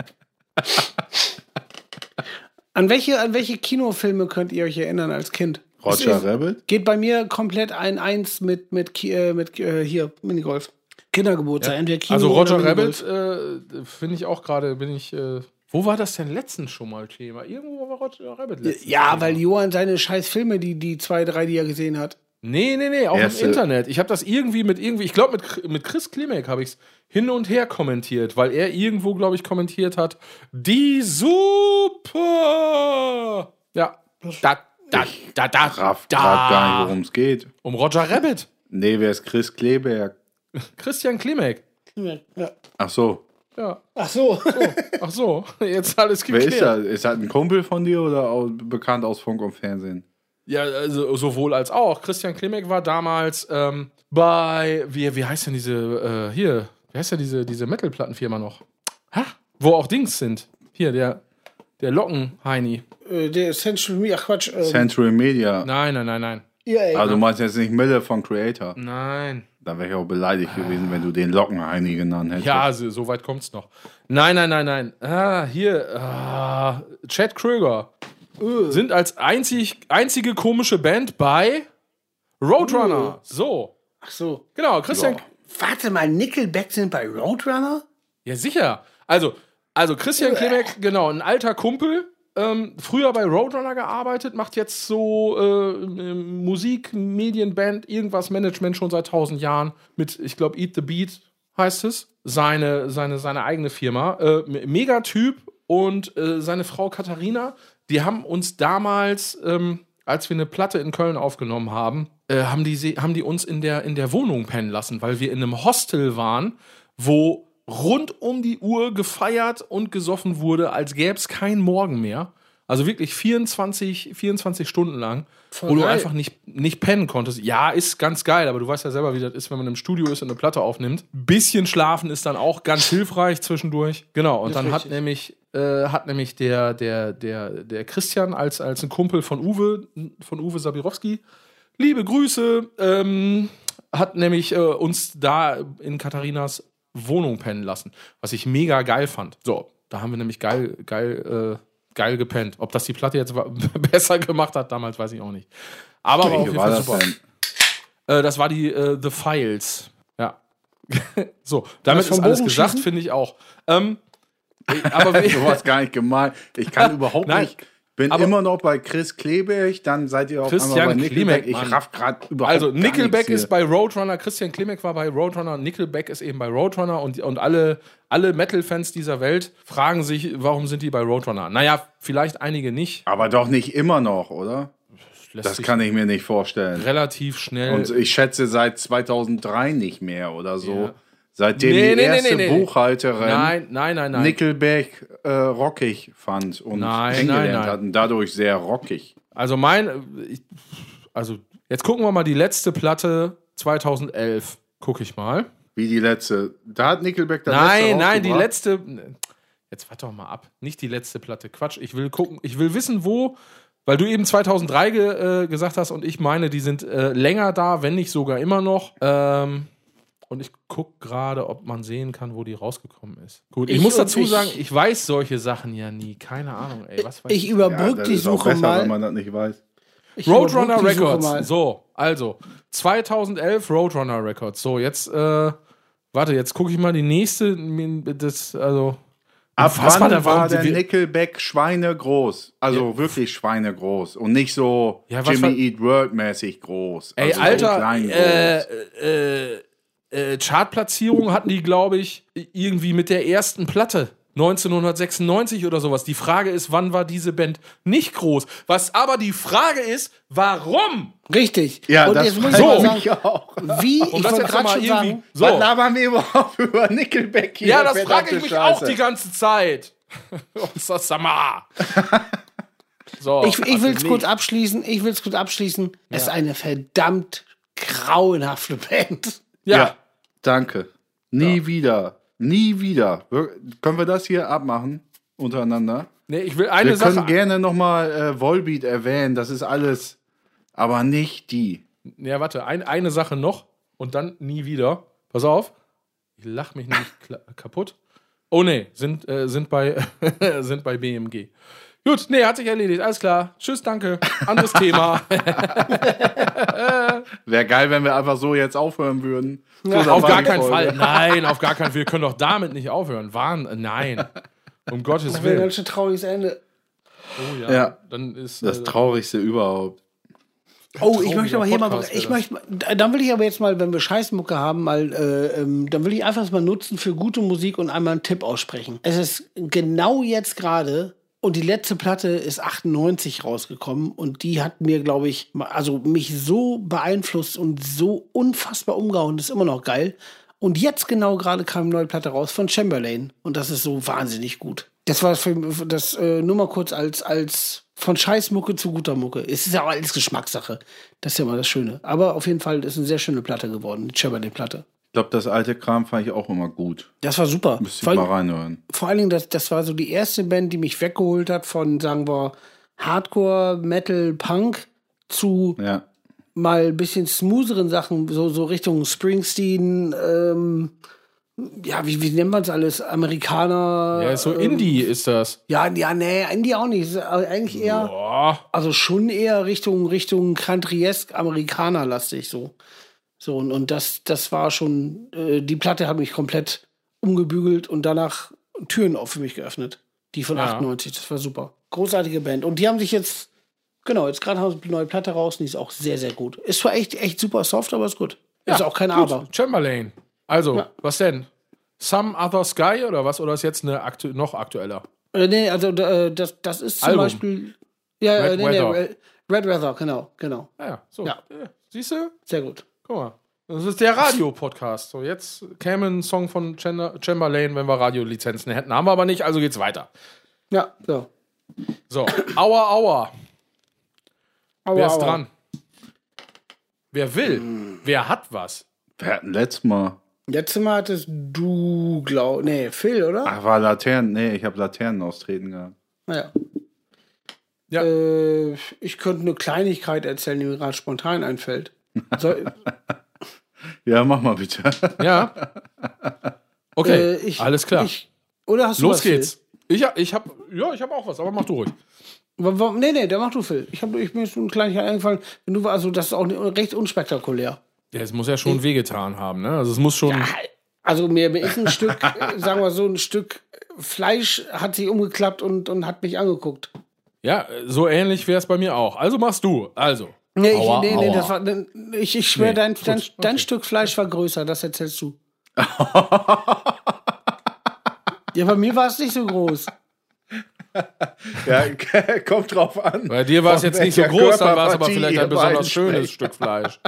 An welche, an welche Kinofilme könnt ihr euch erinnern als Kind? Roger ist- Rabbit? Geht bei mir komplett ein Eins mit, mit, äh, mit äh, hier, Minigolf. Kindergeburtstag, entweder Kino Also Roger. Rabbit äh, finde ich auch gerade, bin ich. Äh, wo war das denn letztens schon mal Thema? Irgendwo war Roger Rabbit letztens. Ja, Thema. weil Johann seine scheiß Filme, die, die zwei, drei, die er gesehen hat. Nee, nee, nee, auch Erste- im Internet. Ich habe das irgendwie mit irgendwie, ich glaube mit, mit Chris Klimek habe ich es hin und her kommentiert, weil er irgendwo, glaube ich, kommentiert hat, die super. Ja. Da, da, da, da, Raff grad gar nicht, da. worum es geht. Um Roger Rabbit. Nee, wer ist Chris Kleberg? Christian Klimek. Ja. Ach so. Ja. Ach so. Ach so, jetzt alles Wer geklärt. ist das? Ist das ein Kumpel von dir oder bekannt aus Funk und Fernsehen? Ja, also sowohl als auch. Christian Klimek war damals ähm, bei, wie, wie heißt denn diese, äh, hier, wie heißt ja diese, diese Metal-Plattenfirma noch? Ha? Wo auch Dings sind. Hier, der, der Locken-Heini. Äh, der Central Me, ach Quatsch. Ähm, Central Media. Nein, nein, nein, nein. EA. Also du meinst jetzt nicht Mille von Creator. Nein. Da wäre ich auch beleidigt gewesen, wenn du den Lockenheini genannt hättest. Ja, so, so weit kommt's noch. Nein, nein, nein, nein. Ah, hier, ah, Chad Kröger. Sind als einzig, einzige komische Band bei Roadrunner. So. Ach so. Genau, Christian. Ja. Warte mal, Nickelback sind bei Roadrunner? Ja, sicher. Also, also Christian Klimek, genau, ein alter Kumpel, ähm, früher bei Roadrunner gearbeitet, macht jetzt so äh, ähm, Musik, Medienband, irgendwas Management schon seit tausend Jahren mit, ich glaube, Eat the Beat heißt es. Seine, seine, seine eigene Firma. Äh, me- mega Typ und äh, seine Frau Katharina, die haben uns damals, ähm, als wir eine Platte in Köln aufgenommen haben, äh, haben, die, haben die uns in der, in der Wohnung pennen lassen, weil wir in einem Hostel waren, wo rund um die Uhr gefeiert und gesoffen wurde, als gäbe es keinen Morgen mehr. Also wirklich 24, 24 Stunden lang, wo du geil. einfach nicht, nicht pennen konntest. Ja, ist ganz geil, aber du weißt ja selber, wie das ist, wenn man im Studio ist und eine Platte aufnimmt. Bisschen schlafen ist dann auch ganz hilfreich zwischendurch. Genau, und Das dann hat nämlich, äh, hat nämlich der, der, der, der Christian als, als ein Kumpel von Uwe, von Uwe Sabirowski, liebe Grüße, ähm, hat nämlich äh, uns da in Katharinas Wohnung pennen lassen, was ich mega geil fand. So, da haben wir nämlich geil, geil, äh, geil gepennt. Ob das die Platte jetzt besser gemacht hat, damals weiß ich auch nicht. Aber war auf jeden Fall das super. denn? Äh, das war die äh, The Files. Ja. so, damit ist alles gesagt, finde ich auch. Ähm, äh, aber Du warst gar nicht gemeint. Ich kann überhaupt Nein. nicht bin Aber- immer noch bei Chris Kleberg, dann seid ihr auf Christian bei Klimek, Nickelback. Mann. Ich raff gerade überhaupt Also Nickelback ist bei Roadrunner, Christian Klimek war bei Roadrunner, Nickelback ist eben bei Roadrunner und, und alle, alle Metal-Fans dieser Welt fragen sich, warum sind die bei Roadrunner? Naja, vielleicht einige nicht. Aber doch nicht immer noch, oder? Das kann ich mir nicht vorstellen. relativ schnell. Und ich schätze seit 2003 nicht mehr oder so. Ja. Seitdem Nee, die nee, erste nee. Buchhalterin nein, nein, nein. Nickelback äh, rockig fand und kennengelernt hat und dadurch sehr rockig. Also mein, ich, also jetzt gucken wir mal die letzte Platte 2011. Guck ich mal. Wie die letzte. Da hat Nickelback das Nein, nein, die letzte. Jetzt warte doch mal ab. Nicht die letzte Platte. Quatsch. Ich will gucken. Ich will wissen, wo. Weil du eben 2003 ge, äh, gesagt hast und ich meine, die sind äh, länger da, wenn nicht sogar immer noch. Ähm, und ich gucke gerade, ob man sehen kann, wo die rausgekommen ist. Gut, ich, Ich muss dazu ich- sagen, ich weiß solche Sachen ja nie. Keine Ahnung, ey. Was weiß Ich Ja, überbrücke das die Suche besser, mal. wenn man das nicht weiß. Ich Roadrunner Records. So, also 2011 Roadrunner Records. So, jetzt, äh, warte, jetzt gucke ich mal die nächste. Das, also. Ab Was wann war war, der Nickelback schweinegroß? Also wirklich schweinegroß. Und nicht so Ja, Jimmy war- Eat World mäßig groß. Ey, also so Alter, klein äh, groß. äh, äh, Chartplatzierung hatten die, glaube ich, irgendwie mit der ersten Platte. 1996 oder sowas. Die Frage ist, wann war diese Band nicht groß? Was aber die Frage ist, warum? Richtig. Ja, und das jetzt muss ich So. sagen, ich auch. wie, Um ich das wollte jetzt gerade mal schon irgendwie. sagen, So. Was labern wir überhaupt über Nickelback hier? Ja, das frage ich mich auch Scheiße. die ganze Zeit. So, ich, ich will es also kurz abschließen, ich will es kurz abschließen. Es ist eine verdammt grauenhafte Band. Ja. Ja, danke. Nie wieder. Nie wieder. Wir- Können wir das hier abmachen untereinander? Nee, ich will eine Wir können Sache. gerne nochmal äh, Volbeat erwähnen. Das ist alles, aber nicht die. Ja, warte, ein, eine Sache noch und dann nie wieder. Pass auf. Ich lach mich kla- kaputt. Oh nee, sind, äh, sind, bei, sind bei BMG. Gut, nee, hat sich erledigt. Alles klar. Tschüss, danke. Anderes Thema. Wäre geil, wenn wir einfach so jetzt aufhören würden. Dann auf gar keinen. Fall. Nein, auf gar keinen Fall. Wir können doch damit nicht aufhören. Wahn, nein. Um Gottes Das wäre ein Willen. ganz schön trauriges Ende. Oh ja. Ja. Dann ist. Das äh, Traurigste überhaupt. Oh, ich möchte aber hier mal, Podcast ich wäre möchte, mal- dann will ich aber jetzt mal, wenn wir Scheißmucke haben, mal, äh, ähm, dann will ich einfach mal nutzen für gute Musik und einmal einen Tipp aussprechen. Es ist genau jetzt gerade und die letzte Platte ist 98 rausgekommen und die hat mir, glaube ich, also mich so beeinflusst und so unfassbar umgehauen, das ist immer noch geil. Und jetzt genau gerade kam eine neue Platte raus von Chamberlain und das ist so wahnsinnig gut. Das war für das äh, nur mal kurz als, als von Scheißmucke zu guter Mucke. Es ist ja auch alles Geschmackssache. Das ist ja mal das Schöne. Aber auf jeden Fall ist eine sehr schöne Platte geworden, die Chamberlain-Platte. Ich glaube, das alte Kram fand ich auch immer gut. Das war super. Müsste Vor, ich mal allem- reinhören. vor allen Dingen, das, das war so die erste Band, die mich weggeholt hat von, sagen wir, Hardcore, Metal, Punk zu Ja. mal ein bisschen smootheren Sachen, so, so Richtung Springsteen, ähm, ja, wie, wie nennt man es alles? Amerikaner. ja, so ähm, Indie ist das. Ja, ja, nee, Indie auch nicht. Eigentlich eher, Boah. also schon eher Richtung, Richtung Country-esque, Amerikaner-lastig so. So, und, und das, das war schon, äh, die Platte hat mich komplett umgebügelt und danach Türen auch für mich geöffnet. Die von Ja. 98, das war super. Großartige Band. Und die haben sich jetzt, genau, jetzt gerade haben sie eine neue Platte raus und die ist auch sehr, sehr gut. Ist zwar echt, echt super soft, aber ist gut. ist auch kein gut. Aber. Chamberlain. Also, Ja. was denn? Some Other Sky oder was? Oder ist jetzt eine aktu noch aktueller? Äh, nee, also äh, das, das ist zum Album. Beispiel. Ja, Red nee, nee, Weather. Red, Red Weather, genau, genau. Ah ja, so. Ja. Siehst du? Sehr gut. Guck mal. Das ist der Radio-Podcast. So, jetzt käme ein Song von Chamberlain, wenn wir Radiolizenzen hätten. Haben wir aber nicht, also geht's weiter. Ja, so. So, Aua, Aua. Aber, Wer ist aber. dran? Wer will? Wer hat was? Wir hatten letztes Mal. Letztes Mal hattest du, glaub, nee, Phil, oder? Ach, war Laternen. Nee, ich habe Laternen austreten gehabt. Naja. Ja. Äh, ich könnte eine Kleinigkeit erzählen, die mir gerade spontan einfällt. Soll, Ja, mach mal bitte. Ja. Okay, äh, ich, alles klar. Ich, oder hast du Los was, geht's. Ich, hab- ich hab, ja, ich habe auch was, aber mach du ruhig. Phil? Nee, nee, der mach du, Phil. Ich, hab, ich mir ist so eine Kleinigkeit eingefallen. Wenn du, also, das ist auch recht unspektakulär. Ja, es muss ja schon wehgetan haben, ne? Also es muss schon. Also mir, mir ist ein Stück, sagen wir so, ein Stück Fleisch hat sich umgeklappt und, und hat mich angeguckt. Ja, so ähnlich wäre es bei mir auch. Also machst du. Also. Nee, ich, Aua, nee, nee, aua. das war, ich, ich schwöre, Nee, dein, dein, dein okay. Stück Fleisch war größer, das erzählst du. ja, bei mir war es nicht so groß. Ja, kommt drauf an. Bei dir war es jetzt nicht so groß, dann war es aber vielleicht ihr ein besonders schönes. Stück Fleisch.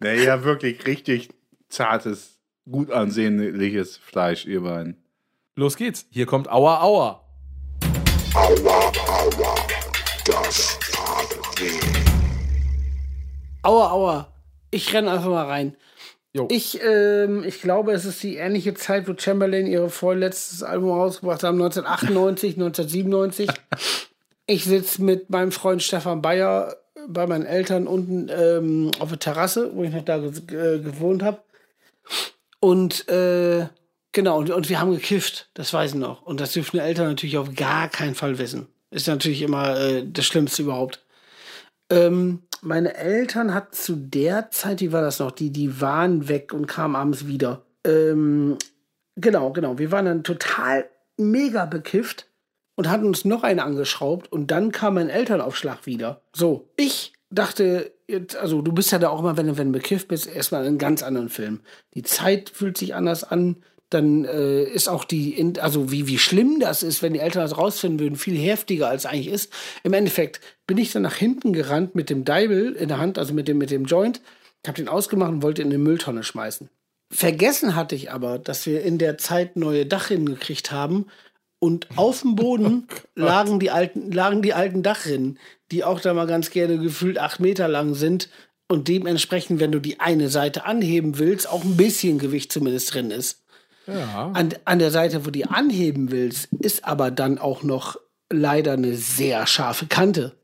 Nee, ja, wirklich richtig zartes, gut ansehnliches Fleisch, ihr beiden. Los geht's. Hier kommt Aua Aua. Aua, aua. Ich renne einfach mal rein. Jo. Ich, ähm, ich glaube, es ist die ähnliche Zeit, wo Chamberlain ihre vorletztes Album rausgebracht haben, 1998, 1997. Ich sitze mit meinem Freund Stefan Bayer bei meinen Eltern unten ähm, auf der Terrasse, wo ich noch da ge äh, gewohnt habe. Und äh, genau, und, und wir haben gekifft, das weiß ich noch. Und das dürfen die Eltern natürlich auf gar keinen Fall wissen. Ist natürlich immer äh, das Schlimmste überhaupt. Ähm, meine Eltern hatten zu der Zeit, wie war das noch? Die, die waren weg und kamen abends wieder. Ähm, genau, genau. Wir waren dann total mega bekifft und hatten uns noch einen angeschraubt und dann kam mein Elternaufschlag wieder. So, ich dachte, also du bist ja da auch immer, wenn du, wenn du bekifft bist, erstmal in einem ganz anderen Film. Die Zeit fühlt sich anders an. Dann äh, ist auch die, also wie, wie schlimm das ist, wenn die Eltern das rausfinden würden, viel heftiger als eigentlich ist. Im Endeffekt bin ich dann nach hinten gerannt mit dem Deibel in der Hand, also mit dem, mit dem Joint, hab den ausgemacht und wollte in eine Mülltonne schmeißen. Vergessen hatte ich aber, dass wir in der Zeit neue Dachrinnen gekriegt haben und auf dem Boden lagen, die alten, lagen die alten Dachrinnen, die auch da mal ganz gerne gefühlt acht Meter lang sind und dementsprechend, wenn du die eine Seite anheben willst, auch ein bisschen Gewicht zumindest drin ist. Ja. An, an der Seite, wo du die anheben willst, ist aber dann auch noch leider eine sehr scharfe Kante.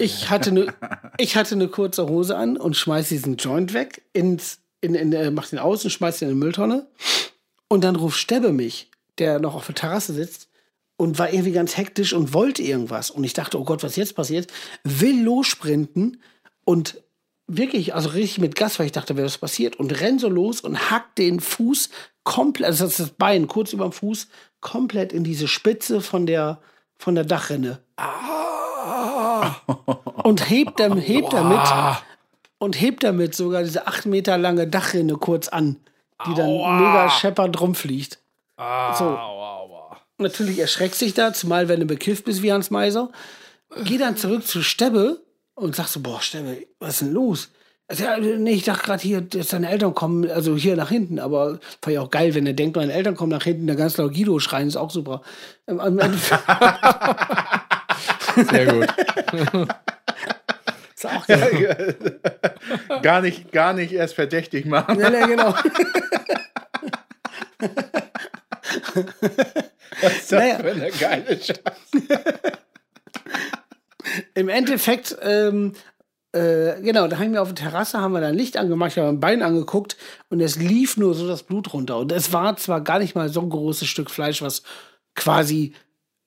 Ich hatte eine, ich hatte eine kurze Hose an und schmeiß diesen Joint weg, ins, in, in, äh, mach den aus und schmeiß den in die Mülltonne. Und dann ruft Stebbe mich, der noch auf der Terrasse sitzt und war irgendwie ganz hektisch und wollte irgendwas. Und ich dachte, oh Gott, was jetzt passiert? Will lossprinten und wirklich, also richtig mit Gas, weil ich dachte, wäre was passiert. Und renn so los und hackt den Fuß komplett, also das das Bein kurz über dem Fuß, komplett in diese Spitze von der, von der Dachrinne. Und hebt, damit, hebt damit und hebt damit sogar diese acht Meter lange Dachrinne kurz an, die dann mega scheppernd rumfliegt. So. Natürlich erschreckt sich da, zumal wenn du bekifft bist wie Hans Meiser. Geh dann zurück zu Stebbe und sagst so, boah, Stebbe, was ist denn los? Also, ja, nee, ich dachte gerade hier, dass deine Eltern kommen, also hier nach hinten, aber war ja auch geil, wenn er denkt, meine Eltern kommen nach hinten, der ganz laut Guido schreien, ist auch super. Sehr gut. ist auch geil. Gar nicht, gar nicht erst verdächtig machen. Ja, ja, genau. Was ist das Naja. für eine geile Scheiße? Im Endeffekt, ähm, äh, genau, da hängen wir auf der Terrasse, haben wir dann Licht angemacht, ich habe mein Bein angeguckt und es lief nur so das Blut runter. Und es war zwar gar nicht mal so ein großes Stück Fleisch, was quasi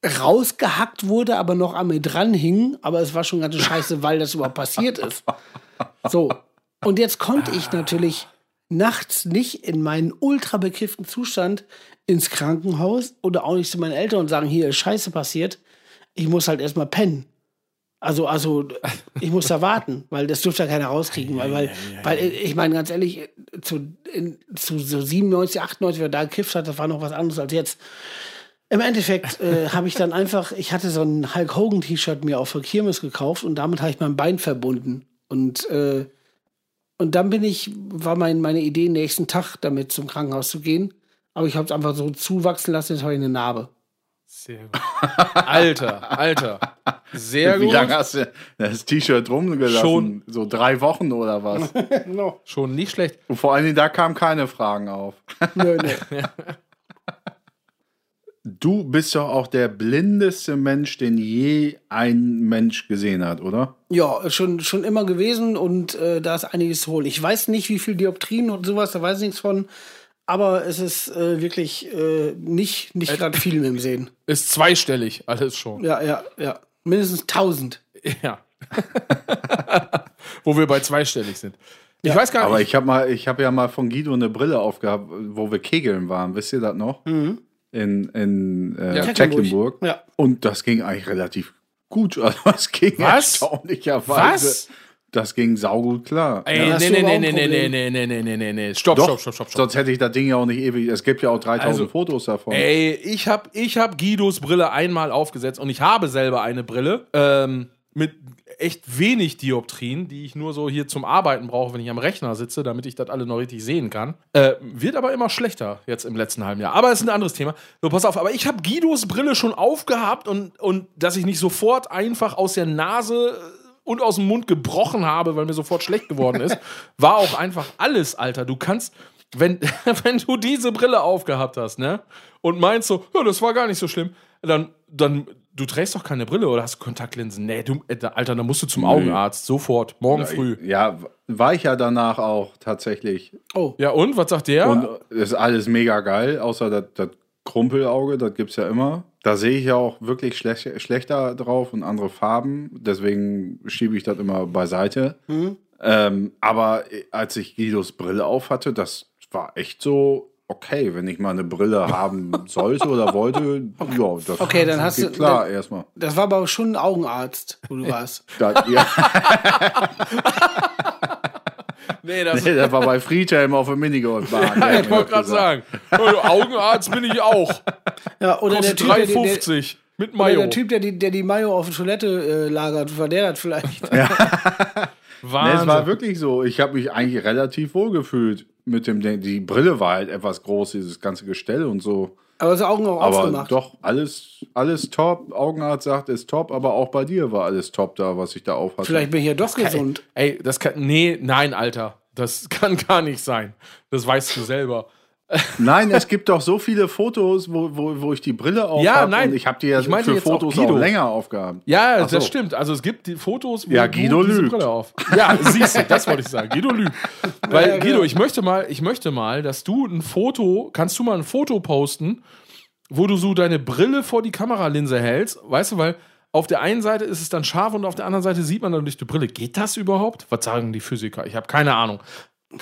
rausgehackt wurde, aber noch an mir dran hing, aber es war schon ganz scheiße, weil das überhaupt passiert ist. So. Und jetzt konnte ich natürlich nachts nicht in meinen ultra bekifften Zustand ins Krankenhaus oder auch nicht zu meinen Eltern und sagen, hier ist Scheiße passiert. Ich muss halt erstmal pennen. Also, also, ich muss da warten, weil das dürfte ja keiner rauskriegen. Weil, weil, weil ich meine, ganz ehrlich, zu, in, zu so 97, 98, wer da gekifft hat, das war noch was anderes als jetzt. Im Endeffekt äh, habe ich dann einfach, ich hatte so ein Hulk Hogan T-Shirt mir auf der Kirmes gekauft und damit habe ich mein Bein verbunden. Und, äh, und dann bin ich, war mein, meine Idee, nächsten Tag damit zum Krankenhaus zu gehen. Aber ich habe es einfach so zuwachsen lassen, jetzt habe ich eine Narbe. Sehr gut. Alter, Alter. Sehr Wie gut. lange hast du das T-Shirt rumgelassen? Schon. So drei Wochen oder was? Genau. Schon nicht schlecht. Und vor allen Dingen, da kamen keine Fragen auf. Nö, nö. Du bist doch auch der blindeste Mensch, den je ein Mensch gesehen hat, oder? Ja, schon, schon immer gewesen und äh, da ist einiges zu holen. Ich weiß nicht, wie viel Dioptrien und sowas, da weiß ich nichts von. Aber es ist äh, wirklich äh, nicht, nicht gerade viel mit dem Sehen. Ist zweistellig, alles schon. Ja, ja, ja. Mindestens 1000. Ja. Wo wir bei zweistellig sind. Ich weiß gar nicht. Aber ich habe mal, ich habe ja mal von Guido eine Brille aufgehabt, wo wir kegeln waren. Wisst ihr das noch? in, in äh, Ja. Tecklenburg. Ja. Und das ging eigentlich relativ gut. Also es ging Was? erstaunlicherweise. Was? Das ging saugut klar. Ey, nee, du nee, nee, nee, nee, nee, nee, nee, nee, nee, nee, nee. Stopp, Doch, stopp, stopp, stopp, stopp. sonst hätte ich das Ding ja auch nicht ewig. Es gibt ja auch 3000 Also, Fotos davon. Ey, ich hab, ich hab Guidos Brille einmal aufgesetzt und ich habe selber eine Brille ähm, mit echt wenig Dioptrien, die ich nur so hier zum Arbeiten brauche, wenn ich am Rechner sitze, damit ich das alle noch richtig sehen kann. Äh, wird aber immer schlechter jetzt im letzten halben Jahr. Aber ist ein anderes Thema. So, pass auf, aber ich habe Guidos Brille schon aufgehabt und, und dass ich nicht sofort einfach aus der Nase und aus dem Mund gebrochen habe, weil mir sofort schlecht geworden ist, war auch einfach alles, Alter. Du kannst, wenn, wenn du diese Brille aufgehabt hast, ne, und meinst so, ja, das war gar nicht so schlimm, dann, dann, du trägst doch keine Brille oder hast Kontaktlinsen? Nee, du, äh, Alter, dann musst du zum Augenarzt, sofort, morgen früh. Ja, war ich ja danach auch tatsächlich. Oh. Ja, und, was sagt der? Und ist alles mega geil, außer das, das Krumpelauge, das gibt's ja immer. Da sehe ich ja auch wirklich schlech schlechter drauf und andere Farben. Deswegen schiebe ich das immer beiseite. Ähm, aber als ich Guidos Brille auf hatte, das war echt so okay, wenn ich mal eine Brille haben sollte oder wollte. Ja, das Okay, dann hast du- klar dann- erstmal. Das war aber schon ein Augenarzt, wo du warst. Das, ja, nee, das nee, das war bei Friedhelm auf der Minigolfbahn. Der hat ich wollte gerade sagen. Augenarzt bin ich auch. Ja, oder der Kostet Typ, der, der, der, 3,50 mit oder Mayo. der Typ, der die, der die Mayo auf der Toilette äh, lagert, war der das vielleicht? Nee, Wahnsinn. es war wirklich so. Ich habe mich eigentlich relativ wohl gefühlt mit dem. Ding. Die Brille war halt etwas groß, dieses ganze Gestell und so. Aber das Augen auch Aber aufgemacht. doch, alles, alles top. Augenarzt sagt, ist top, aber auch bei dir war alles top da, was ich da auf hatte. Vielleicht bin ich ja doch gesund. Ey, das kann. Nee, nein, Alter. Das kann gar nicht sein. Das weißt du selber. Nein, es gibt doch so viele Fotos, wo, wo, wo ich die Brille auf Ja, hab nein. ich habe die ja Ich für auch Fotos auch, Guido. länger aufgehabt. Ja, so. das stimmt. Also es gibt die Fotos, wo Ja, du Guido diese lügt. Brille auf. Ja, siehst du, das wollte ich sagen. Guido lügt. Weil, Ja, genau. Guido, ich möchte mal, ich möchte mal, dass du ein Foto, kannst du mal ein Foto posten, wo du so deine Brille vor die Kameralinse hältst, weißt du, weil auf der einen Seite ist es dann scharf und auf der anderen Seite sieht man dann durch die Brille. Geht das überhaupt? Was sagen die Physiker? Ich habe keine Ahnung.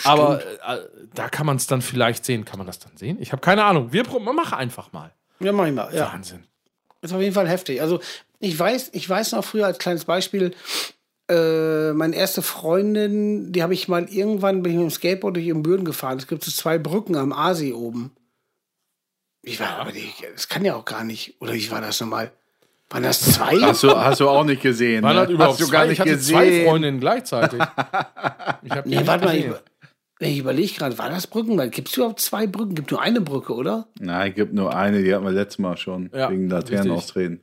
Aber äh, da kann man es dann vielleicht sehen. Kann man das dann sehen? Ich habe keine Ahnung. Wir pro- mach einfach mal. Ja, mach ich mal. Ja. Wahnsinn. Ist auf jeden Fall heftig. Also ich weiß, ich weiß noch früher als kleines Beispiel, äh, meine erste Freundin, die habe ich mal irgendwann bin ich mit dem Skateboard durch Büren gefahren. Es gibt so zwei Brücken am Aasee oben. Ich war, aber die, das kann ja auch gar nicht. Oder wie war das nochmal? Waren das zwei? Hast du, hast du auch nicht gesehen. Wann ne? hat überhaupt hast du zwei, gar ich nicht hatte gesehen. zwei Freundinnen gleichzeitig. Ich nee, nicht warte mal, ich. Ich überlege gerade, war das Brücken? Gibt es überhaupt zwei Brücken? Gibt nur eine Brücke, oder? Nein, es gibt nur eine, die hatten wir letztes Mal schon, Ja, wegen Laternenaustreten.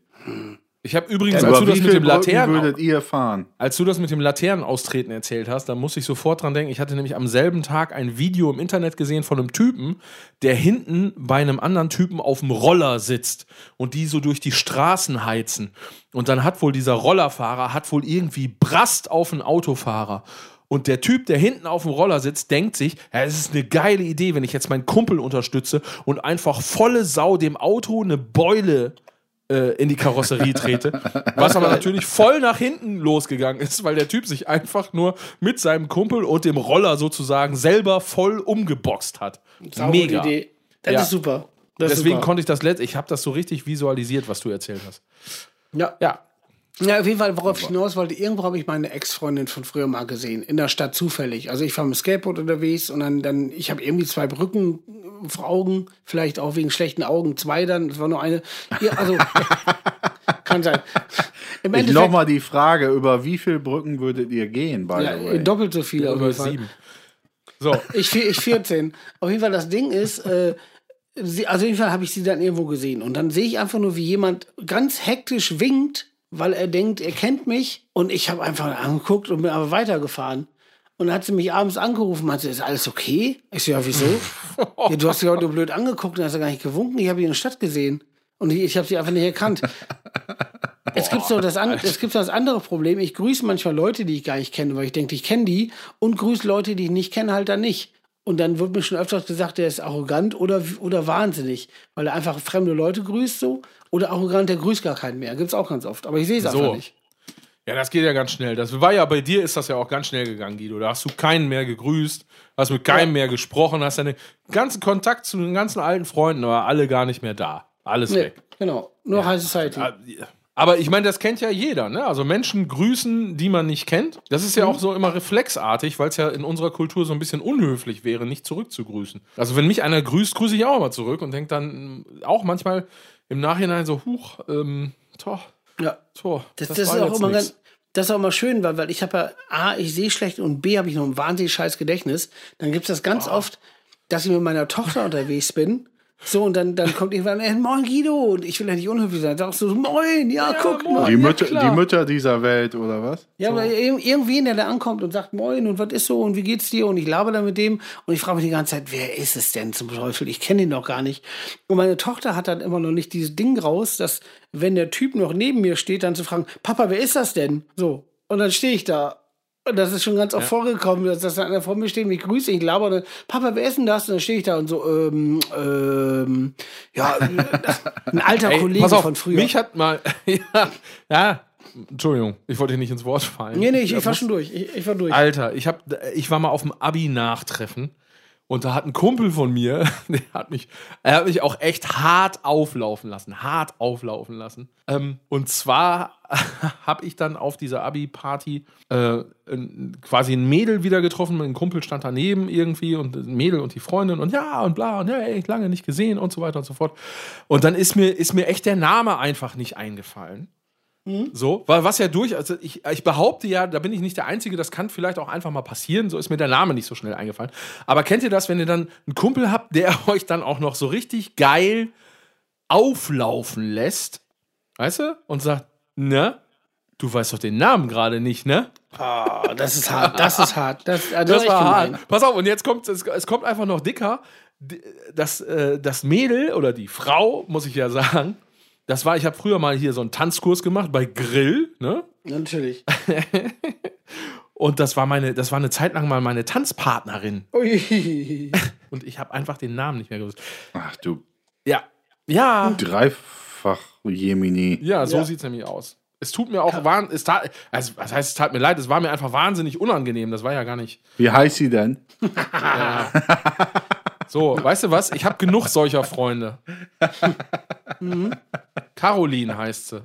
Ich habe übrigens, als du wie das mit dem Laternen, würdet ihr fahren? als du das mit dem Laternenaustreten erzählt hast, da muss ich sofort dran denken. Ich hatte nämlich am selben Tag ein Video im Internet gesehen von einem Typen, der hinten bei einem anderen Typen auf dem Roller sitzt und die so durch die Straßen heizen. Und dann hat wohl dieser Rollerfahrer hat wohl irgendwie Brast auf einen Autofahrer. Und der Typ, der hinten auf dem Roller sitzt, denkt sich, ja, es ist eine geile Idee, wenn ich jetzt meinen Kumpel unterstütze und einfach volle Sau dem Auto eine Beule äh, in die Karosserie trete. Was aber natürlich voll nach hinten losgegangen ist, weil der Typ sich einfach nur mit seinem Kumpel und dem Roller sozusagen selber voll umgeboxt hat. Saubere Mega. Idee. Das Ja. ist super. Das ist Deswegen super. konnte ich das letzte, ich habe das so richtig visualisiert, was du erzählt hast. Ja. Ja. Ja, auf jeden Fall, worauf ich hinaus wollte, irgendwo habe ich meine Ex-Freundin von früher mal gesehen, in der Stadt zufällig. Also ich war mit dem Skateboard unterwegs und dann, dann ich habe irgendwie zwei Brücken vor Augen, vielleicht auch wegen schlechten Augen, zwei dann, es war nur eine. Also, kann sein. Im Ich nochmal die Frage, über wie viele Brücken würdet ihr gehen, by ja, the way? doppelt so viel auf Über jeden Fall. sieben. So, Ich, vier- ich 14. Auf jeden Fall, das Ding ist, äh, sie, also auf jeden Fall habe ich sie dann irgendwo gesehen. Und dann sehe ich einfach nur, wie jemand ganz hektisch winkt, weil er denkt, er kennt mich. Und ich habe einfach angeguckt und bin aber weitergefahren. Und dann hat sie mich abends angerufen, meinte, ist alles okay? Ich so, ja, wieso? ja, du hast sie heute blöd angeguckt und hast ja gar nicht gewunken. Ich habe sie in der Stadt gesehen. Und ich, ich habe sie einfach nicht erkannt. Es gibt so das, an, es gibt das andere Problem. Ich grüße manchmal Leute, die ich gar nicht kenne, weil ich denke, ich kenne die. Und grüße Leute, die ich nicht kenne, halt dann nicht. Und dann wird mir schon öfters gesagt, der ist arrogant oder, oder wahnsinnig, weil er einfach fremde Leute grüßt so. Oder arrogant, der grüßt gar keinen mehr. Gibt's auch ganz oft. Aber ich sehe es So. einfach nicht. Ja, das geht ja ganz schnell. Das war ja bei dir ist das ja auch ganz schnell gegangen, Guido. Da hast du keinen mehr gegrüßt, hast mit keinem mehr gesprochen, hast deinen ganzen Kontakt zu den ganzen alten Freunden, aber alle gar nicht mehr da. Alles Nee, weg. genau. Nur High Society. Aber ich meine, das kennt ja jeder, ne? Also Menschen grüßen, die man nicht kennt. Das ist ja auch so immer reflexartig, weil es ja in unserer Kultur so ein bisschen unhöflich wäre, nicht zurückzugrüßen. Also wenn mich einer grüßt, grüße ich auch immer zurück und denke dann auch manchmal im Nachhinein so, huch, ähm, toh, Ja. toh. Das, das, ist war auch immer nix. ganz, das ist auch immer schön, weil, weil ich habe ja A, ich sehe schlecht und B, habe ich noch ein wahnsinnig scheiß Gedächtnis. Dann gibt es das ganz oft, dass ich mit meiner Tochter unterwegs bin. So, und dann, dann kommt irgendwann, äh, moin Guido, und ich will ja nicht unhöflich sein. Dann sagst du, moin, ja, guck mal. Die, Mütter, klar. die Mütter dieser Welt, oder was? Ja, aber ir- irgendwen, der da ankommt und sagt, moin, und was ist so, und wie geht's dir? Und ich laber da mit dem und ich frage mich die ganze Zeit, wer ist es denn zum Teufel? Ich kenne ihn doch gar nicht. Und meine Tochter hat dann immer noch nicht dieses Ding raus, dass, wenn der Typ noch neben mir steht, dann zu fragen, Papa, wer ist das denn? So. Und dann stehe ich da. Und das ist schon ganz oft vorgekommen, dass, dass einer vor mir steht, mich grüßt, ich laber, und dann, Papa, wer ist denn das? Und dann stehe ich da und so, ähm, ähm, ja, ein alter Ey, Kollege auf, von früher. mich hat mal, ja, ja, Entschuldigung, ich wollte dir nicht ins Wort fallen. nee, nee, ich, Ja, ich war schon durch. Ich, ich war durch. Alter, ich, hab, ich war mal auf dem Abi-Nachtreffen und da hat ein Kumpel von mir, der hat mich, er hat mich auch echt hart auflaufen lassen, hart auflaufen lassen. Ähm, und zwar habe ich dann auf dieser Abi-Party äh, quasi ein Mädel wieder getroffen, ein Kumpel stand daneben irgendwie und ein Mädel und die Freundin und ja und bla und ja, ey, lange nicht gesehen und so weiter und so fort. Und dann ist mir, ist mir echt der Name einfach nicht eingefallen. So, weil was ja durch, also ich, ich behaupte ja, da bin ich nicht der Einzige, das kann vielleicht auch einfach mal passieren, so ist mir der Name nicht so schnell eingefallen. Aber kennt ihr das, wenn ihr dann einen Kumpel habt, der euch dann auch noch so richtig geil auflaufen lässt, weißt du, und sagt, ne, du weißt doch den Namen gerade nicht, ne? Ah, das ist hart, das ist hart. Das, das, Das ist echt war gemein. hart. Pass auf, und jetzt kommt es, es kommt einfach noch dicker. Das, äh, das Mädel oder die Frau, muss ich ja sagen, das war, ich habe früher mal hier so einen Tanzkurs gemacht bei Grill, ne? Natürlich. Und das war meine, das war eine Zeit lang mal meine Tanzpartnerin. Ui. Und ich habe einfach den Namen nicht mehr gewusst. Ach du, Ja. Ja. dreifach Jemini. Ja, so Ja. sieht's nämlich aus. Es tut mir auch wahn, es tat, also was heißt, es tat mir leid, es war mir einfach wahnsinnig unangenehm. Das war ja gar nicht. Wie heißt sie denn? So, weißt du was? Ich habe genug solcher Freunde. Caroline heißt sie.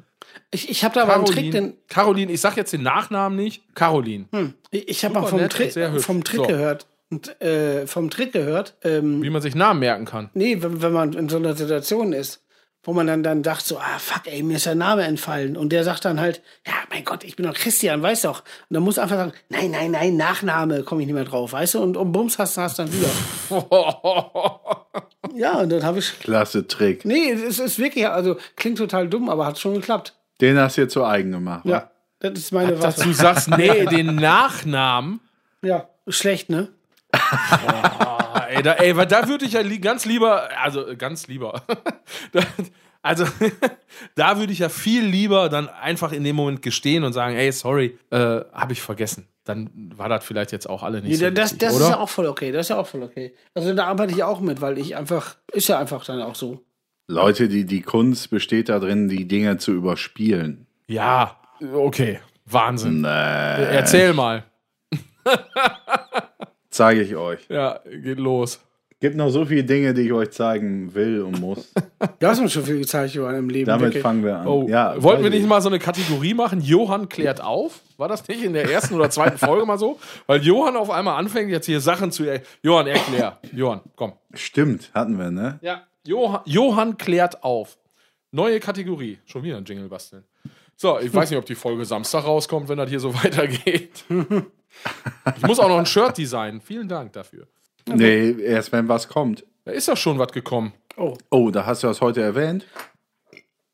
Ich, ich habe da aber einen Trick, den, Caroline, ich sag jetzt den Nachnamen nicht. Caroline. ich ich habe mal vom, nett hübsch. vom Trick So. gehört. Und, äh, vom Trick gehört, ähm, Wie man sich Namen merken kann. nee, wenn, wenn man in so einer Situation ist, wo man dann, dann dachte so, ah, fuck, ey, mir ist der Name entfallen. Und der sagt dann halt, ja, mein Gott, ich bin doch Christian, weißt doch. Und dann muss einfach sagen, nein, nein, nein, Nachname, komme ich nicht mehr drauf, weißt du? Und, und bums, hast du hast dann wieder. ja, und dann habe ich, Klasse Trick. nee, es ist wirklich, also klingt total dumm, aber hat schon geklappt. Den hast du dir zu eigen gemacht. Ja, das ist meine Dass Waffe. du sagst, nee, den Nachnamen. Ja, schlecht, ne? Ey, da, ey, weil da würde ich ja li ganz lieber, also äh, ganz lieber. da, also, da würde ich ja viel lieber dann einfach in dem Moment gestehen und sagen, ey, sorry, äh, habe ich vergessen. Dann war das vielleicht jetzt auch alle nicht Nee, so das wichtig, das ist oder? ja auch voll okay. Das ist ja auch voll okay. Also da arbeite ich auch mit, weil ich einfach, ist ja einfach dann auch so. Leute, die, die Kunst besteht darin, die Dinge zu überspielen. ja, okay, Wahnsinn. Nee. Erzähl mal. Zeige ich euch. Ja, geht los. Gibt noch so viele Dinge, die ich euch zeigen will und muss. Du hast mir schon viel gezeigt über im Leben. Damit wirklich. fangen wir an. Oh, ja, wollten wir nicht ich. mal so eine Kategorie machen? Johann klärt auf? War das nicht in der ersten oder zweiten Folge mal so? Weil Johann auf einmal anfängt, jetzt hier Sachen zu. Er Johann, erklär. Johann, komm. Stimmt, hatten wir, ne? Ja. Johann, Johann klärt auf. Neue Kategorie. Schon wieder ein Jingle basteln. So, ich weiß nicht, ob die Folge Samstag rauskommt, wenn das hier so weitergeht. Ich muss auch noch ein Shirt designen. Vielen Dank dafür. Nee, erst wenn was kommt. Da ist doch schon was gekommen. Oh, da hast du das heute erwähnt.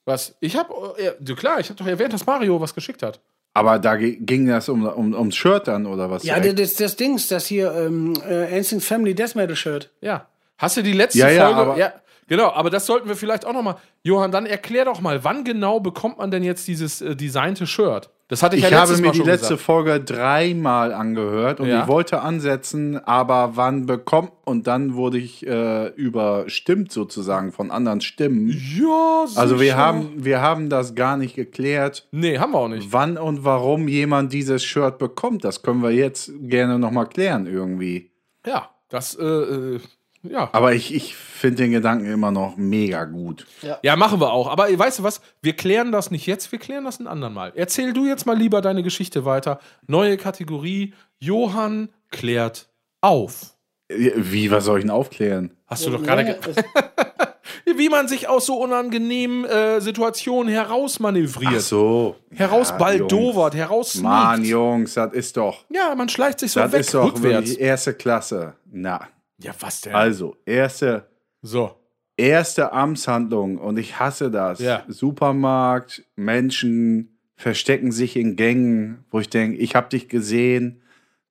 Was? Ich habe, ja, klar, ich habe doch erwähnt, dass Mario was geschickt hat. Aber da ging das um, um, ums Shirt dann, oder was? Ja, das, das, das Dings, das hier, ähm, äh, Instinct Family Death Metal Shirt. Ja. Hast du die letzte Ja, ja, Folge? aber- ja, Genau, aber das sollten wir vielleicht auch noch mal. Johann, dann erklär doch mal, wann genau bekommt man denn jetzt dieses äh, designte Shirt? Das hatte ich, Ich ja habe letztes mir Mal die schon letzte gesagt. Folge dreimal angehört und Ja. ich wollte ansetzen, aber wann bekommt und dann wurde ich äh, überstimmt sozusagen von anderen Stimmen. Ja, Also wir sicher. haben, wir haben das gar nicht geklärt, Nee, haben wir auch nicht. wann und warum jemand dieses Shirt bekommt. Das können wir jetzt gerne nochmal klären irgendwie. Ja, das, äh, äh, ja. Aber ich, ich finde den Gedanken immer noch mega gut. Ja, machen wir auch. Aber weißt du was? Wir klären das nicht jetzt, wir klären das ein andermal. Erzähl du jetzt mal lieber deine Geschichte weiter. Neue Kategorie. Johann klärt auf. Wie, was soll ich denn aufklären? Hast du doch gerade. Ge- Wie man sich aus so unangenehmen äh, Situationen herausmanövriert. Ach so. Herausbaldowert, Ja, heraussneakt. Mann, Jungs, das ist doch, Ja, man schleicht sich so das weg ist doch rückwärts. wirklich erste Klasse. Na, Ja, was denn? also, erste, so. erste Amtshandlung und ich hasse das. Ja. Supermarkt, Menschen verstecken sich in Gängen, wo ich denke, ich habe dich gesehen,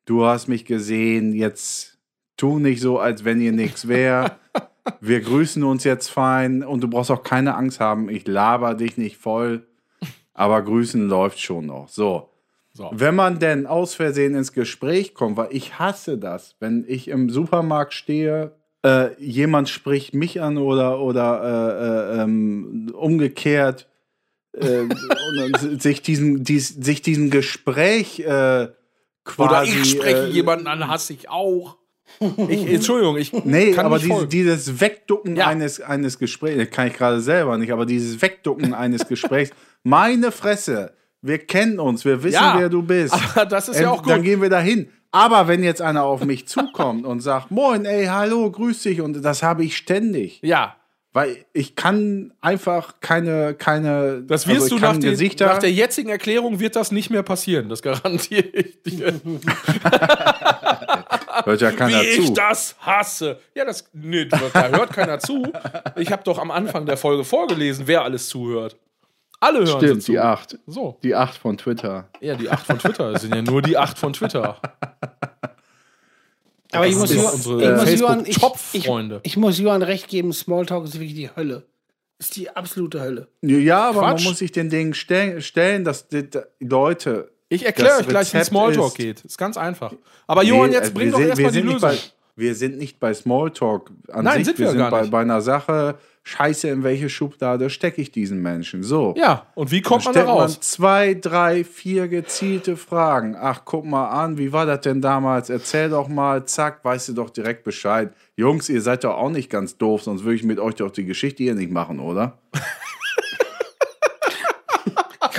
du hast mich gesehen, jetzt tu nicht so, als wenn ihr nichts wäre. Wir grüßen uns jetzt fein und du brauchst auch keine Angst haben, ich laber dich nicht voll, aber grüßen läuft schon noch. So. So. Wenn man denn aus Versehen ins Gespräch kommt, weil ich hasse das, wenn ich im Supermarkt stehe, äh, jemand spricht mich an oder, oder äh, äh, ähm, umgekehrt äh, und sich diesem, dies, sich diesem Gespräch äh, quasi. Oder ich spreche äh, jemanden an, hasse ich auch. Ich, Entschuldigung, ich Nee, kann aber nicht diese, folgen. dieses Wegducken Ja. eines, eines Gesprächs, das kann ich gerade selber nicht, aber dieses Wegducken eines Gesprächs, meine Fresse, wir kennen uns, wir wissen, Ja, wer du bist. aber das ist ja auch Dann gut. gehen wir dahin. Aber wenn jetzt einer auf mich zukommt und sagt, moin, ey, hallo, grüß dich, und das habe ich ständig, Ja, weil ich kann einfach keine, keine, das wirst also du ich nach, den, nach der jetzigen Erklärung wird das nicht mehr passieren. Das garantiere ich dir. hört ja keiner Wie ich zu. das hasse. Ja, das, nee, da hört keiner zu. Ich habe doch am Anfang der Folge vorgelesen, wer alles zuhört. Alle hören Stimmt, sie zu. die acht. So, Die acht von Twitter. ja, die acht von Twitter. Das sind ja nur die acht von Twitter. Aber ich Das muss, Johann, unsere ich, muss Johann, ich, ich, ich muss Johann recht geben, Smalltalk ist wirklich die Hölle. Ist die absolute Hölle. Ja, aber Quatsch. man muss sich den Dingen stellen, stellen dass die, die Leute. Ich erkläre euch gleich, wie Smalltalk ist- geht. Ist ganz einfach. Aber Johann, jetzt äh, bring wir doch erstmal wir die sind nicht Lösung. Bei, wir sind nicht bei Smalltalk an Nein, sich. sind wir wir sind gar bei, nicht. bei einer Sache, scheiße, in welche Schublade stecke ich diesen Menschen? So. Ja, und wie kommt man da Stellt man raus? zwei, drei, vier gezielte Fragen. Ach, guck mal an, wie war das denn damals? Erzähl doch mal, zack, weißt du doch direkt Bescheid. Jungs, ihr seid doch auch nicht ganz doof, sonst würde ich mit euch doch die Geschichte hier nicht machen, oder?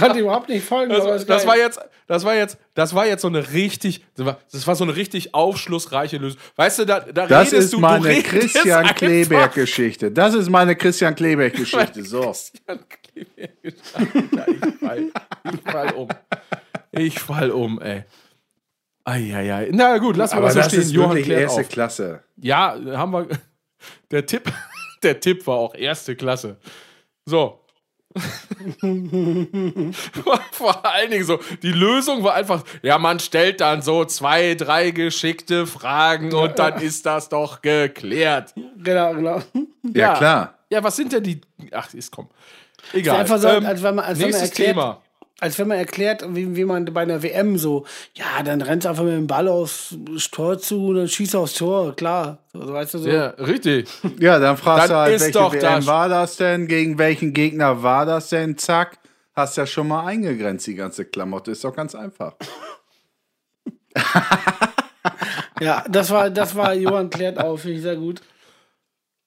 Ich konnte überhaupt nicht folgen. Das, das war jetzt, das war jetzt, das war jetzt so eine richtig, das war, das war so eine richtig aufschlussreiche Lösung. Weißt du, da, da Das redest ist du, meine du Christian Kleberg-Geschichte. Das ist meine Christian Kleberg-Geschichte. So. Christian Kleberg. Ich fall, ich fall um. Ich fall um, ey. Eieiei. Na gut, lassen wir Aber das so das stehen. ist Johann wirklich erste auf. Klasse. Ja, haben wir. Der Tipp, der Tipp war auch erste Klasse. So. Vor allen Dingen so, die Lösung war einfach, ja, man stellt dann so zwei, drei geschickte Fragen und dann ist das doch geklärt. Genau, genau. Ja, klar. Ja, was sind denn die. Ach, ist komm. Ist Egal. einfach so, Ähm, als wenn man, als wenn man nächstes erklärt, Thema. Als wenn man erklärt, wie, wie man bei einer WM so, ja, dann rennt einfach mit dem Ball aufs Tor zu und dann schießt aufs Tor, klar. So, weißt du so. Ja, richtig. Ja, dann fragst Dann du halt, ist welche doch WM das- war das denn? Gegen welchen Gegner war das denn? Zack. Hast ja schon mal eingegrenzt, die ganze Klamotte. Ist doch ganz einfach. Ja, das war, das war Johann klärt auf, finde ich sehr gut.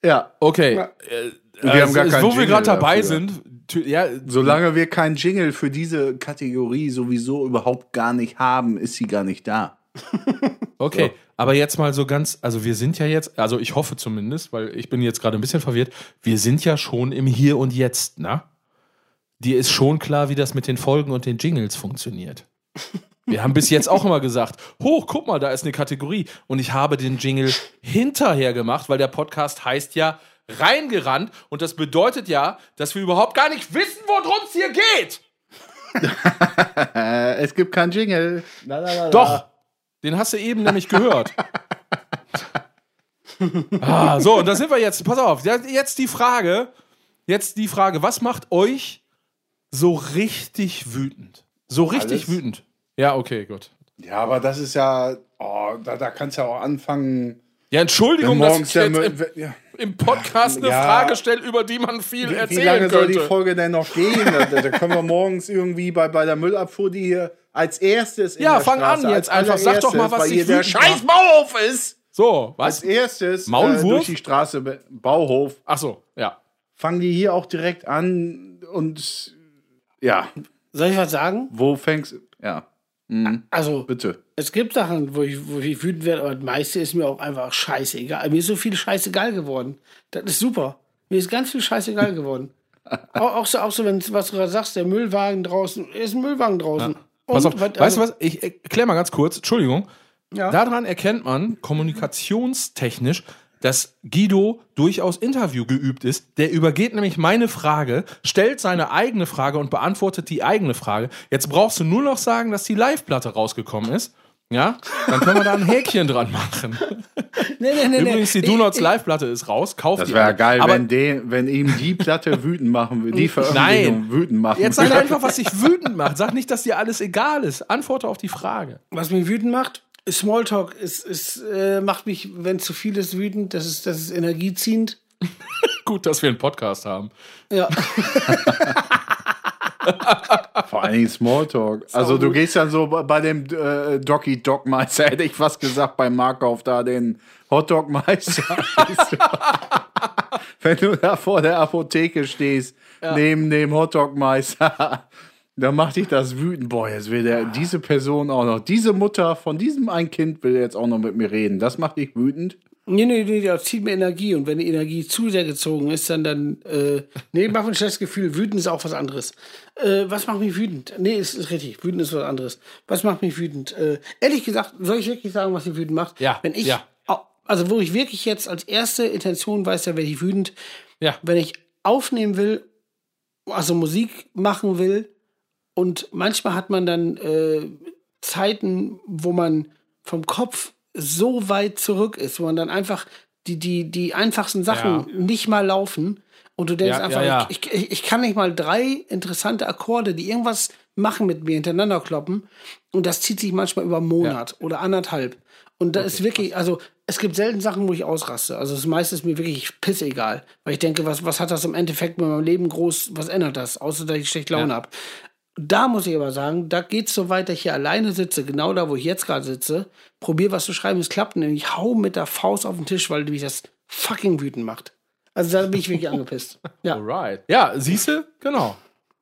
Ja. Okay. Ja. Äh, Wir haben gar also, keinen Wo wir Jingle gerade dabei dafür. sind, ja, Solange wir keinen Jingle für diese Kategorie sowieso überhaupt gar nicht haben, ist sie gar nicht da. Okay, aber jetzt mal so ganz, also wir sind ja jetzt, also ich hoffe zumindest, weil ich bin jetzt gerade ein bisschen verwirrt, wir sind ja schon im Hier und Jetzt, ne? Dir ist schon klar, wie das mit den Folgen und den Jingles funktioniert. Wir haben bis jetzt auch immer gesagt, hoch, guck mal, da ist eine Kategorie. Und ich habe den Jingle hinterher gemacht, weil der Podcast heißt ja reingerannt. Und das bedeutet ja, dass wir überhaupt gar nicht wissen, worum es hier geht. Es gibt keinen Jingle. La, la, la, la. Doch, den hast du eben nämlich gehört. ah, so, und da sind wir jetzt. Pass auf, jetzt die Frage. Jetzt die Frage, was macht euch so richtig wütend? So richtig Alles. wütend. Ja, okay, gut. Ja, aber das ist ja, oh, da, da kannst du ja auch anfangen. Ja, Entschuldigung, dass morgens ich jetzt im, ja. im Podcast eine Ja. Frage stelle, über die man viel Wie, wie erzählen lange soll die könnte. Folge denn noch gehen? da, da können wir morgens irgendwie bei, bei der Müllabfuhr, die hier als erstes in Ja, der fang Straße, an jetzt als einfach. Sag doch mal, was hier der scheiß. Bauhof ist. So, Als was? erstes Maulwurf? Äh, durch die Straße, Bauhof, Ach so, ja. fangen die hier auch direkt an und ja, Soll ich was sagen? wo fängst Ja, Also, bitte. es gibt Sachen, wo ich, wo ich wütend werde, aber das meiste ist mir auch einfach scheißegal. Mir ist so viel scheißegal geworden. Das ist super. Mir ist ganz viel scheißegal geworden. auch, auch so, auch so wenn was du gerade sagst, der Müllwagen draußen, ist ein Müllwagen draußen. Pass Und auf, was- weißt also- du was? Ich erkläre mal ganz kurz, Entschuldigung. Ja. Daran erkennt man kommunikationstechnisch, dass Guido durchaus Interview geübt ist. Der übergeht nämlich meine Frage, stellt seine eigene Frage und beantwortet die eigene Frage. Jetzt brauchst du nur noch sagen, dass die Live-Platte rausgekommen ist. Ja, dann können wir da ein Häkchen dran machen. Nee, nee, nee, Übrigens, die nee. Do Nots Live-Platte ist raus. Kauft Das die wäre alle. geil, Aber wenn, den, wenn ihm die Platte wütend machen würde, die Veröffentlichung Nein. wütend machen Jetzt sag einfach, was dich wütend macht. Sag nicht, dass dir alles egal ist. Antworte auf die Frage. Was mich wütend macht, Smalltalk. Es, es äh, macht mich, wenn zu viel ist, wütend. Das ist, das ist energieziehend. Gut, dass wir einen Podcast haben. Ja. Vor allen Dingen Smalltalk. Also du gehst dann so bei- bei dem äh, Docky Dogmeister, hätte ich fast gesagt, beim Markauf da den Hotdog-Meister. Wenn du da vor der Apotheke stehst, neben dem Hotdog-Meister, dann macht dich das wütend. Boah, jetzt will der, diese Person auch noch, diese Mutter von diesem ein Kind will jetzt auch noch mit mir reden. Das macht dich wütend. Nee, nee, nee, das zieht mir Energie. Und wenn die Energie zu sehr gezogen ist, dann, dann äh, nee, macht mir ein schlechtes Gefühl. Wütend ist auch was anderes. Äh, was macht mich wütend? Nee, ist, ist richtig. Wütend ist was anderes. Was macht mich wütend? Äh, ehrlich gesagt, soll ich wirklich sagen, was mich wütend macht? Ja, Wenn ich, ja. also wo ich wirklich jetzt als erste Intention weiß, da werde ich wütend, Ja. wenn ich aufnehmen will, also Musik machen will und manchmal hat man dann äh, Zeiten, wo man vom Kopf so weit zurück ist, wo man dann einfach die, die, die einfachsten Sachen nicht mal laufen und du denkst Ja, einfach, ja, ja. Ich, ich, ich kann nicht mal drei interessante Akkorde, die irgendwas machen mit mir hintereinander kloppen und das zieht sich manchmal über einen Monat oder anderthalb. Und da ist wirklich, also es gibt selten Sachen, wo ich ausraste. Also das meiste ist mir wirklich pissegal. Weil ich denke, was, was hat das im Endeffekt mit meinem Leben groß, was ändert das? Außer, dass ich schlecht Laune hab. Da muss ich aber sagen, da geht's so weit, dass ich hier alleine sitze, genau da, wo ich jetzt gerade sitze, probiere was zu schreiben, es klappt nicht. Ich hau mit der Faust auf den Tisch, weil mich das fucking wütend macht. Also da bin ich wirklich angepisst. Ja. Alright. Ja, siehst du? Genau.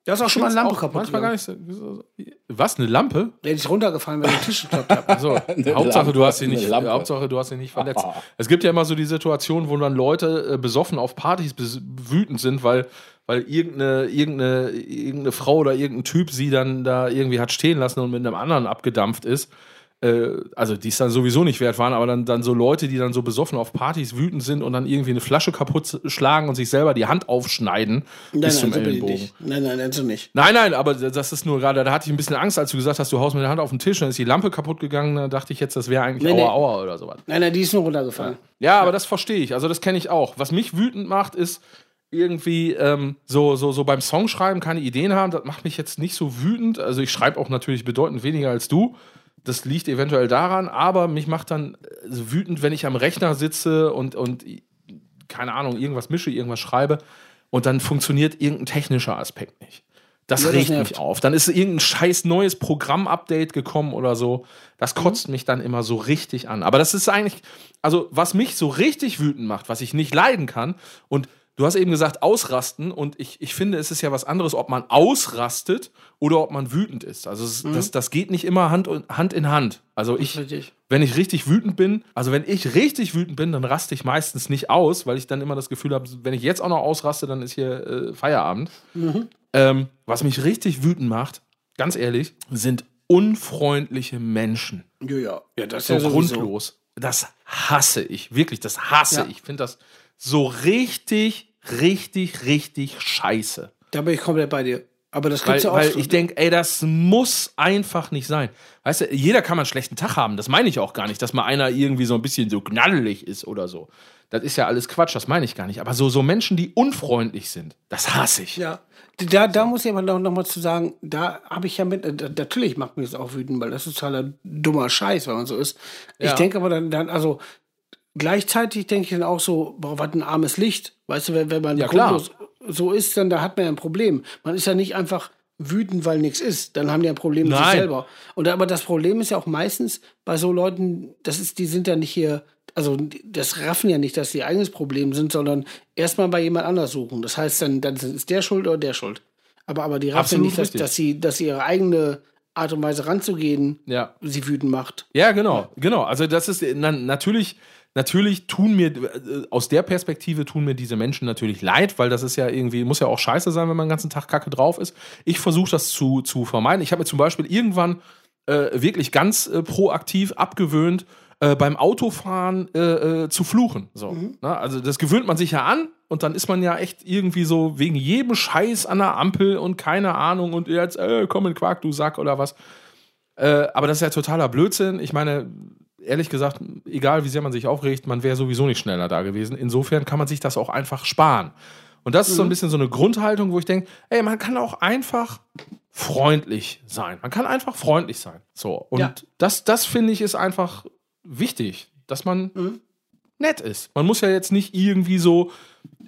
Da ist auch schon mal eine Lampe kaputt. Manchmal gar nicht so. Was, eine Lampe? Der ist runtergefallen, weil ich den Tisch geklappt habe. So, Hauptsache, du hast sie Eine nicht. Hauptsache, du hast sie nicht verletzt. Es gibt ja immer so die Situation, wo dann Leute äh, besoffen auf Partys bes- wütend sind, weil, weil irgendeine, irgendeine, irgendeine Frau oder irgendein Typ sie dann da irgendwie hat stehen lassen und mit einem anderen abgedampft ist. Äh, also die es dann sowieso nicht wert waren, aber dann, dann so Leute, die dann so besoffen auf Partys wütend sind und dann irgendwie eine Flasche kaputt schlagen und sich selber die Hand aufschneiden bis zum so bin ich Ellenbogen. nicht. Nein, nein, nein, so nicht. Nein, nein, aber das ist nur gerade, da hatte ich ein bisschen Angst, als du gesagt hast, du haust mit der Hand auf den Tisch, dann ist die Lampe kaputt gegangen, da dachte ich jetzt, das wäre eigentlich nee. Aua Aua oder sowas. Nein, nein, die ist nur runtergefallen. Ja, aber das verstehe ich, also das kenne ich auch. Was mich wütend macht, ist irgendwie ähm, so, so, so beim Songschreiben keine Ideen haben, das macht mich jetzt nicht so wütend. Also ich schreibe auch natürlich bedeutend weniger als du. Das liegt eventuell daran, aber mich macht dann äh, so wütend, wenn ich am Rechner sitze und, und keine Ahnung, irgendwas mische, irgendwas schreibe und dann funktioniert irgendein technischer Aspekt nicht. Das Ja, das regt nervt. mich auf. Dann ist irgendein scheiß neues Programm-Update gekommen oder so. Das kotzt mich dann immer so richtig an. Aber das ist eigentlich, also was mich so richtig wütend macht, was ich nicht leiden kann. Und du hast eben gesagt, ausrasten. Und ich, ich finde, es ist ja was anderes, ob man ausrastet oder ob man wütend ist. Also es, das, das geht nicht immer Hand, Hand in Hand. Also ich, wenn ich richtig wütend bin, also wenn ich richtig wütend bin, dann raste ich meistens nicht aus, weil ich dann immer das Gefühl habe, wenn ich jetzt auch noch ausraste, dann ist hier äh, Feierabend. Ähm, was mich richtig wütend macht, ganz ehrlich, sind unfreundliche Menschen. Ja, ja. Ja, das ist So ja grundlos. Das hasse ich. Wirklich, das hasse Ja. ich. Ich finde das so richtig, richtig, richtig scheiße. Da bin ich komplett bei dir. Aber das Weil, gibt's ja auch. weil so- ich denke, ey, das muss einfach nicht sein. Weißt du, jeder kann mal einen schlechten Tag haben. Das meine ich auch gar nicht, dass mal einer irgendwie so ein bisschen so gnadelig ist oder so. Das ist ja alles Quatsch, das meine ich gar nicht. Aber so, so Menschen, die unfreundlich sind, das hasse ich. Ja, da, da muss ich aber noch, noch mal zu sagen, da habe ich ja mit, äh, natürlich macht mich das auch wütend, weil das ist totaler dummer Scheiß, wenn man so ist. Ich Ja. denke aber dann, dann, also gleichzeitig denke ich dann auch so, boah, was ein armes Licht. Weißt du, wenn, wenn man Ja, klar. grundlos so ist, dann da hat man ja ein Problem. Man ist ja nicht einfach wütend, weil nichts ist. Dann haben die ein Problem mit sich Nein. selber. Und aber das Problem ist ja auch meistens bei so Leuten, das ist, die sind ja nicht hier, also das raffen ja nicht, dass sie ihr eigenes Problem sind, sondern erstmal bei jemand anders suchen. Das heißt, dann, dann ist der schuld oder der schuld. Aber, aber die raffen Absolut nicht, dass, dass, sie, dass sie ihre eigene Art und Weise ranzugehen, Ja. sie wütend macht. Ja, genau, genau. Also das ist na, natürlich, natürlich tun mir äh, aus der Perspektive tun mir diese Menschen natürlich leid, weil das ist ja irgendwie muss ja auch scheiße sein, wenn man den ganzen Tag Kacke drauf ist. Ich versuche das zu zu vermeiden. Ich habe mir zum Beispiel irgendwann äh, wirklich ganz äh, proaktiv abgewöhnt. Äh, beim Autofahren äh, äh, zu fluchen. So. Na, also das gewöhnt man sich ja an und dann ist man ja echt irgendwie so wegen jedem Scheiß an der Ampel und keine Ahnung und jetzt, äh, komm in Quark, du Sack oder was. Aber das ist ja totaler Blödsinn. Ich meine, ehrlich gesagt, egal wie sehr man sich aufregt, man wäre sowieso nicht schneller da gewesen. Insofern kann man sich das auch einfach sparen. Und das ist so ein bisschen so eine Grundhaltung, wo ich denke, ey, man kann auch einfach freundlich sein. Man kann einfach freundlich sein. So. Und Ja. das, das finde ich ist einfach wichtig, dass man nett ist. Man muss ja jetzt nicht irgendwie so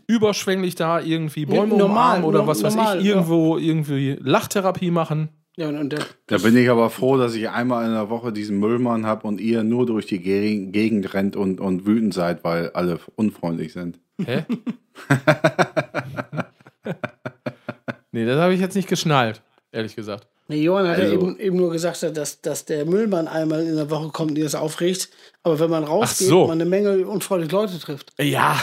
überschwänglich da irgendwie Bäume normal, umarmen oder was weiß normal, ich, ja. irgendwo irgendwie Lachtherapie machen. Ja, und, und der, Da bin ich aber froh, dass ich einmal in der Woche diesen Müllmann habe und ihr nur durch die Ge- Gegend rennt und, und wütend seid, weil alle unfreundlich sind. Hä? nee, das habe ich jetzt nicht geschnallt, ehrlich gesagt. Nee, Johann hat ja Also- eben, eben nur gesagt, dass, dass der Müllmann einmal in der Woche kommt und ihr das aufregt. Aber wenn man rausgeht, so. man eine Menge unfreundliche Leute trifft. Ja.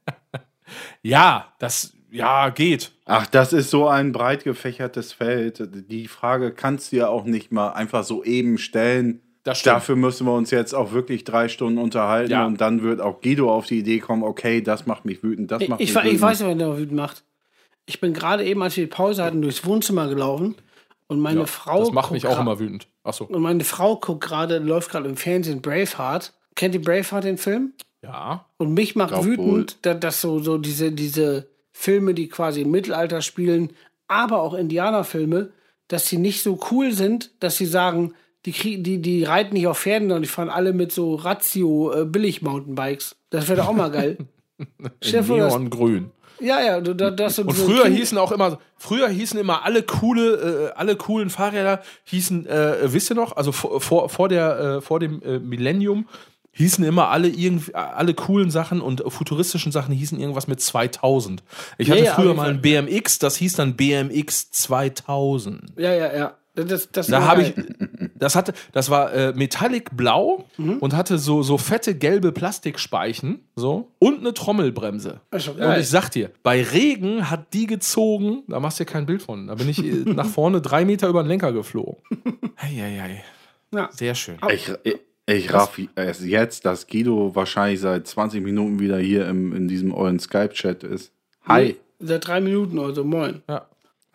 ja, das, ja, geht. Ach, das ist so ein breit gefächertes Feld. Die Frage kannst du ja auch nicht mal einfach so eben stellen. Das stimmt. Dafür müssen wir uns jetzt auch wirklich drei Stunden unterhalten Ja. und dann wird auch Guido auf die Idee kommen, okay, das macht mich wütend, das Ich, macht ich, mich we- wütend. ich weiß, wer der wütend macht. Ich bin gerade eben, als wir die Pause hatten, durchs Wohnzimmer gelaufen und meine Frau. Das macht mich guckt auch immer wütend. Achso. Und meine Frau guckt gerade, läuft gerade im Fernsehen Braveheart. Kennt ihr Braveheart den Film? Ja. Und mich macht Glaub wütend, da, dass so, so diese, diese Filme, die quasi im Mittelalter spielen, aber auch Indianerfilme, dass sie nicht so cool sind, dass sie sagen, die, die, die reiten nicht auf Pferden, sondern die fahren alle mit so Ratio äh. Das wäre doch auch mal geil. Neongrün. ja, ja, du- da, das so Und früher Kind- hießen auch immer, früher hießen immer alle coole, äh, alle coolen Fahrräder hießen, äh, wisst ihr noch, also vor, vor, vor der, äh, vor dem äh, Millennium hießen immer alle irgendwie, alle coolen Sachen und futuristischen Sachen hießen irgendwas mit 2000. Ich Ja, hatte ja, früher mal ein BMX, das hieß dann BMX 2000. Ja, ja, ja. Das, das Da war habe ich, das hatte, das war äh, metallic blau Mhm. und hatte so, so fette gelbe Plastikspeichen, so und eine Trommelbremse. Und ich sag dir, bei Regen hat die gezogen, da machst du dir kein Bild von. Da bin ich äh, nach vorne drei Meter über den Lenker geflogen. Eieiei. Ja. Sehr schön. Ich, ich, raff erst jetzt, dass Guido wahrscheinlich seit 20 Minuten wieder hier im, in diesem euren Skype-Chat ist. Hi. Seit drei Minuten oder so, moin. Ja.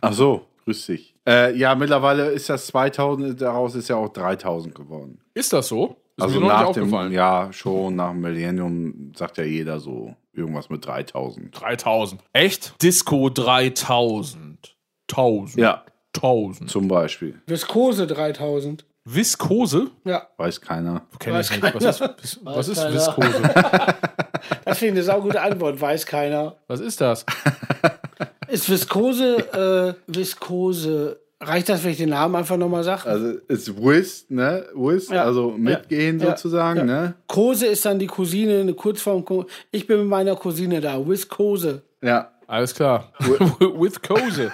Ach so, grüß dich. Äh, ja, mittlerweile ist das 2000, daraus ist ja auch 3000 geworden. Ist das so? Ist also mir noch nach nicht dem, ja, schon nach dem Millennium sagt ja jeder so irgendwas mit 3000. 3000. Echt? Disco 3000. 1000. Ja, 1000. zum Beispiel. Viskose 3000. Viskose? Ja, Weiß keiner. Kenn ich Weiß nicht. Was ist, was ist keiner. Viskose? das finde ich eine saugute Antwort, weiß keiner. Was ist das? Ist Viskose, äh, Viskose, reicht das, wenn ich den Namen einfach nochmal sage? Also ist Whist, ne? Whist, Ja. also mitgehen Ja. sozusagen, Ja. ne? Kose ist dann die Cousine, eine Kurzform. Ich bin mit meiner Cousine da, Viskose. Ja. Alles klar. With Kose.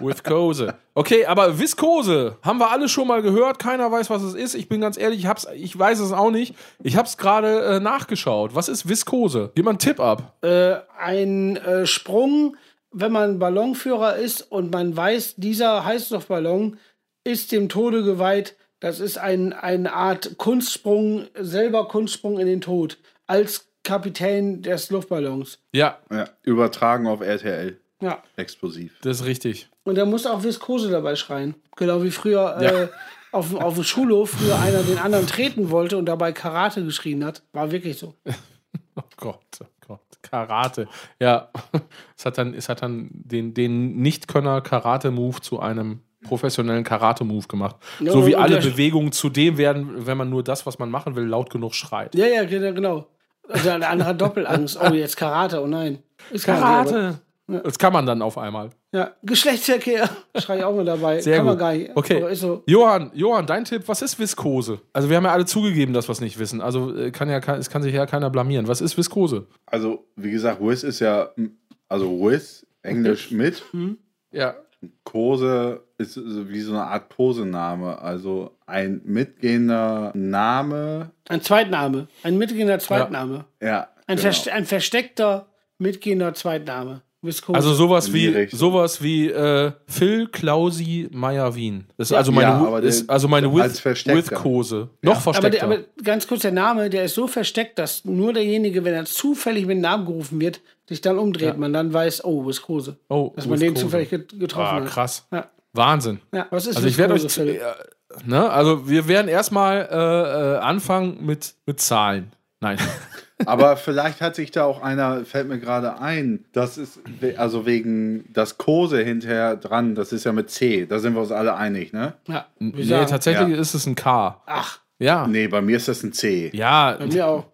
With Kose. Okay, aber Viskose haben wir alle schon mal gehört. Keiner weiß, was es ist. Ich bin ganz ehrlich, ich, hab's, ich weiß es auch nicht. Ich habe es gerade äh, nachgeschaut. Was ist Viskose? Gib mal einen Tipp ab. Äh, ein äh, Sprung, wenn man Ballonführer ist und man weiß, dieser Heißluftballon ist dem Tode geweiht. Das ist ein, eine Art Kunstsprung, selber Kunstsprung in den Tod. Als Kapitän des Luftballons. Ja, ja. Übertragen auf RTL. Ja. Explosiv. das ist richtig. Und der musste auch Viskose dabei schreien. Genau wie früher äh, auf, dem- auf dem Schulhof früher einer den anderen treten wollte und dabei Karate geschrien hat. War wirklich so. Oh Gott, oh Gott. Karate. Ja, es hat dann, es hat dann den, den Nicht-Könner Karate-Move zu einem professionellen Karate-Move gemacht. Ja, so wie alle Bewegungen zu dem werden, wenn man nur das, was man machen will, laut genug schreit. Ja, ja, genau, genau. Also der andere hat Doppelangst. Oh, jetzt Karate, oh nein. Ist Karate. Das kann man dann auf einmal. Ja, Geschlechtsverkehr. Schrei ich auch mal dabei. Sehr Kann gut. man gar nicht. Okay. So. Johann, Johann, dein Tipp, was ist Viskose? Also wir haben ja alle zugegeben, dass wir es nicht wissen. Also äh, kann ja, es kann sich ja keiner blamieren. Was ist Viskose? Also, wie gesagt, Wiz ist ja, also Wiz, Englisch mit. Ja. Kose ist wie so eine Art Posename. Also ein mitgehender Name. Ein Zweitname. Ein mitgehender Zweitname. Ja. Ein, genau. verste ein versteckter mitgehender Zweitname. Viskose. Also sowas wie sowas wie äh, Phil Klausi Meyer Wien. Das ist Ja. also meine, Ja, aber ist also meine als with, Versteckter. with Kose. Noch aber, versteckter. der, aber ganz kurz, der Name, der ist so versteckt, dass nur derjenige, wenn er zufällig mit dem Namen gerufen wird, sich dann umdreht. Man dann weiß, oh, Viskose. oh, Dass man den Viskose. zufällig get- getroffen Ah, hat. krass. Ja. Wahnsinn. Ja, was ist Also ich werde euch, Viskose, äh, ne, also wir werden erstmal äh, äh, anfangen mit mit Zahlen. Nein. Aber vielleicht hat sich da auch einer, fällt mir gerade ein, das ist, also wegen das Kose hinterher dran, das ist ja mit C, da sind wir uns alle einig, ne? Ja, nee, sagen, tatsächlich Ja. ist es ein K. ach, Ja. Nee, bei mir ist das ein C. Ja, bei mir auch.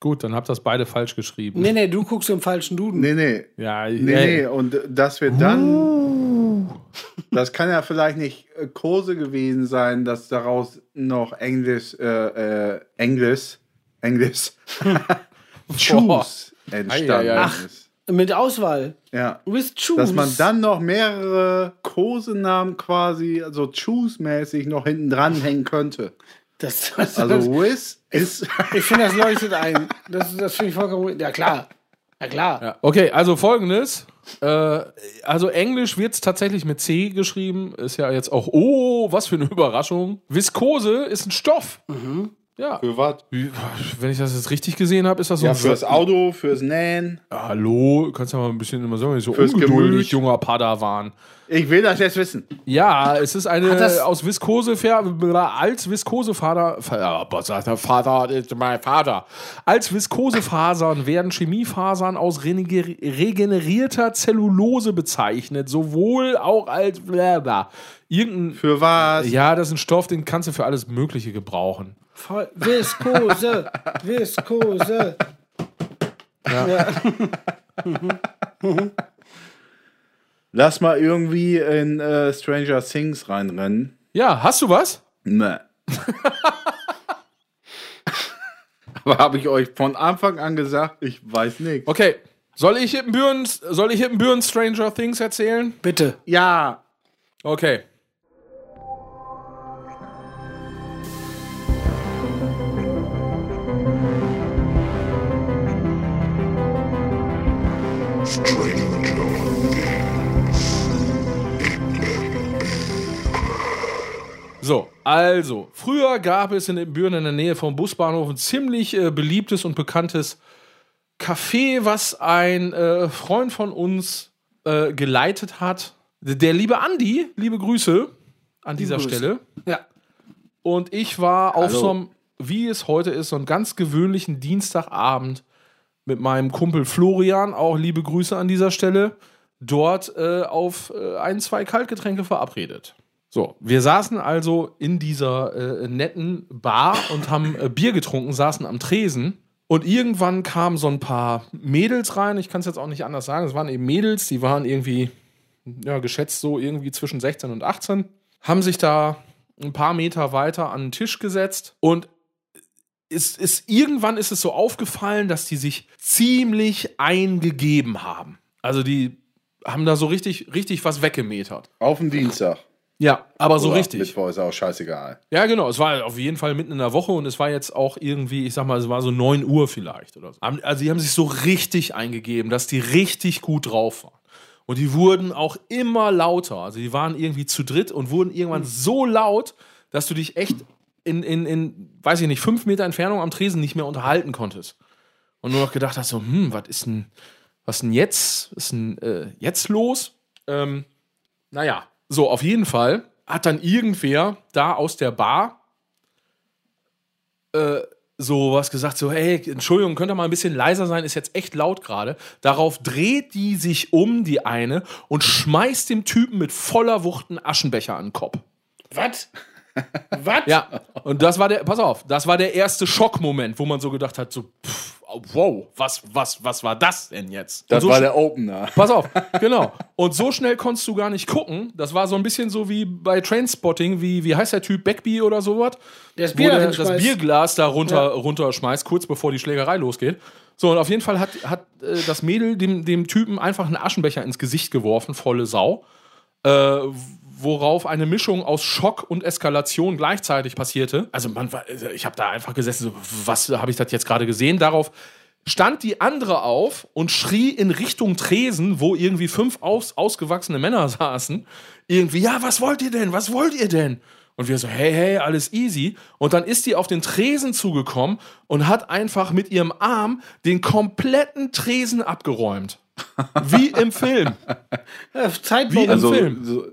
gut, dann habt ihr das beide falsch geschrieben. Nee, nee, du guckst im falschen Duden. Nee, nee. Ja, Nee, nee, und dass wir dann, das kann ja vielleicht nicht äh, Kose gewesen sein, dass daraus noch Englisch, äh, äh, Englisch, Englisch, Choose entstanden ist. Mit Auswahl. Ja. With Choose. Dass man dann noch mehrere Kosenamen quasi, also Choose-mäßig noch hinten dran hängen könnte. Das, das, Also Wiz ist, ich finde, das leuchtet ein. Das, das finde ich vollkommen. Ja, klar. Ja, klar. Ja. Okay, also folgendes. Äh, also Englisch wird es tatsächlich mit C geschrieben. Ist ja jetzt auch, oh, was für eine Überraschung. Viskose ist ein Stoff. Ja. für was? Wenn ich das jetzt richtig gesehen habe, ist das so Ja, ein fürs Auto, fürs Nähen. Ja, Hallo, du kannst ja mal ein bisschen immer sagen, so Fürs ungeduldig, Gemüt. junger Padawan. Ich will das jetzt wissen. Ja, es ist eine aus Viskose als Viskosefaser ja, was sagt der Vater ist mein Vater. Als Viskosefasern werden Chemiefasern aus regener- regenerierter Zellulose bezeichnet, sowohl auch als irgendein Für was? ja, das ist ein Stoff, den kannst du für alles Mögliche gebrauchen. Voll. Viskose. Viskose. Lass mal irgendwie in äh, Stranger Things reinrennen. Ja, hast du was? Ne. Aber habe ich euch von Anfang an gesagt, ich weiß nichts. Okay. Soll ich Hippenbüren, soll ich Hippenbüren Stranger Things erzählen? Bitte. Ja, Okay. So, also, früher gab es in den Büren in der Nähe vom Busbahnhof ein ziemlich äh, beliebtes und bekanntes Café, was ein äh, Freund von uns äh, geleitet hat. Der liebe Andi, liebe Grüße an dieser Grüße. Stelle. Ja. Und ich war auf Hallo. so einem, wie es heute ist, so einem ganz gewöhnlichen Dienstagabend mit meinem Kumpel Florian, auch liebe Grüße an dieser Stelle, dort äh, auf äh, ein, zwei Kaltgetränke verabredet. So, wir saßen also in dieser äh, netten Bar und haben äh, Bier getrunken, saßen am Tresen. Und irgendwann kamen so ein paar Mädels rein. Ich kann es jetzt auch nicht anders sagen. Es waren eben Mädels, die waren irgendwie, ja, geschätzt so irgendwie zwischen 16 und 18. Haben sich da ein paar Meter weiter an den Tisch gesetzt und ist, ist, irgendwann ist es so aufgefallen, dass die sich ziemlich eingegeben haben. Also die haben da so richtig, richtig was weggemetert. auf den Dienstag. Ja, aber so Oder richtig. Mittwoch ist auch scheißegal. Ja, genau. Es war auf jeden Fall mitten in der Woche und es war jetzt auch irgendwie, ich sag mal, es war so 9 Uhr vielleicht oder so. Also, die haben sich so richtig eingegeben, dass die richtig gut drauf waren. Und die wurden auch immer lauter. Also, die waren irgendwie zu dritt und wurden irgendwann so laut, dass du dich echt in, in, in weiß ich nicht, fünf Meter Entfernung am Tresen nicht mehr unterhalten konntest. Und nur noch gedacht hast, so, hm, was ist denn, was denn jetzt, was ist denn äh, jetzt los? Ähm, Naja, so, auf jeden Fall hat dann irgendwer da aus der Bar äh, so was gesagt, so, hey, Entschuldigung, könnt ihr mal ein bisschen leiser sein, ist jetzt echt laut gerade. Darauf dreht die sich um, die eine, und schmeißt dem Typen mit voller Wucht einen Aschenbecher an den Kopf. Was? Was? Ja, und das war der, pass auf, das war der erste Schockmoment, wo man so gedacht hat, so, pff, wow, was, was, was war das denn jetzt? Das so war der Opener. Pass auf, genau. Und so schnell konntest du gar nicht gucken. Das war so ein bisschen so wie bei Trainspotting, wie, wie heißt der Typ, Backby oder sowas? Der das Wo Bier der das. Bierglas da runter, Ja. runterschmeißt, kurz bevor die Schlägerei losgeht. So, und auf jeden Fall hat, hat äh, das Mädel dem, dem Typen einfach einen Aschenbecher ins Gesicht geworfen, volle Sau. Äh, worauf eine Mischung aus Schock und Eskalation gleichzeitig passierte. Also man war, ich habe da einfach gesessen, so, was habe ich das jetzt gerade gesehen? Darauf stand die andere auf und schrie in Richtung Tresen, wo irgendwie fünf aus, ausgewachsene Männer saßen. Irgendwie, ja, was wollt ihr denn? Was wollt ihr denn? Und wir so, hey, hey, alles easy. Und dann ist die auf den Tresen zugekommen und hat einfach mit ihrem Arm den kompletten Tresen abgeräumt. Wie im Film. Zeitbombe. Wie im Also Film. so,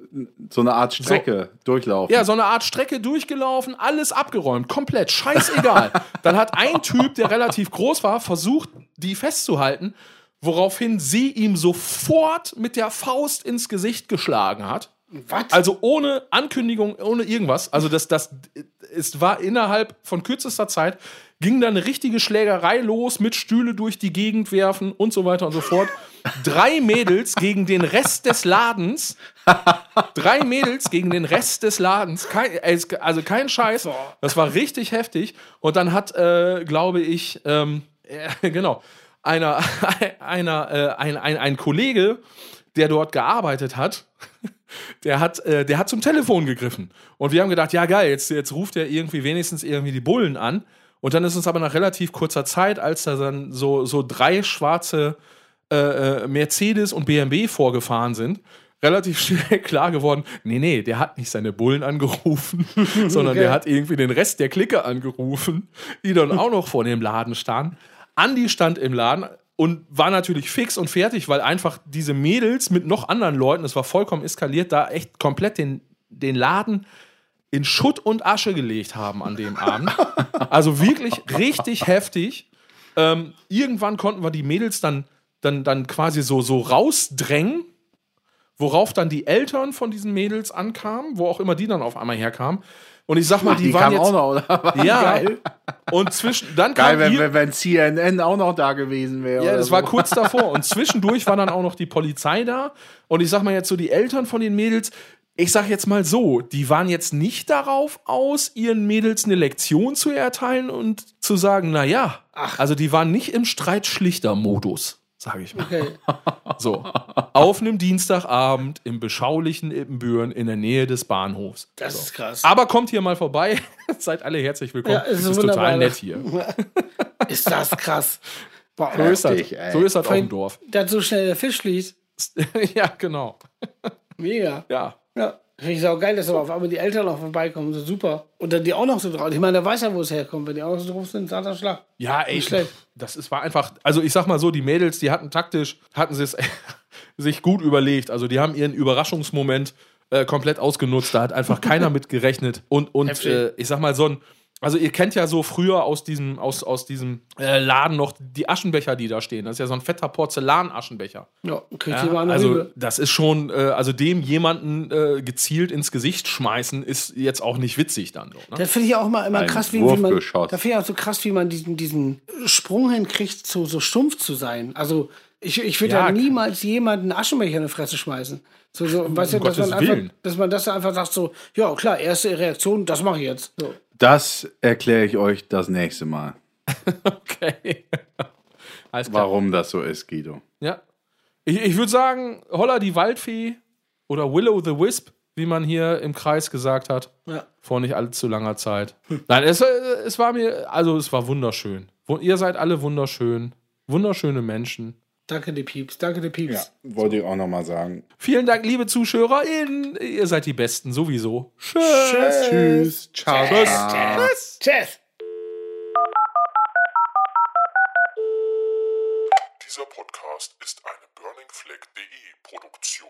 so eine Art Strecke durchlaufen. Ja, so eine Art Strecke durchgelaufen, alles abgeräumt, komplett, scheißegal. Dann hat ein Typ, der relativ groß war, versucht, die festzuhalten, woraufhin sie ihm sofort mit der Faust ins Gesicht geschlagen hat. Was? Also ohne Ankündigung, ohne irgendwas. Also das, das, es war innerhalb von kürzester Zeit, ging da eine richtige Schlägerei los mit Stühle durch die Gegend werfen und so weiter und so fort. Drei Mädels gegen den Rest des Ladens. Drei Mädels gegen den Rest des Ladens. Kein, äh, also kein Scheiß. Das war richtig heftig. Und dann hat, äh, glaube ich, ähm, äh, genau, einer, einer, äh, ein, ein, ein Kollege, der dort gearbeitet hat, der hat, äh, der hat zum Telefon gegriffen. Und wir haben gedacht, ja geil, jetzt, jetzt ruft er irgendwie wenigstens irgendwie die Bullen an. Und dann ist uns aber nach relativ kurzer Zeit, als da dann so, so drei schwarze äh, äh, Mercedes und BMW vorgefahren sind, relativ schnell klar geworden, nee, nee, der hat nicht seine Bullen angerufen, sondern der hat irgendwie den Rest der Clique angerufen, die dann auch noch vor dem Laden standen. Andi stand im Laden und war natürlich fix und fertig, weil einfach diese Mädels mit noch anderen Leuten, das war vollkommen eskaliert, da echt komplett den, den Laden in Schutt und Asche gelegt haben an dem Abend. Also wirklich richtig heftig. Ähm, irgendwann konnten wir die Mädels dann, dann, dann quasi so, so rausdrängen, worauf dann die Eltern von diesen Mädels ankamen, wo auch immer die dann auf einmal herkamen. Und ich sag mal, die, die waren jetzt. auch noch, oder? ja, Geil, und zwischen, dann Geil kam wenn, ihr- wenn, CNN auch noch da gewesen wäre. ja, das so. war kurz davor. Und zwischendurch war dann auch noch die Polizei da. Und ich sag mal jetzt so, die Eltern von den Mädels, ich sag jetzt mal so, die waren jetzt nicht darauf aus, ihren Mädels eine Lektion zu erteilen und zu sagen, na ja, also die waren nicht im Streitschlichter-Modus, sage ich mal. Okay. So, auf einem Dienstagabend im beschaulichen Ippenbüren in der Nähe des Bahnhofs. Das ist krass. Aber kommt hier mal vorbei. Seid alle herzlich willkommen. Ja, ist ist, total nett hier. Ist das krass. Boah, So ist das, so ist das auf dem Dorf. dass so schnell der Fisch fließt. ja, genau. Mega. Ja. Ja. Finde ich auch geil, dass aber auf einmal die Eltern auch vorbeikommen. So super. Und dann die auch noch so drauf. Ich meine, der weiß ja, wo es herkommt. Wenn die auch noch so drauf sind, sagt er Schlag. Ja, ey, schlecht. das ist, war einfach, also ich sag mal so, die Mädels, die hatten taktisch, hatten sie es sich gut überlegt. Also die haben ihren Überraschungsmoment äh, komplett ausgenutzt. Da hat einfach keiner mit gerechnet. Und, und äh, ich sag mal so ein, also ihr kennt ja so früher aus diesem, aus, aus diesem äh, Laden noch die Aschenbecher, die da stehen. Das ist ja so ein fetter Porzellan-Aschenbecher. Ja, kriegt Ja, eine also Rübe. das ist schon, äh, also dem jemanden äh, gezielt ins Gesicht schmeißen, ist jetzt auch nicht witzig dann. So, ne? Das finde ich auch immer, immer Ein krass, wie, wie man. Da finde ich auch so krass, wie man diesen, diesen Sprung hinkriegt, so, so stumpf zu sein. Also, ich, ich würde Ja, ja, niemals jemanden einen Aschenbecher in die Fresse schmeißen. So, so, weißt du, dass man, einfach, dass man das einfach sagt, so, ja, klar, erste Reaktion, das mache ich jetzt. So. Das erkläre ich euch das nächste Mal, Okay. Alles klar. warum das so ist, Guido. Ja. Ich, ich würde sagen, Holla die Waldfee oder Willow the Wisp, wie man hier im Kreis gesagt hat, Ja. vor nicht allzu langer Zeit. Nein, es, es war mir, also es war wunderschön. Wu- Ihr seid alle wunderschön. Wunderschöne Menschen. Danke, die Pieps. Danke, die Pieps. wollte ich auch noch mal sagen. Vielen Dank, liebe ZuschauerInnen. Ihr seid die Besten, sowieso. Tschüss. Tschüss. Ciao. Tschüss. Tschüss. Dieser Podcast ist eine burningfleck.de Produktion.